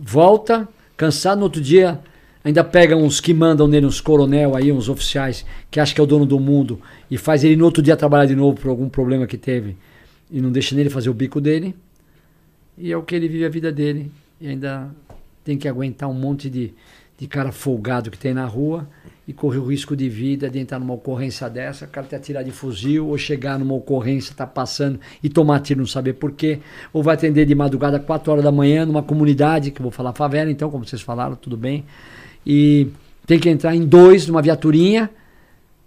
Volta, cansado no outro dia, ainda pega uns que mandam nele, uns coronel aí, uns oficiais, que acha que é o dono do mundo, e faz ele no outro dia trabalhar de novo por algum problema que teve, e não deixa nele fazer o bico dele. E é o que ele vive a vida dele. E ainda tem que aguentar um monte de, de cara folgado que tem na rua e correr o risco de vida de entrar numa ocorrência dessa, o cara te atirar de fuzil, ou chegar numa ocorrência, tá passando e tomar tiro, não saber porquê, ou vai atender de madrugada, 4 horas da manhã, numa comunidade, que eu vou falar favela, então, como vocês falaram, tudo bem. E tem que entrar em dois numa viaturinha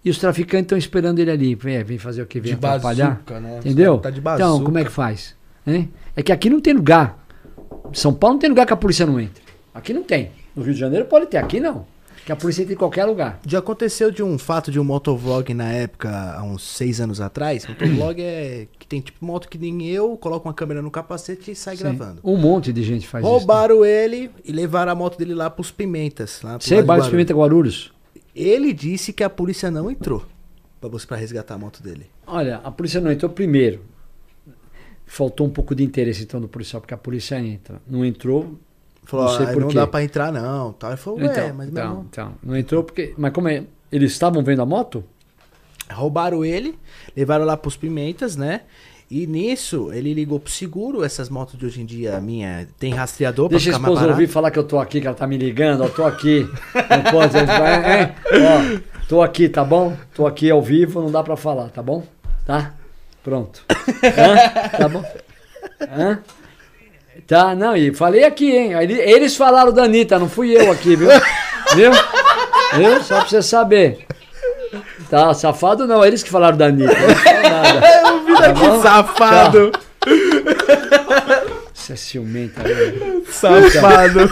e os traficantes estão esperando ele ali. Vem, vem fazer o que? Vem De atrapalhar. bazuca, né? Entendeu? Tá de então, como é que faz? Hein? É que aqui não tem lugar. São Paulo não tem lugar que a polícia não entra. Aqui não tem. No Rio de Janeiro pode ter, aqui não. Que a polícia entra em qualquer lugar. Já aconteceu de um fato de um motovlog na época, há uns seis anos atrás. Motovlog é que tem tipo moto que nem eu, coloca uma câmera no capacete e sai gravando. Um monte de gente faz isso. né? Roubaram ele e levaram a moto dele lá pros Pimentas. Lá pro Você, de bairro Guarulhos. Pimenta Guarulhos. Ele disse que a polícia não entrou pra, você, pra resgatar a moto dele. Olha, a polícia não entrou primeiro. Faltou um pouco de interesse então do policial, porque a polícia entra. Não entrou. Falou, Não sei "Ah, por não quê." dá pra entrar não. Tal. Ele falou, ué, então, mas então, irmão, então, não entrou porque. Mas como é? Eles estavam vendo a moto? Roubaram ele, levaram lá pros Pimentas, né? E nisso, ele ligou pro seguro. Essas motos de hoje em dia, minha, tem rastreador Deixa a pra ficar mais esposa ouvir falar que eu tô aqui, que ela tá me ligando, ó, tô aqui. Não pode, vai, hein? Ó, tô aqui, tá bom? Tô aqui ao vivo, não dá pra falar, tá bom? Tá? Pronto. Hã? Tá bom? Hã? Tá, não, e falei aqui, hein? Eles falaram da Anitta, não fui eu aqui, viu? Viu? Viu? Só pra você saber. Tá, safado não, eles que falaram da Anitta. Não. Eu vi daqui, bom? safado! Você é ciumenta, né? Safado!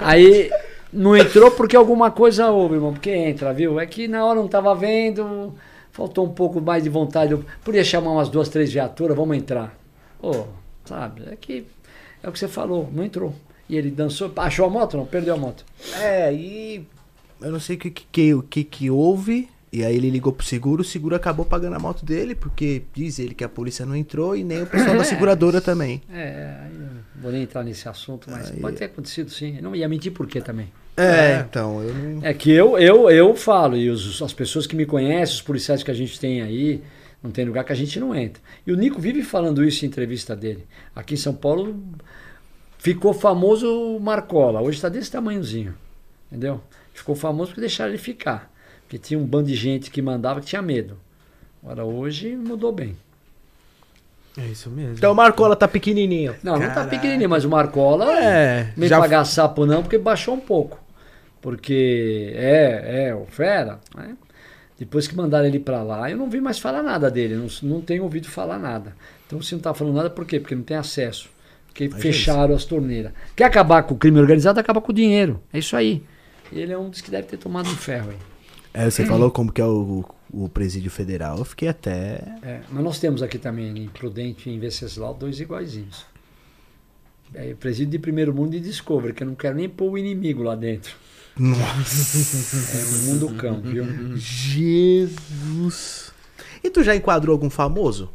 Aí não entrou porque alguma coisa houve, irmão. Porque entra, viu? É que na hora não tava vendo, faltou um pouco mais de vontade. Eu podia chamar umas duas, três viaturas, vamos entrar. Ô, sabe? É que é o que você falou, não entrou. E ele dançou, achou a moto? Não, perdeu a moto. É, aí eu não sei o que, que, o que que houve. E aí ele ligou pro seguro, o seguro acabou pagando a moto dele, porque diz ele que a polícia não entrou e nem o pessoal da seguradora também. É, aí eu não vou nem entrar nesse assunto, mas pode ter acontecido sim. Eu não ia mentir por quê também. É, É. então, eu não. É que eu, eu, eu falo, e os- as pessoas que me conhecem, os policiais que a gente tem aí, não tem lugar que a gente não entra. E o Nico vive falando isso em entrevista dele. Aqui em São Paulo ficou famoso o Marcola, hoje está desse tamanhozinho, entendeu? Ficou famoso porque deixaram ele ficar. Porque tinha um bando de gente que mandava que tinha medo. Agora hoje mudou bem. É isso mesmo. Então o Marcola tá pequenininho. Não, não tá Caraca. pequenininho, mas o Marcola É, nem já pagar sapo não, porque baixou um pouco. Porque é, é, o Fera, né? Depois que mandaram ele pra lá, eu não vi mais falar nada dele, não, não tenho ouvido falar nada. Então se não tá falando nada, por quê? Porque não tem acesso. Porque Mas é fecharam as torneiras. Quer acabar com o crime organizado, acaba com o dinheiro. É isso aí. Ele é um dos que deve ter tomado um ferro aí. É, você falou como que é o, o presídio federal. Eu fiquei até. É, mas nós temos aqui também em Prudente e em Venceslau dois iguaizinhos. É, presídio de primeiro mundo e Discovery, que eu não quero nem pôr o inimigo lá dentro. Nossa. É um mundo cão, viu? Jesus. E tu já enquadrou algum famoso?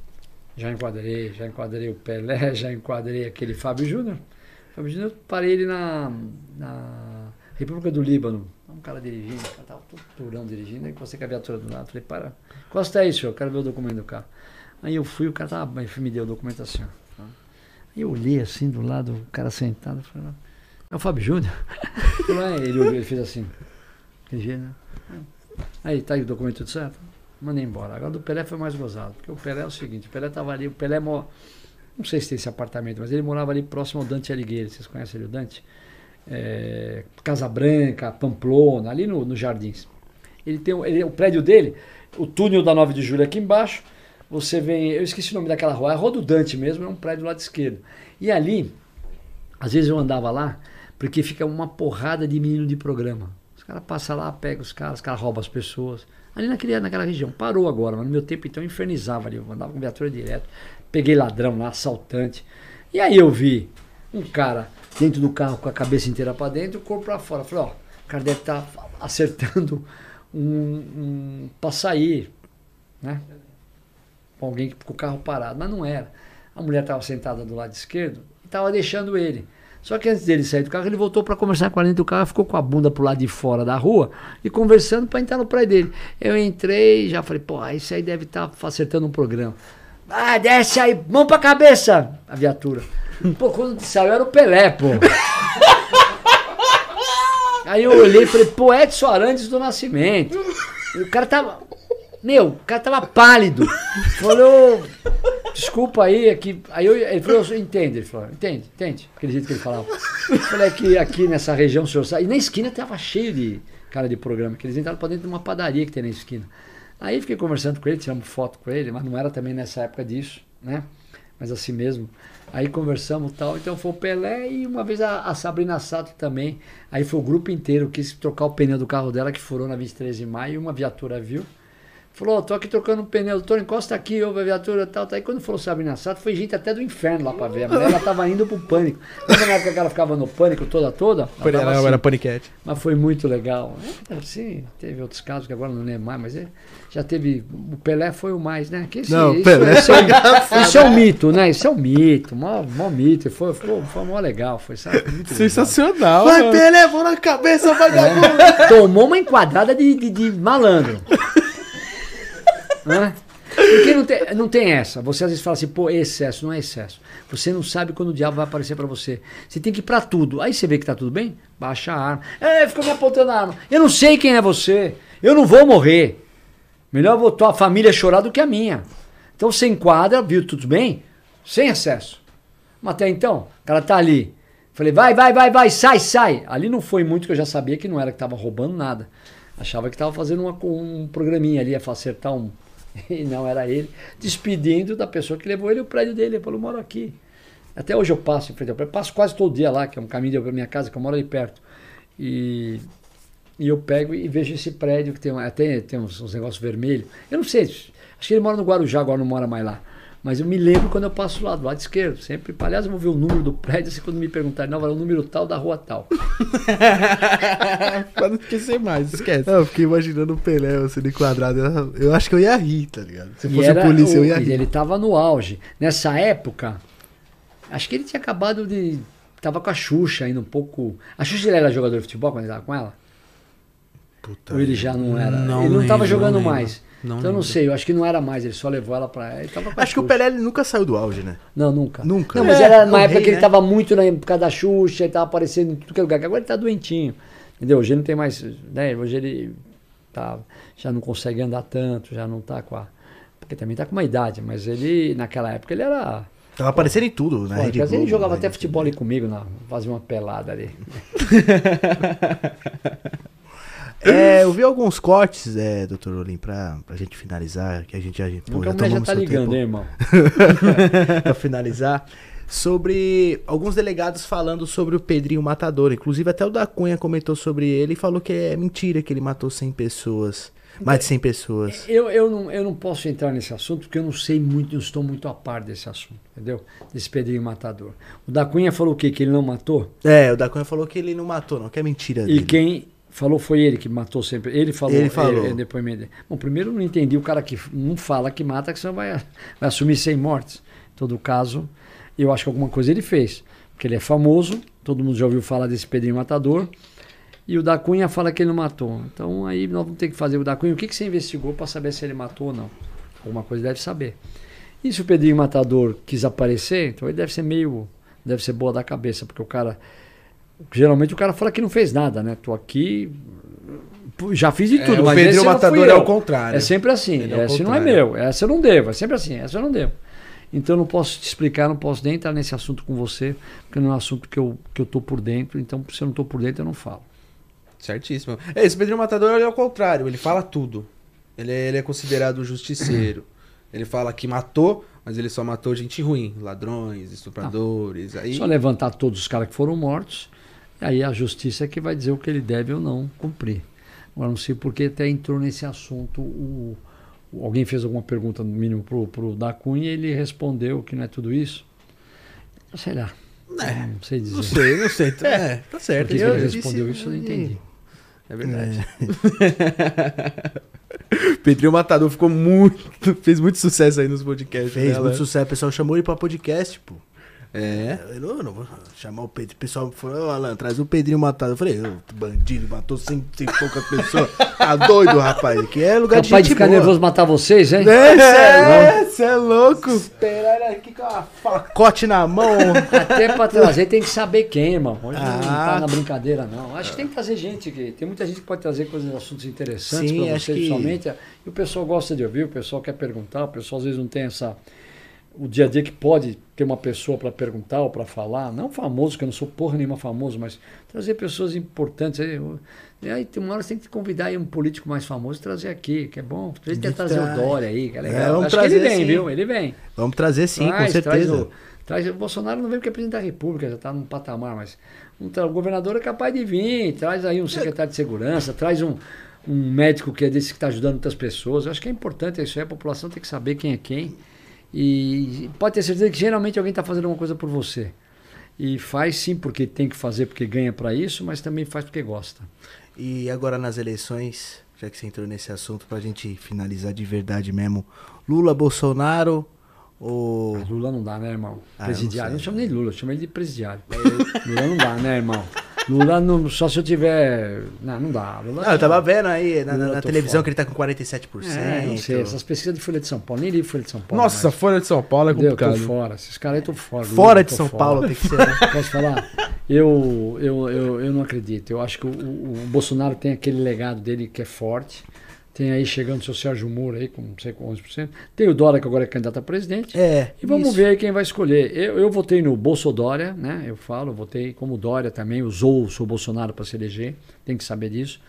Já enquadrei, já enquadrei o Pelé, já enquadrei aquele Fábio Júnior. Fábio Júnior, eu parei ele na, na República do Líbano. Um cara dirigindo, o cara tava todo turão dirigindo, aí você com a viatura do lado. Falei, para, encosta aí, senhor, eu quero ver o documento do carro. Aí eu fui, o cara tava, me deu o documento assim, ó. Aí eu olhei assim do lado, o cara sentado, falei, é o Fábio Júnior? ele, ele fez assim, né? Aí, tá aí o documento tudo certo? Mandei embora. Agora do Pelé foi mais gozado, porque o Pelé é o seguinte, o Pelé tava ali, o Pelé, não sei se tem esse apartamento, mas ele morava ali próximo ao Dante Alighieri, vocês conhecem ele, o Dante? É, Casa Branca, Pamplona, ali no, no Jardins. Ele tem ele, o prédio dele, o túnel da 9 de julho aqui embaixo, você vem, eu esqueci o nome daquela rua, é a Rua do Dante mesmo, é um prédio do lado esquerdo. E ali, às vezes eu andava lá, porque fica uma porrada de menino de programa. Os caras passam lá, pegam os caras, os caras roubam as pessoas. Ali naquele, naquela região. Parou agora, mas no meu tempo então eu infernizava ali. Eu andava com viatura direto. Peguei ladrão lá, assaltante. E aí eu vi um cara dentro do carro com a cabeça inteira para dentro e o corpo para fora. falei, ó, o cara deve estar tá acertando um, um para sair, né? Com alguém com o carro parado. Mas não era. A mulher estava sentada do lado esquerdo e estava deixando ele. Só que antes dele sair do carro, ele voltou para conversar com a dentro do carro, ficou com a bunda pro lado de fora da rua e conversando para entrar no prédio dele. Eu entrei já falei, pô, isso aí deve estar tá acertando um programa. Ah, desce aí, mão pra cabeça, a viatura. Pô, quando saiu era o Pelé, pô. Aí eu olhei e falei, pô, Edson Arantes do Nascimento. O cara tava. Meu, o cara tava pálido. Falou, desculpa aí, aqui. Aí eu, ele falou, entende? Ele falou, entende, entende. Aquele jeito que ele falava. Eu falei que aqui nessa região o senhor sabe. E na esquina tava cheio de cara de programa, que eles entraram pra dentro de uma padaria que tem na esquina. Aí fiquei conversando com ele, tiramos foto com ele, mas não era também nessa época disso, né? Mas assim mesmo. Aí conversamos tal. Então foi o Pelé e uma vez a, a Sabrina Sato também. Aí foi o grupo inteiro, quis trocar o pneu do carro dela, que furou na 23 de maio, e uma viatura viu. Falou, tô aqui trocando um pneu, doutor, encosta aqui, ouve a viatura tal, tal. Aí quando falou Sabrina Sato, foi gente até do inferno lá pra ver. A mulher ela tava indo pro pânico. Lembra na época que ela ficava no pânico toda, toda? Ela, ela assim. era paniquete. Mas foi muito legal. É, sim, teve outros casos que agora não lembro mais, mas é, já teve. O Pelé foi o mais, né? Que esse, não, isso, Pelé isso, é, isso é um mito, né? Isso é um mito, mó, mó mito. Foi, foi, foi mó legal, foi sabe, Sensacional. Vai, Pelé, vou na cabeça, vagabundo. É. Tomou uma enquadrada de, de, de malandro. Né? Porque não tem, não tem essa. Você às vezes fala assim, pô, excesso, não é excesso. Você não sabe quando o diabo vai aparecer para você. Você tem que ir pra tudo. Aí você vê que tá tudo bem, baixa a arma. É, fica me apontando a arma. Eu não sei quem é você. Eu não vou morrer. Melhor vou tua família chorar do que a minha. Então você enquadra, viu tudo bem? Sem excesso. Mas até então, o cara tá ali. Falei, vai, vai, vai, vai, sai, sai. Ali não foi muito que eu já sabia que não era que tava roubando nada. Achava que tava fazendo uma, um programinha ali, a acertar um, e não era ele, despedindo da pessoa que levou ele o prédio dele. Ele falou: moro aqui. Até hoje eu passo em frente ao prédio, passo quase todo dia lá, que é um caminho para minha casa, que eu moro ali perto. E, e eu pego e vejo esse prédio que tem, até tem uns, uns negócios vermelhos. Eu não sei, acho que ele mora no Guarujá, agora não mora mais lá. Mas eu me lembro quando eu passo lá, do lado esquerdo, sempre. Aliás, eu vou ver o número do prédio, assim, quando me perguntarem, não, vai o número tal da rua tal. pra não esquecer mais, esquece. eu fiquei imaginando o Pelé sendo enquadrado. Eu, eu acho que eu ia rir, tá ligado? Se fosse o polícia, eu ia rir. Ele tava no auge. Nessa época, acho que ele tinha acabado de. Tava com a Xuxa ainda um pouco. A Xuxa ele era jogador de futebol quando ele tava com ela? Puta Ou ele já não era? Não ele não lembro, tava jogando não mais. Não então eu não sei, eu acho que não era mais, ele só levou ela pra. Ele tava acho que o Pelé nunca saiu do auge, né? Não, nunca. Nunca. Não, mas é, era uma época rei, que ele né? tava muito na época da Xuxa, ele tava aparecendo em tudo que é lugar. Agora ele tá doentinho. Entendeu? Hoje ele não tem mais. Né? Hoje ele tá, já não consegue andar tanto, já não tá com a. Porque também tá com uma idade, mas ele, naquela época, ele era. Tava aparecendo em tudo, né? Pô, Globo, ele jogava até futebol ali comigo, na, fazia uma pelada ali. É, eu vi alguns cortes, é, doutor Olim, pra, pra gente finalizar, que a gente já, pô, já já tá seu ligando, tempo hein, irmão? pra finalizar, sobre alguns delegados falando sobre o Pedrinho Matador. Inclusive até o da Cunha comentou sobre ele e falou que é mentira que ele matou 100 pessoas, mais de 100 pessoas. Eu, eu, não, eu não posso entrar nesse assunto porque eu não sei muito, não estou muito a par desse assunto, entendeu? Desse Pedrinho Matador. O da Cunha falou o quê? Que ele não matou? É, o da Cunha falou que ele não matou, não, que é mentira E dele. quem falou foi ele que matou sempre. Ele falou. Ele falou. É, é, depoimento dele. Bom, primeiro eu não entendi o cara que não fala que mata, que você vai, vai assumir 100 mortes. Em todo caso, eu acho que alguma coisa ele fez. Porque ele é famoso, todo mundo já ouviu falar desse Pedrinho Matador. E o da Cunha fala que ele não matou. Então aí nós vamos ter que fazer o da Cunha. O que, que você investigou para saber se ele matou ou não? Alguma coisa deve saber. E se o Pedrinho Matador quis aparecer, então ele deve ser meio. Deve ser boa da cabeça, porque o cara. Geralmente o cara fala que não fez nada, né? Tô aqui. Já fiz de É, tudo, o mas não Matador é o contrário. É sempre assim. Ele é não é meu. Essa eu não devo. É sempre assim. Essa eu não devo. Então eu não posso te explicar, não posso nem entrar nesse assunto com você, porque não é um assunto que eu, que eu tô por dentro. Então, se eu não tô por dentro, eu não falo. Certíssimo. É, esse Pedrinho Matador é o contrário, ele fala tudo. Ele é, ele é considerado justiceiro. ele fala que matou, mas ele só matou gente ruim, ladrões, estupradores. Aí... Só levantar todos os caras que foram mortos, aí a justiça é que vai dizer o que ele deve ou não cumprir. Agora não sei porque até entrou nesse assunto o, o- alguém fez alguma pergunta no mínimo pro, pro da Cunha e ele respondeu que não é tudo isso. Sei lá. É, não sei dizer. Não sei, não sei. É, tá certo. Por que Eu ele disse- respondeu isso, eu não entendi. É verdade. Pedrinho Matador ficou muito. Fez muito sucesso aí nos podcasts. Fez né, muito Alan? sucesso, o pessoal chamou ele pra podcast, pô. É. Eu não, eu não vou chamar o Pedro. O pessoal falou, ô Alan, traz o Pedrinho Matador. Eu falei, ô, bandido, matou cem, cem e poucas pessoas. Tá doido, rapaz. Aqui é lugar de Capaz de gente ficar boa. nervoso matar vocês, hein? É, você é louco. Esperar aqui com a facote na mão. Até pra trazer tem que saber quem, irmão. Hoje não Ah. tá na brincadeira, não. Acho que tem que trazer gente aqui. Tem muita gente que pode trazer coisas, assuntos interessantes Sim, pra acho você, que- principalmente. E o pessoal gosta de ouvir, o pessoal quer perguntar, o pessoal às vezes não tem essa. O dia a dia que pode ter uma pessoa para perguntar ou para falar, não famoso, que eu não sou porra nenhuma famoso, mas trazer pessoas importantes. Aí, e aí tem uma hora você tem que convidar aí um político mais famoso e trazer aqui, que é bom. Tem que trazer o. Dória aí, que é É, legal. vamos Acho que ele trazer, vem, sim. viu? Ele vem. Vamos trazer sim, Traz, com certeza. Traz o, traz- o Bolsonaro não vem porque é presidente da República, já está num patamar, mas um o governador é capaz de vir, traz aí um secretário de segurança, traz um, um médico que é desse que está ajudando outras pessoas. Eu acho que é importante isso aí, a população tem que saber quem é quem. E pode ter certeza que geralmente alguém está fazendo alguma coisa por você. E faz sim porque tem que fazer, porque ganha para isso, mas também faz porque gosta. E agora nas eleições, já que você entrou nesse assunto, pra gente finalizar de verdade mesmo. Lula, Bolsonaro ou. Mas Lula não dá, né, irmão? Ah, eu presidiário. não não, sei. chamo nem Lula, eu chamo ele de presidiário. Lula não dá, né, irmão? Lula não, só se eu tiver. Não, não dá. Lula Não, eu tava vendo aí na, na- televisão fora. que ele tá com 47%. É, não sei, essas pesquisas de Folha de São Paulo, nem li Folha de São Paulo. Nossa, mas, Folha de São Paulo é entendeu? eu tô complicado. fora. Esses caras aí estão fora. Fora Lula, de tô São fora. Paulo tem que ser. né? Posso falar? Eu, eu, eu, eu não acredito. Eu acho que o, o- o Bolsonaro tem aquele legado dele que é forte. Tem aí chegando o seu Sérgio Moro aí com não sei com 11%. Tem o Dória que agora é candidato a presidente. É. E vamos isso. ver aí quem vai escolher. Eu, eu votei no Bolsodória, né? Eu falo, votei como Dória também, usou o seu Bolsonaro para se eleger, tem que saber disso.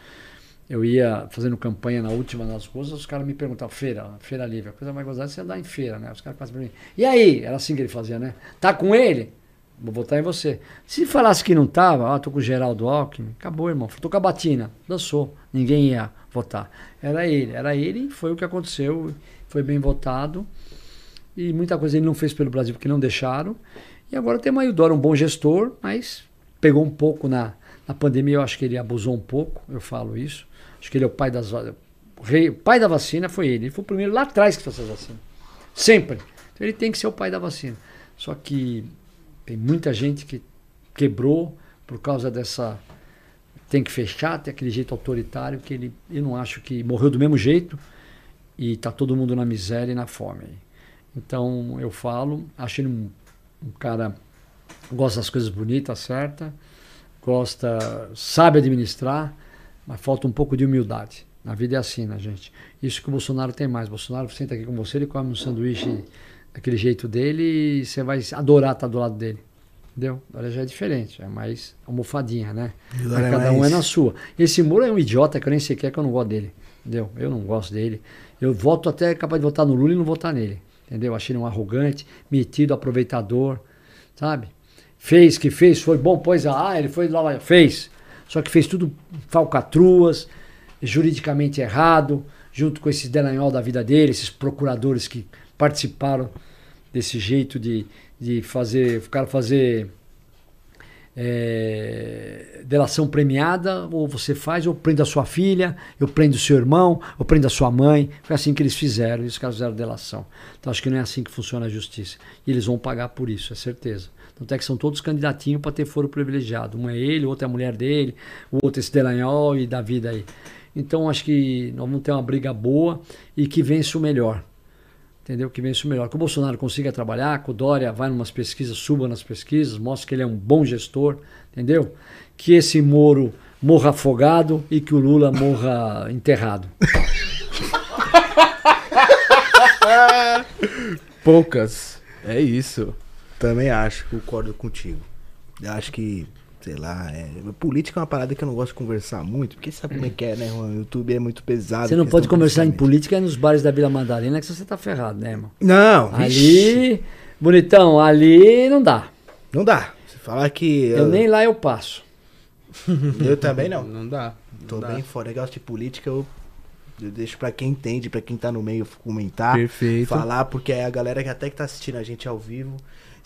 Eu ia fazendo campanha na última nas ruas, os caras me perguntavam, feira, feira livre, a coisa mais gozada é você andar em feira, né? Os caras passam pra mim. E aí? Era assim que ele fazia, né? Tá com ele? Vou votar em você. Se falasse que não tava, ó, tô com o Geraldo Alckmin, acabou, irmão. Tô com a Batina, dançou. Ninguém ia votar. Era ele, era ele foi o que aconteceu. Foi bem votado. E muita coisa ele não fez pelo Brasil porque não deixaram. E agora tem o Dória, um bom gestor, mas pegou um pouco na, na pandemia. Eu acho que ele abusou um pouco, eu falo isso. Acho que ele é o pai das rei, pai da vacina foi ele. Ele foi o primeiro lá atrás que fez essa vacina. Sempre. Então ele tem que ser o pai da vacina. Só que tem muita gente que quebrou por causa dessa. Tem que fechar, tem aquele jeito autoritário que ele. Eu não acho que morreu do mesmo jeito e está todo mundo na miséria e na fome. Então eu falo, acho ele um, um cara gosta das coisas bonitas, certa, gosta, sabe administrar, mas falta um pouco de humildade. Na vida é assim, né, gente? Isso que o Bolsonaro tem mais. Bolsonaro senta aqui com você, ele come um sanduíche daquele jeito dele e você vai adorar estar do lado dele. Entendeu? Dória já é diferente, é mais almofadinha, né? Dória é cada um mais- é na sua. Esse Moro é um idiota que eu nem sei quer que eu não gosto dele. Entendeu? Eu não gosto dele. Eu voto até capaz de votar no Lula e não votar nele. Entendeu? Achei ele um arrogante, metido, aproveitador, sabe? Fez que fez, foi bom, pois ah, ele foi lá, fez. Só que fez tudo falcatruas, juridicamente errado, junto com esses delanhol da vida dele, esses procuradores que participaram desse jeito de, de fazer, o cara fazer é, delação premiada, ou você faz, ou prende a sua filha, eu prendo o seu irmão, ou prendo a sua mãe. Foi assim que eles fizeram, e os caras fizeram delação. Então acho que não é assim que funciona a justiça. E eles vão pagar por isso, é certeza. Tanto é que são todos candidatinhos para ter foro privilegiado. Um é ele, o outro é a mulher dele, o outro é esse Delanhol e da vida aí. Então acho que nós vamos ter uma briga boa e que vence o melhor. Entendeu? Que vence o melhor. Que o Bolsonaro consiga trabalhar, que o Dória vai numas pesquisas, suba nas pesquisas, mostre que ele é um bom gestor, entendeu? Que esse Moro morra afogado e que o Lula morra enterrado. Poucas. É isso. Também acho, concordo contigo. Eu acho que, sei lá, é, política é uma parada que eu não gosto de conversar muito, porque sabe como é que é, né, Juan? O YouTube é muito pesado. Você não pode conversar em política nos bares da Vila Madalena, que você tá ferrado, né, irmão? Não, Ali, bonitão, ali não dá. não dá. Você falar que. Eu nem lá eu passo. eu também não. Não dá. Tô não dá. bem fora. Negócio de política, eu, eu deixo pra quem entende, pra quem tá no meio comentar. Perfeito. Falar, porque é a galera que até que tá assistindo a gente ao vivo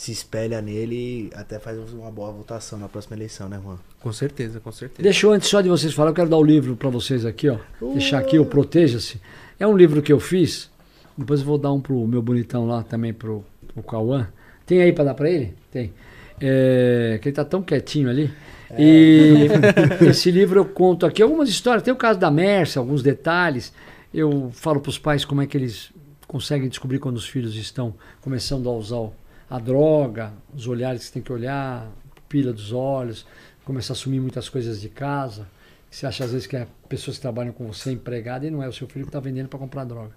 se espelha nele e até faz uma boa votação na próxima eleição, né, Juan? Com certeza, com certeza. Deixa eu, antes só de vocês falar, eu quero dar o livro para vocês aqui, ó. Deixar aqui o Proteja-se. É um livro que eu fiz. Depois eu vou dar um pro meu bonitão lá também, pro, pro Cauã. Tem aí para dar para ele? Tem. É, que ele tá tão quietinho ali. E esse livro eu conto aqui algumas histórias. Tem o caso da Mércia, alguns detalhes. Eu falo para os pais como é que eles conseguem descobrir quando os filhos estão começando a usar o- a droga, os olhares que tem que olhar, pupila dos olhos, começar a assumir muitas coisas de casa. Você acha às vezes que é pessoas que trabalham com você empregada e não é o seu filho que está vendendo para comprar droga.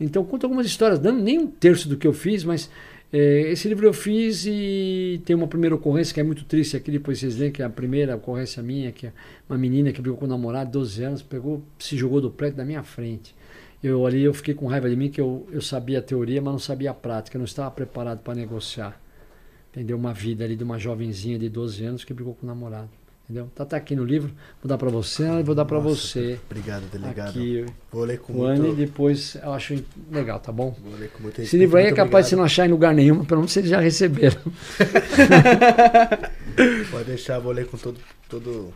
Então conta algumas histórias, não nem um terço do que eu fiz, mas eh, esse livro eu fiz e tem uma primeira ocorrência que é muito triste aqui, depois vocês veem que é a primeira ocorrência minha, que é uma menina que brigou com o namorado, 12 anos, pegou, se jogou do prédio na minha frente. Eu ali eu fiquei com raiva de mim que eu, eu sabia a teoria, mas não sabia a prática, eu não estava preparado para negociar. Entendeu? Uma vida ali de uma jovenzinha de 12 anos que brigou com o namorado. Entendeu? Tá, tá aqui no livro, vou dar para você, vou dar para você. Obrigado, delegado. Aqui, Vou ler com o ano e muito. depois eu acho legal, tá bom? Vou ler com muito Esse livro aí é muito capaz de você obrigado. não achar em lugar nenhum, pelo menos vocês já receberam. Pode deixar, vou ler com todo. todo...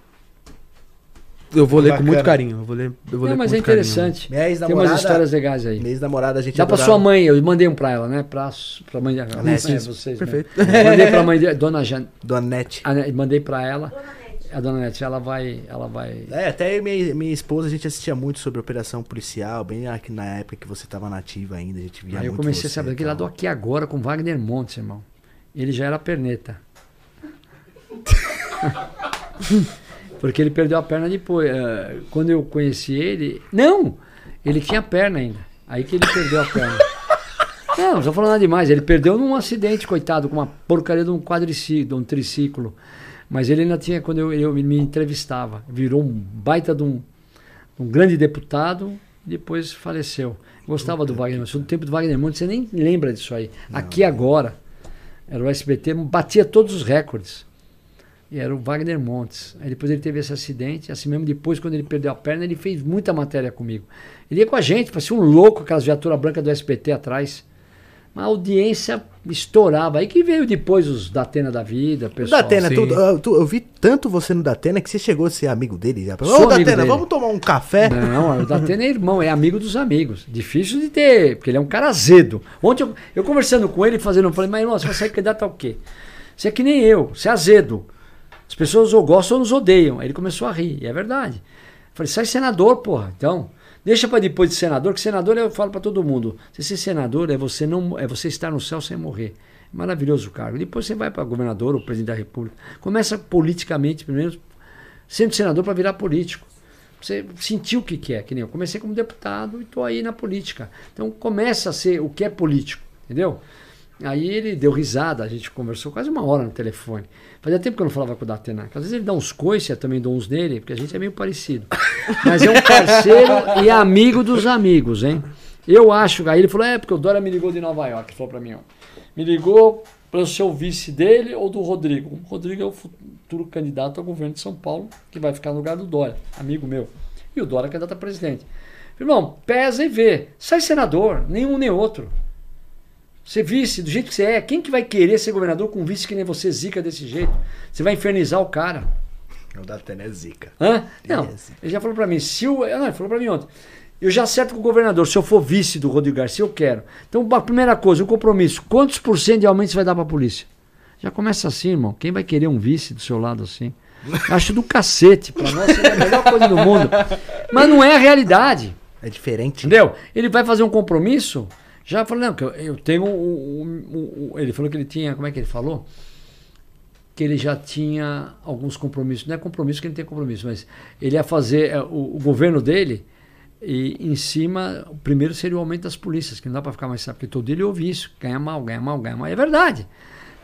Eu vou ler com Bacana. muito carinho. Eu vou ler, eu vou Não, ler mas com é muito carinho. interessante. Tem umas histórias legais aí. Minha ex-namorada, a gente Dá pra adorava- sua mãe, eu mandei um pra ela, né? Pra, pra mãe dela. É, vocês, né? Perfeito. Mandei pra mãe dela, dona Jan, Dona Nete. mandei pra ela. A dona Nete, ela vai, ela vai. É, até eu e minha, minha esposa a gente assistia muito sobre operação policial, bem aqui na época que você tava nativa ainda, a gente via Aí eu comecei você a saber e aquele tal. lado aqui agora com Wagner Montes, irmão. Ele já era perneta. Porque ele perdeu a perna depois. eh, Quando eu conheci ele. Não! Ele tinha perna ainda. Aí que ele perdeu a perna. Não, não tô falando nada demais. Ele perdeu num acidente, coitado, com uma porcaria de um quadriciclo, de um triciclo. Mas ele ainda tinha, quando eu, eu me entrevistava, virou um baita de um, um grande deputado e depois faleceu. Gostava do Wagner Montes. No tempo do Wagner Montes, você nem lembra disso aí. Aqui agora, era o SBT, batia todos os recordes. Era o Wagner Montes. Aí depois ele teve esse acidente, assim mesmo depois, quando ele perdeu a perna, ele fez muita matéria comigo. Ele ia com a gente, parecia um louco, aquelas viaturas brancas do SBT atrás. Uma audiência estourava. Aí que veio depois os Datena da vida, O pessoal. Datena, tu- eu, tu- eu vi tanto você no Datena que você chegou a ser amigo dele. Já. Sou Ô, amigo Datena, dele. vamos tomar um café? Não, o Datena é irmão, é amigo dos amigos. Difícil de ter, porque ele é um cara azedo. Ontem eu, eu conversando com ele, fazendo, eu falei, mas irmão, você vai sair candidato ao quê? Você é que nem eu, você é azedo. As pessoas ou gostam ou nos odeiam. Aí ele começou a rir, e é verdade. Eu falei, sai senador, porra. Então, deixa pra depois de senador, que senador eu falo pra todo mundo. Você ser senador é você não é você estar no céu sem morrer. É maravilhoso o cargo. Depois você vai para governador ou presidente da república. Começa politicamente primeiro, sendo senador para virar político. Você sentiu o que, que é, que nem eu comecei como deputado e estou aí na política. Então começa a ser o que é político, entendeu? Aí ele deu risada, a gente conversou quase uma hora no telefone. Fazia tempo que eu não falava com o Datena. Às vezes ele dá uns coices, eu também dou uns nele, porque a gente é meio parecido. Mas é um parceiro e amigo dos amigos, hein? Eu acho, aí ele falou, é, porque o Dória me ligou de Nova York, falou pra mim, ó. Me ligou para eu ser o vice dele ou do Rodrigo. O Rodrigo é o futuro candidato ao governo de São Paulo, que vai ficar no lugar do Dória, amigo meu. E o Dória é candidato a presidente. Irmão, pesa e vê. Sai senador, nenhum nem outro. Ser vice do jeito que você é, quem que vai querer ser governador com vice que nem você zica desse jeito? Você vai infernizar o cara. O Datena é zica. Hã? Não, ele já falou para mim, se o, não, ele falou para mim ontem. Eu já acerto com o governador, se eu for vice do Rodrigo Garcia, eu quero. Então, a primeira coisa, o compromisso. Quantos por cento de aumento você vai dar para a polícia? Já começa assim, irmão. Quem vai querer um vice do seu lado assim? Acho do cacete. Para nós é a melhor coisa do mundo. Mas não é a realidade. É diferente. Entendeu? Ele vai fazer um compromisso. Já falou, não, eu, tenho. ele falou que ele tinha. Como é que ele falou? Que ele já tinha alguns compromissos. Não é compromisso que ele tem compromisso, mas ele ia fazer. É, o, o governo dele e em cima, o primeiro seria o aumento das polícias, que não dá para ficar mais sábio, porque todo ele ouve isso, ganha mal, ganha mal, ganha mal. É verdade.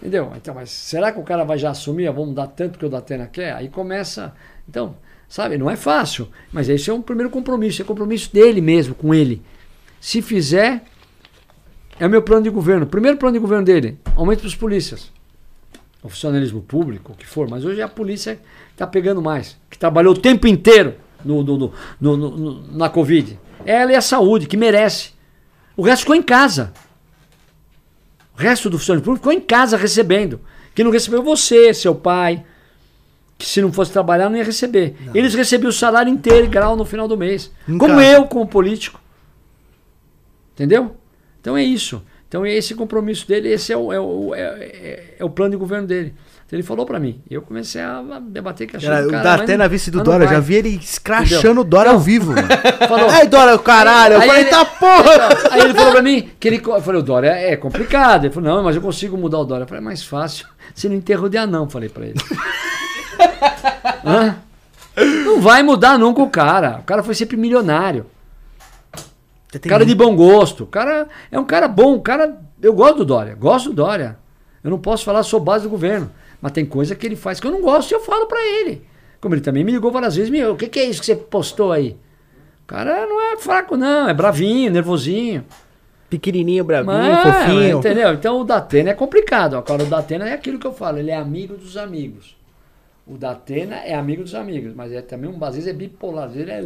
Entendeu? Então, mas será que o cara vai já assumir, ah, vamos dar tanto que o Datena quer? Aí começa. Então, sabe, não é fácil, mas esse é um primeiro compromisso, é compromisso dele mesmo, com ele. Se fizer, é o meu plano de governo. Primeiro plano de governo dele, aumento para os polícias. O funcionalismo público, o que for, mas hoje é a polícia que está pegando mais, que trabalhou o tempo inteiro no, no, no, no, na Covid. Ela e a saúde, que merece. O resto ficou em casa. O resto do funcionário público ficou em casa recebendo. Que não recebeu você, seu pai. Que se não fosse trabalhar não ia receber. Não. Eles recebiam o salário integral no final do mês. Em como casa. eu, como político. Entendeu? Então é isso. Então é esse compromisso dele, esse é o, é o, é, é, é o plano de governo dele. Então ele falou para mim. Eu comecei a debater que achei o cara. até na vice do Dória, já vi ele escrachando o Dória ao vivo. Falou, Ai, Dória, caralho. Eu falei, ele, tá porra. Então, aí ele falou pra mim que ele. Eu falei, o Dória é complicado. Ele falou, não, mas eu consigo mudar o Dória. Eu falei, é mais fácil. Você não enterrou de anão, falei pra ele. Hã? Não vai mudar nunca o cara. O cara foi sempre milionário. Cara de bom gosto. O cara é um cara bom. Cara. Eu gosto do Dória. Gosto do Dória. Eu não posso falar, sou base do governo. Mas tem coisa que ele faz que eu não gosto e eu falo para ele. Como ele também me ligou várias vezes, meu, o que, que é isso que você postou aí? O cara não é fraco, não, é bravinho, nervosinho. Pequenininho, bravinho, Mas, fofinho. Entendeu? Então o Datena é complicado. Agora o Datena é aquilo que eu falo, ele é amigo dos amigos. O Datena é amigo dos amigos, mas é também um, às vezes é bipolar, às vezes é.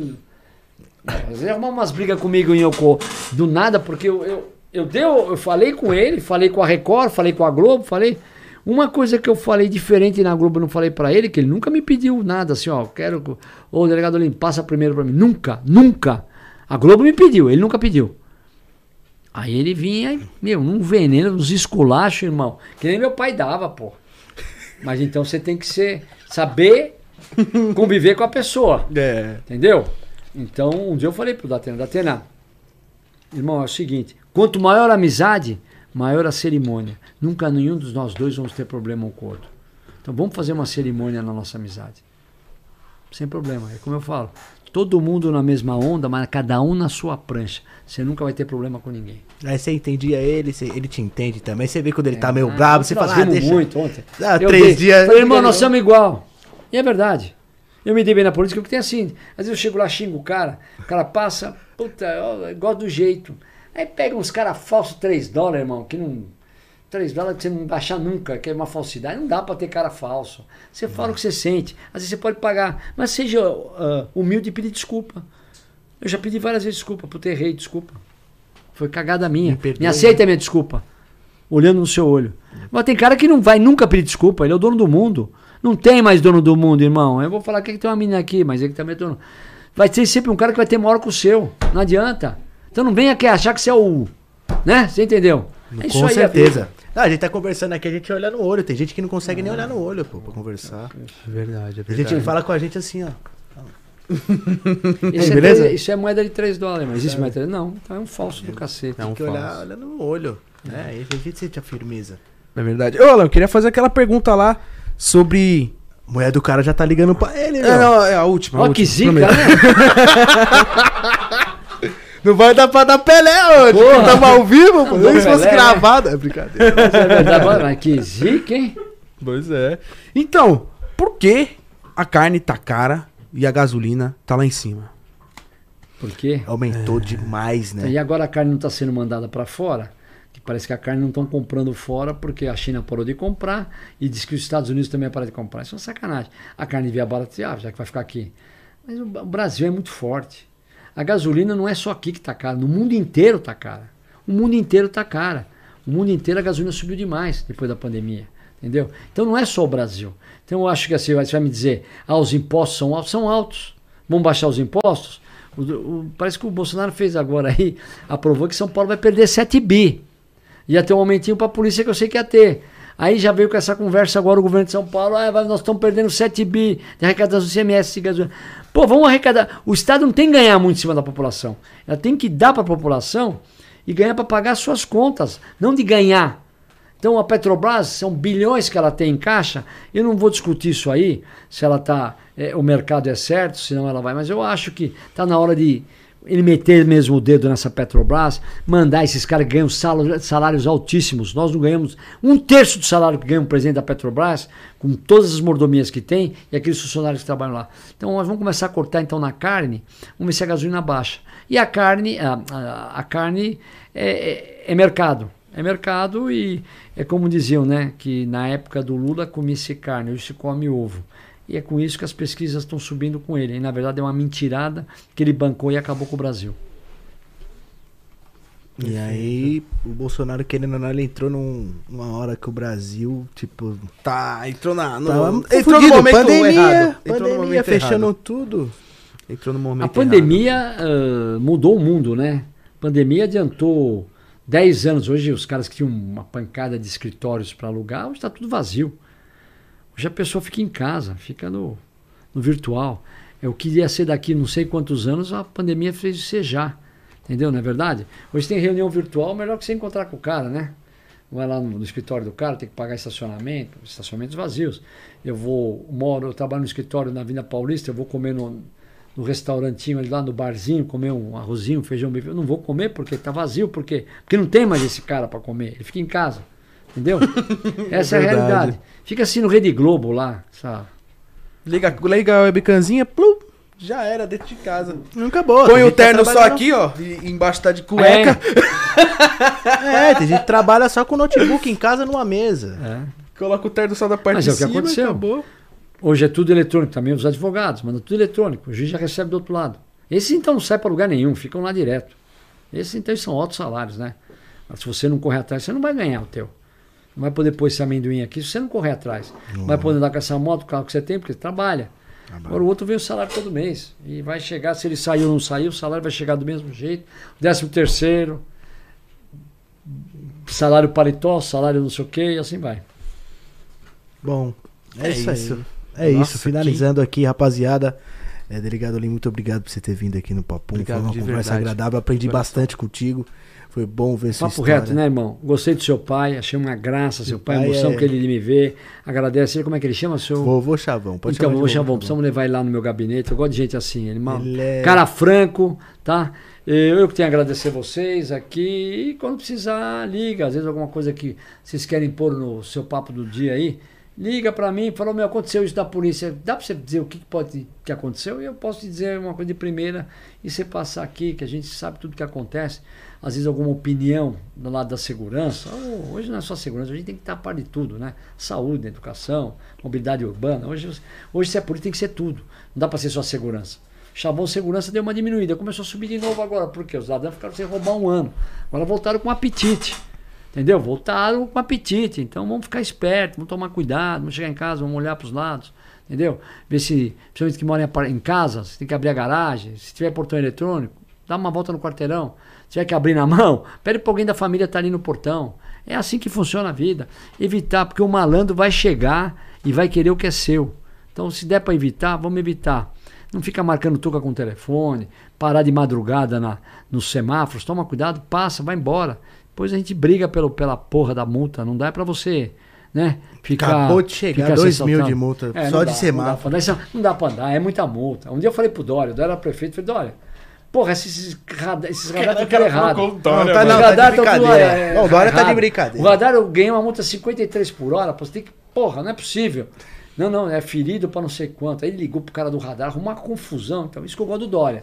Vezes é umas brigas comigo em Yoko do nada, porque eu, eu, eu, deu, eu falei com ele, falei com a Record, falei com a Globo, falei. Uma coisa que eu falei diferente na Globo, não falei para ele, que ele nunca me pediu nada assim, ó, quero. Ô, delegado Olim, passa primeiro para mim. Nunca, nunca. A Globo me pediu, ele nunca pediu. Aí ele vinha, meu, um veneno, uns esculachos, irmão. Que nem meu pai dava, pô. Mas então você tem que ser, saber conviver com a pessoa. É. Entendeu? Então, um dia eu falei pro Datena, Datena, irmão, é o seguinte, quanto maior a amizade, maior a cerimônia. Nunca nenhum dos nós dois vamos ter problema um com o outro. Então vamos fazer uma cerimônia na nossa amizade. Sem problema. É como eu falo. Todo mundo na mesma onda, mas cada um na sua prancha. Você nunca vai ter problema com ninguém. Aí você entendia ele, você, ele te entende também. Você vê quando ele tá é, tá meio ah, bravo, você fala, ah, deixa... muito ontem. Ah, três dei, dias... Falei, irmão, nós somos igual. E é verdade. Eu me dei bem na política, porque tem assim. Às vezes eu chego lá, xingo o cara, o cara passa, puta, eu gosto do jeito. Aí pega uns caras falsos 3 dólares, irmão, que não. 3 dólares que você não vai achar nunca, que é uma falsidade. Não dá para ter cara falso. Você fala o que você sente. Às vezes você pode pagar. Mas seja uh, humilde e pedir desculpa. Eu já pedi várias vezes desculpa por ter errei, desculpa. Foi cagada minha. Me, Me aceita a minha desculpa. Olhando no seu olho. Mas tem cara que não vai nunca pedir desculpa. Ele é o dono do mundo. Não tem mais dono do mundo, irmão. Eu vou falar que tem uma menina aqui, mas ele também é dono. Vai ter sempre um cara que vai ter maior que o seu. Não adianta. Então não venha aqui achar que você é o. Né? Você entendeu? É Com certeza. Não, a gente tá conversando aqui, a gente olha no olho. Tem gente que não consegue nem olhar no olho, pô, pra conversar. É verdade, é verdade. A gente fala com a gente assim, ó. isso, é, beleza? isso é moeda de 3 dólares, mas existe é. moeda de 3 Não, então é um falso do cacete. É um Tem que olhar, olhar no olho. Né? Aí a gente sente a firmeza. É verdade. Ô, Alan, eu queria fazer aquela pergunta lá sobre. A mulher do cara já tá ligando pra ele, É, não, é a última. Ó, que zica, né? Não vai dar pra dar Pelé hoje. Porra. Tamo ao vivo, pô. Não, Nem se fosse Pelé, né? gravado. É brincadeira. Mas é verdade, mas que zica, hein? Pois é. Então, por que a carne tá cara e a gasolina tá lá em cima? Por quê? Aumentou demais, né? E agora a carne não está sendo mandada para fora? Parece que a carne não estão comprando fora porque a China parou de comprar e diz que os Estados Unidos também pararam de comprar. Isso é uma sacanagem. A carne devia baratear, já que vai ficar aqui. Mas o Brasil é muito forte. A gasolina não é só aqui que está cara, no mundo inteiro está cara. O mundo inteiro está cara. O mundo inteiro a gasolina subiu demais depois da pandemia. Entendeu? Então não é só o Brasil. Então eu acho que assim, você vai me dizer, ah, os impostos são altos, são altos. Vamos baixar os impostos? O- o- parece que o Bolsonaro fez agora aí, aprovou que São Paulo vai perder 7 bi. Ia ter um aumentinho a polícia que eu sei que ia ter. Aí já veio com essa conversa agora o governo de São Paulo, ah, nós estamos perdendo 7 bi de arrecadação do CMS. Pô, vamos arrecadar. O Estado não tem que ganhar muito em cima da população. Ela tem que dar para a população e ganhar para pagar suas contas, não de ganhar. Então a Petrobras são bilhões que ela tem em caixa. Eu não vou discutir isso aí, se ela tá, é, o mercado é certo, senão ela vai. Mas eu acho que está na hora de ele meter mesmo o dedo nessa Petrobras, mandar esses caras ganham sal- salários altíssimos. Nós não ganhamos um terço do salário que ganha o presidente da Petrobras, com todas as mordomias que tem, e aqueles funcionários que trabalham lá. Então nós vamos começar a cortar então na carne, vamos ver se a gasolina baixa. E a carne, a, a- a carne é, é- é mercado. É mercado e é como diziam, né? Que na época do Lula comia-se carne, hoje se come ovo. E é com isso que as pesquisas estão subindo com ele. E na verdade é uma mentirada que ele bancou e acabou com o Brasil. E aí, o Bolsonaro, querendo ou não, ele entrou num- numa hora que o Brasil, tipo. Tá, entrou na. No, Tava entrou no fudido. momento pandemia, errado. Entrou no pandemia momento fechando errado. tudo. Entrou no momento A pandemia ah, mudou o mundo, né? A pandemia adiantou 10 anos. Hoje os caras que tinham uma pancada de escritórios para alugar, hoje está tudo vazio. Hoje a pessoa fica em casa, fica no, no virtual. É o que ia ser daqui não sei quantos anos, a pandemia fez ser já. Entendeu? Não é verdade? Hoje tem reunião virtual, melhor que você encontrar com o cara, né? Vai lá no, no escritório do cara, tem que pagar estacionamento, estacionamentos vazios. Eu vou, moro, eu trabalho no escritório na Avenida Paulista, eu vou comer no, no restaurantinho ali lá no barzinho, comer um arrozinho, um feijão. Eu não vou comer porque tá vazio, porque, porque não tem mais esse cara para comer. Ele fica em casa. Entendeu? Essa é, a Verdade. realidade. Fica assim no Rede Globo lá, sabe? Liga, liga a webcamzinha, plum, já era dentro de casa. Não acabou. Põe o tá terno só trabalhando- aqui, ó. E embaixo tá de cueca. É, tem gente que trabalha só com notebook em casa numa mesa. É. Coloca o terno só da parte Mas de é o que cima aconteceu. acabou. Hoje é tudo eletrônico, também os advogados, manda tudo eletrônico. O juiz já recebe do outro lado. Esses então não saem para lugar nenhum, ficam lá direto. Esses então são altos salários, né? Mas se você não correr atrás, você não vai ganhar o teu. Não vai poder pôr esse amendoim aqui se você não correr atrás. Não vai poder andar com essa moto, o carro que você tem, porque você trabalha. Agora o outro vem o salário todo mês. E vai chegar, se ele saiu ou não saiu, o salário vai chegar do mesmo jeito. Décimo terceiro, salário paletó, salário não sei o quê, e assim vai. Bom, é, É isso, isso. aí. É Nossa, isso. Finalizando aqui, rapaziada. É, delegado Lim, muito obrigado por você ter vindo aqui no Papum. Obrigado Foi uma conversa verdade. agradável. Aprendi bastante contigo. Foi bom ver Papo história. reto, né, irmão? Gostei do seu pai, achei uma graça, seu pai, a emoção é- que ele me vê. Agradece ele, como é que ele chama, seu? Vovô Chavão. Pode então, vovô Chavão, precisamos levar ele lá no meu gabinete. Eu gosto de gente assim, Ele é- cara franco, tá? Eu, que tenho a agradecer vocês aqui. E quando precisar, liga. Às vezes alguma coisa que vocês querem pôr no seu papo do dia aí, liga pra mim, fala, meu, aconteceu isso da polícia. Dá pra você dizer o que que pode que aconteceu? E eu posso te dizer uma coisa de primeira e você passar aqui, que a gente sabe tudo que acontece. Às vezes alguma opinião do lado da segurança. Hoje não é só segurança, a gente tem que estar a par de tudo, né? Saúde, educação, mobilidade urbana. Hoje, hoje se é polícia tem que ser tudo. Não dá pra ser só segurança. Chabão Segurança deu uma diminuída, começou a subir de novo agora, porque os ladrões ficaram sem roubar um ano. Agora voltaram com apetite. Entendeu? Voltaram com apetite. Então vamos ficar espertos, vamos tomar cuidado, vamos chegar em casa, vamos olhar para os lados. Entendeu? Ver se, principalmente que mora em casa, você tem que abrir a garagem. Se tiver portão eletrônico, dá uma volta no quarteirão. Tiver que abrir na mão, pede para alguém da família estar ali no portão. É assim que funciona a vida. Evitar, porque o malandro vai chegar e vai querer o que é seu. Então, se der para evitar, vamos evitar. Não fica marcando tuca com o telefone, parar de madrugada na, nos semáforos, toma cuidado, passa, vai embora. Depois a gente briga pelo, pela porra da multa, não dá pra você, né? Ficar, Acabou de chegar, ficar se dois mil assaltando. de multa, É, só não de dá, semáforo. Não dá, pra, não dá pra andar, é muita multa. Um dia eu falei pro Dória, o Dória era prefeito, falei, Dória, Porra, esses radar, esses radar estão tudo errado. Não, tá, não, tá de radar tão tudo, é, Não, o Dória tá de brincadeira. O radar eu ganhei uma multa 53 por hora, pô, você tem que. Porra, não é possível. Não, não, é ferido pra não sei quanto. Aí ele ligou pro cara do radar, arrumou uma confusão. Então, isso que eu gosto do Dória.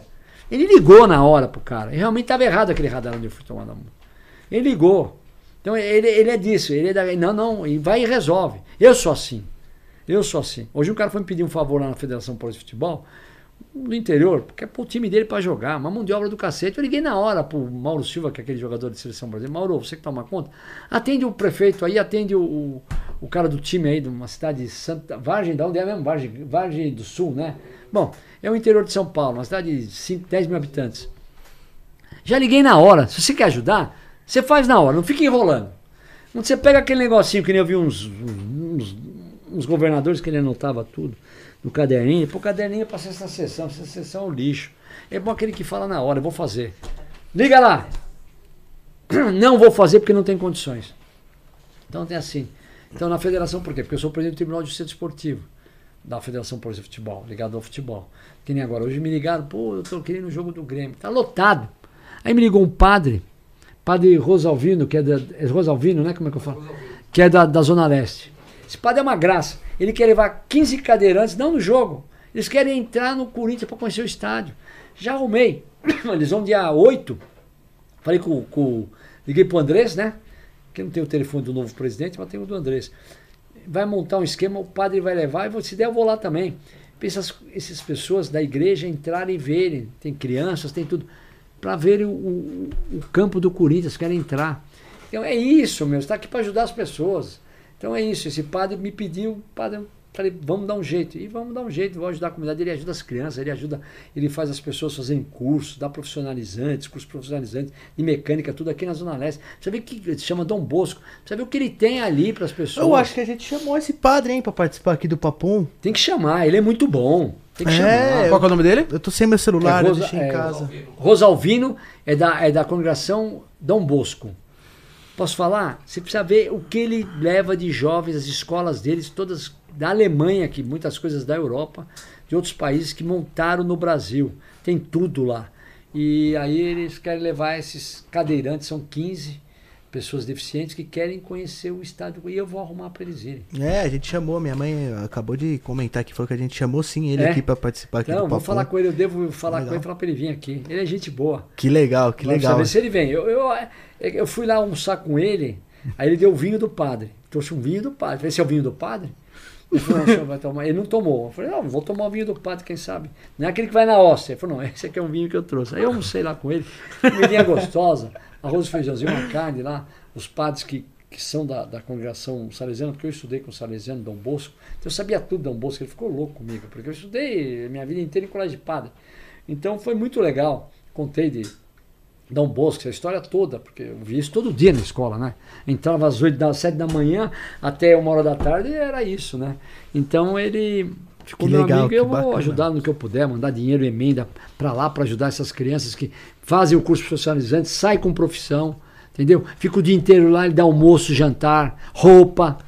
Ele ligou na hora pro cara. E realmente estava errado aquele radar onde eu fui tomando a multa. Ele ligou. Então ele, ele é disso. Ele é da, não, não, e vai e resolve. Eu sou assim. Eu sou assim. Hoje um cara foi me pedir um favor lá na Federação Paulista de Futebol, do interior, porque é pro time dele para jogar, uma mão de obra do cacete. Eu liguei na hora pro Mauro Silva, que é aquele jogador de seleção brasileira. Mauro, você que toma conta, atende o prefeito aí, atende o, o, o cara do time aí de uma cidade de Santa. Vargem, da onde é mesmo? Vargem, Vargem do Sul, né? Bom, é o interior de São Paulo, uma cidade de 5, 10 mil habitantes. Já liguei na hora. Se você quer ajudar, você faz na hora, não fica enrolando. Quando você pega aquele negocinho que nem eu vi uns, uns, uns governadores que ele anotava tudo no caderninho, pô, caderninho é pra sexta sessão, sexta sessão é um lixo. É bom aquele que fala na hora, eu vou fazer. Liga lá! Não vou fazer porque não tem condições. Então tem assim. Então na federação, por quê? Porque eu sou presidente do Tribunal de Justiça Esportivo da Federação Paulista de Futebol, ligado ao futebol. Que nem agora. Hoje me ligaram, pô, eu tô querendo o jogo do Grêmio. Tá lotado. Aí me ligou um padre, padre Rosalvino, que é da. É Rosalvino, né? Como é que eu falo? Que é da, da Zona Leste. Esse padre é uma graça. Ele quer levar 15 cadeirantes, não no jogo. Eles querem entrar no Corinthians para conhecer o estádio. Já arrumei. Eles vão dia 8. Falei com, com. Liguei pro Andrés, né? Que não tem o telefone do novo presidente, mas tem o do Andrés. Vai montar um esquema, o padre vai levar, e se der, eu vou lá também. Pra essas, pessoas da igreja entrarem e verem. Tem crianças, tem tudo. Para verem o, o, o campo do Corinthians, querem entrar. Então é isso, meu. Está aqui para ajudar as pessoas. Então é isso. Esse padre me pediu, padre, eu falei, vamos dar um jeito. E vamos dar um jeito, vou ajudar a comunidade. Ele ajuda as crianças, ele ajuda, ele faz as pessoas fazerem cursos, dá profissionalizantes, cursos profissionalizantes de mecânica, tudo aqui na Zona Leste. Você vê que se chama Dom Bosco. Você vê o que ele tem ali para as pessoas. Eu acho que a gente chamou esse padre, hein, pra participar aqui do Papum. Tem que chamar, ele é muito bom. Tem que É, chamar. Qual que é o nome dele? Eu tô sem meu celular, É eu Rosa- deixei em é, casa. Rosalvino é da, é da congregação Dom Bosco. Posso falar? Você precisa ver o que ele leva de jovens, as escolas deles, todas da Alemanha, que muitas coisas da Europa, de outros países que montaram no Brasil. Tem tudo lá. E aí eles querem levar esses cadeirantes, são 15 pessoas deficientes que querem conhecer o estádio e eu vou arrumar para eles irem. É, a gente chamou, minha mãe acabou de comentar que falou que a gente chamou sim ele É? aqui pra participar aqui do vou falar com ele, eu devo falar com Legal. ele e falar para ele vir aqui. Ele é gente boa. Que legal, que Vamos legal. saber se ele vem. Eu, eu, eu fui lá almoçar com ele, aí ele deu o vinho do padre. Trouxe um vinho do padre. Falei, esse é o vinho do padre? Ele falou, não, vai tomar. Ele não tomou. Eu falei, não, vou tomar o vinho do padre, quem sabe. Não é aquele que vai na hóstia. Ele falou, não, esse aqui é um vinho que eu trouxe. Aí eu almocei lá com ele, comidinha gostosa, arroz e feijãozinho, uma carne lá. Os padres que, que são da, da congregação salesiana, porque eu estudei com o salesiano, Dom Bosco. Então eu sabia tudo, Dom Bosco. Ele ficou louco comigo, porque eu estudei minha vida inteira em colégio de padre. Então foi muito legal. Contei de Dom Bosco, essa história toda, porque eu vi isso todo dia na escola, né? Entrava às 8 das 7 da manhã até uma hora da tarde e era isso, né? Então ele ficou Que meu legal, amigo eu vou bacana. ajudar no que eu puder, mandar dinheiro, emenda para lá para ajudar essas crianças que fazem o curso profissionalizante, sai com profissão, entendeu? Fica o dia inteiro lá, ele dá almoço, jantar, roupa.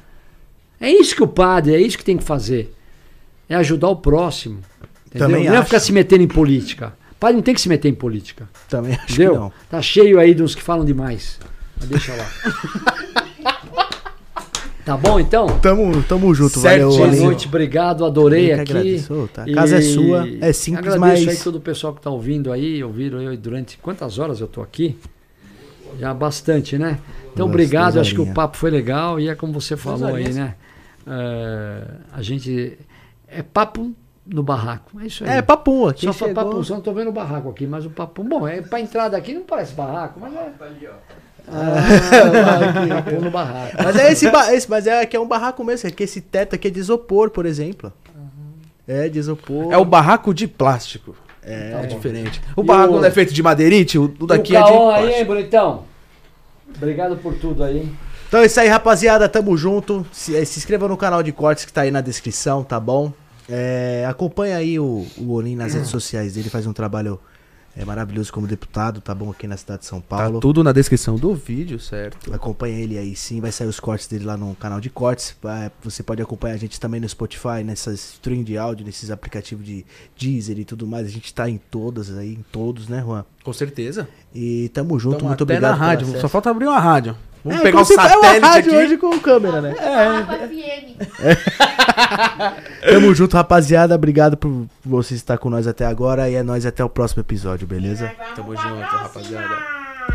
É isso que o padre, é isso que tem que fazer. É ajudar o próximo. Entendeu? Também não é ficar se metendo em política. O padre não tem que se meter em política. Também acho Entendeu? que não. Tá cheio aí de uns que falam demais. Mas deixa lá. tá bom então? Tamo, tamo junto, Certinho. valeu. Boa noite, obrigado, adorei Eu que aqui. agradeço, tá? A casa é sua, é simples, agradeço mas- aí todo o pessoal que tá ouvindo aí, ouviram eu durante quantas horas eu tô aqui? Já bastante, né? Então, Duas, obrigado, duas acho que o horinhas. papo foi legal e é como você falou aí, horinhas. né? É, a gente. É papo no barraco. É isso aí. É, papum aqui. Só chegou. papo, só não tô vendo o barraco aqui, mas o papo. Bom, é pra entrada aqui não parece barraco, mas é. Ah, papo no barraco. Mas é esse, esse- mas é que é um barraco mesmo, é que esse teto aqui é de isopor, por exemplo. É de isopor. É o barraco de plástico. É, Tá bom. Diferente. O E barraco o- não é feito de madeirite, o o daqui e o é de Caon aí, hein, plástico. bonitão? Obrigado por tudo aí. Então é isso aí, rapaziada. Tamo junto. Se, eh, se inscreva no canal de cortes que tá aí na descrição, tá bom? É, acompanha aí o, o Olim nas redes sociais dele, faz um trabalho É maravilhoso como deputado, tá bom aqui na cidade de São Tá Paulo. tudo na descrição do vídeo, certo? Acompanha ele aí sim, vai sair os cortes dele lá no canal de cortes. Vai- Você pode acompanhar a gente também no Spotify, nessas stream de áudio, nesses aplicativos de Deezer e tudo mais. A gente tá em todas aí, em todos, né, Juan? Com certeza. E tamo junto, Tamo muito até obrigado. na pelo rádio. Só falta abrir uma rádio. Vamos É, pegar o se- é uma satélite rádio aqui. hoje com câmera, né? Papo FM. Tamo junto, rapaziada. Obrigado por você estar com nós até agora e é nós até o próximo episódio, beleza? Tamo junto, próxima. rapaziada.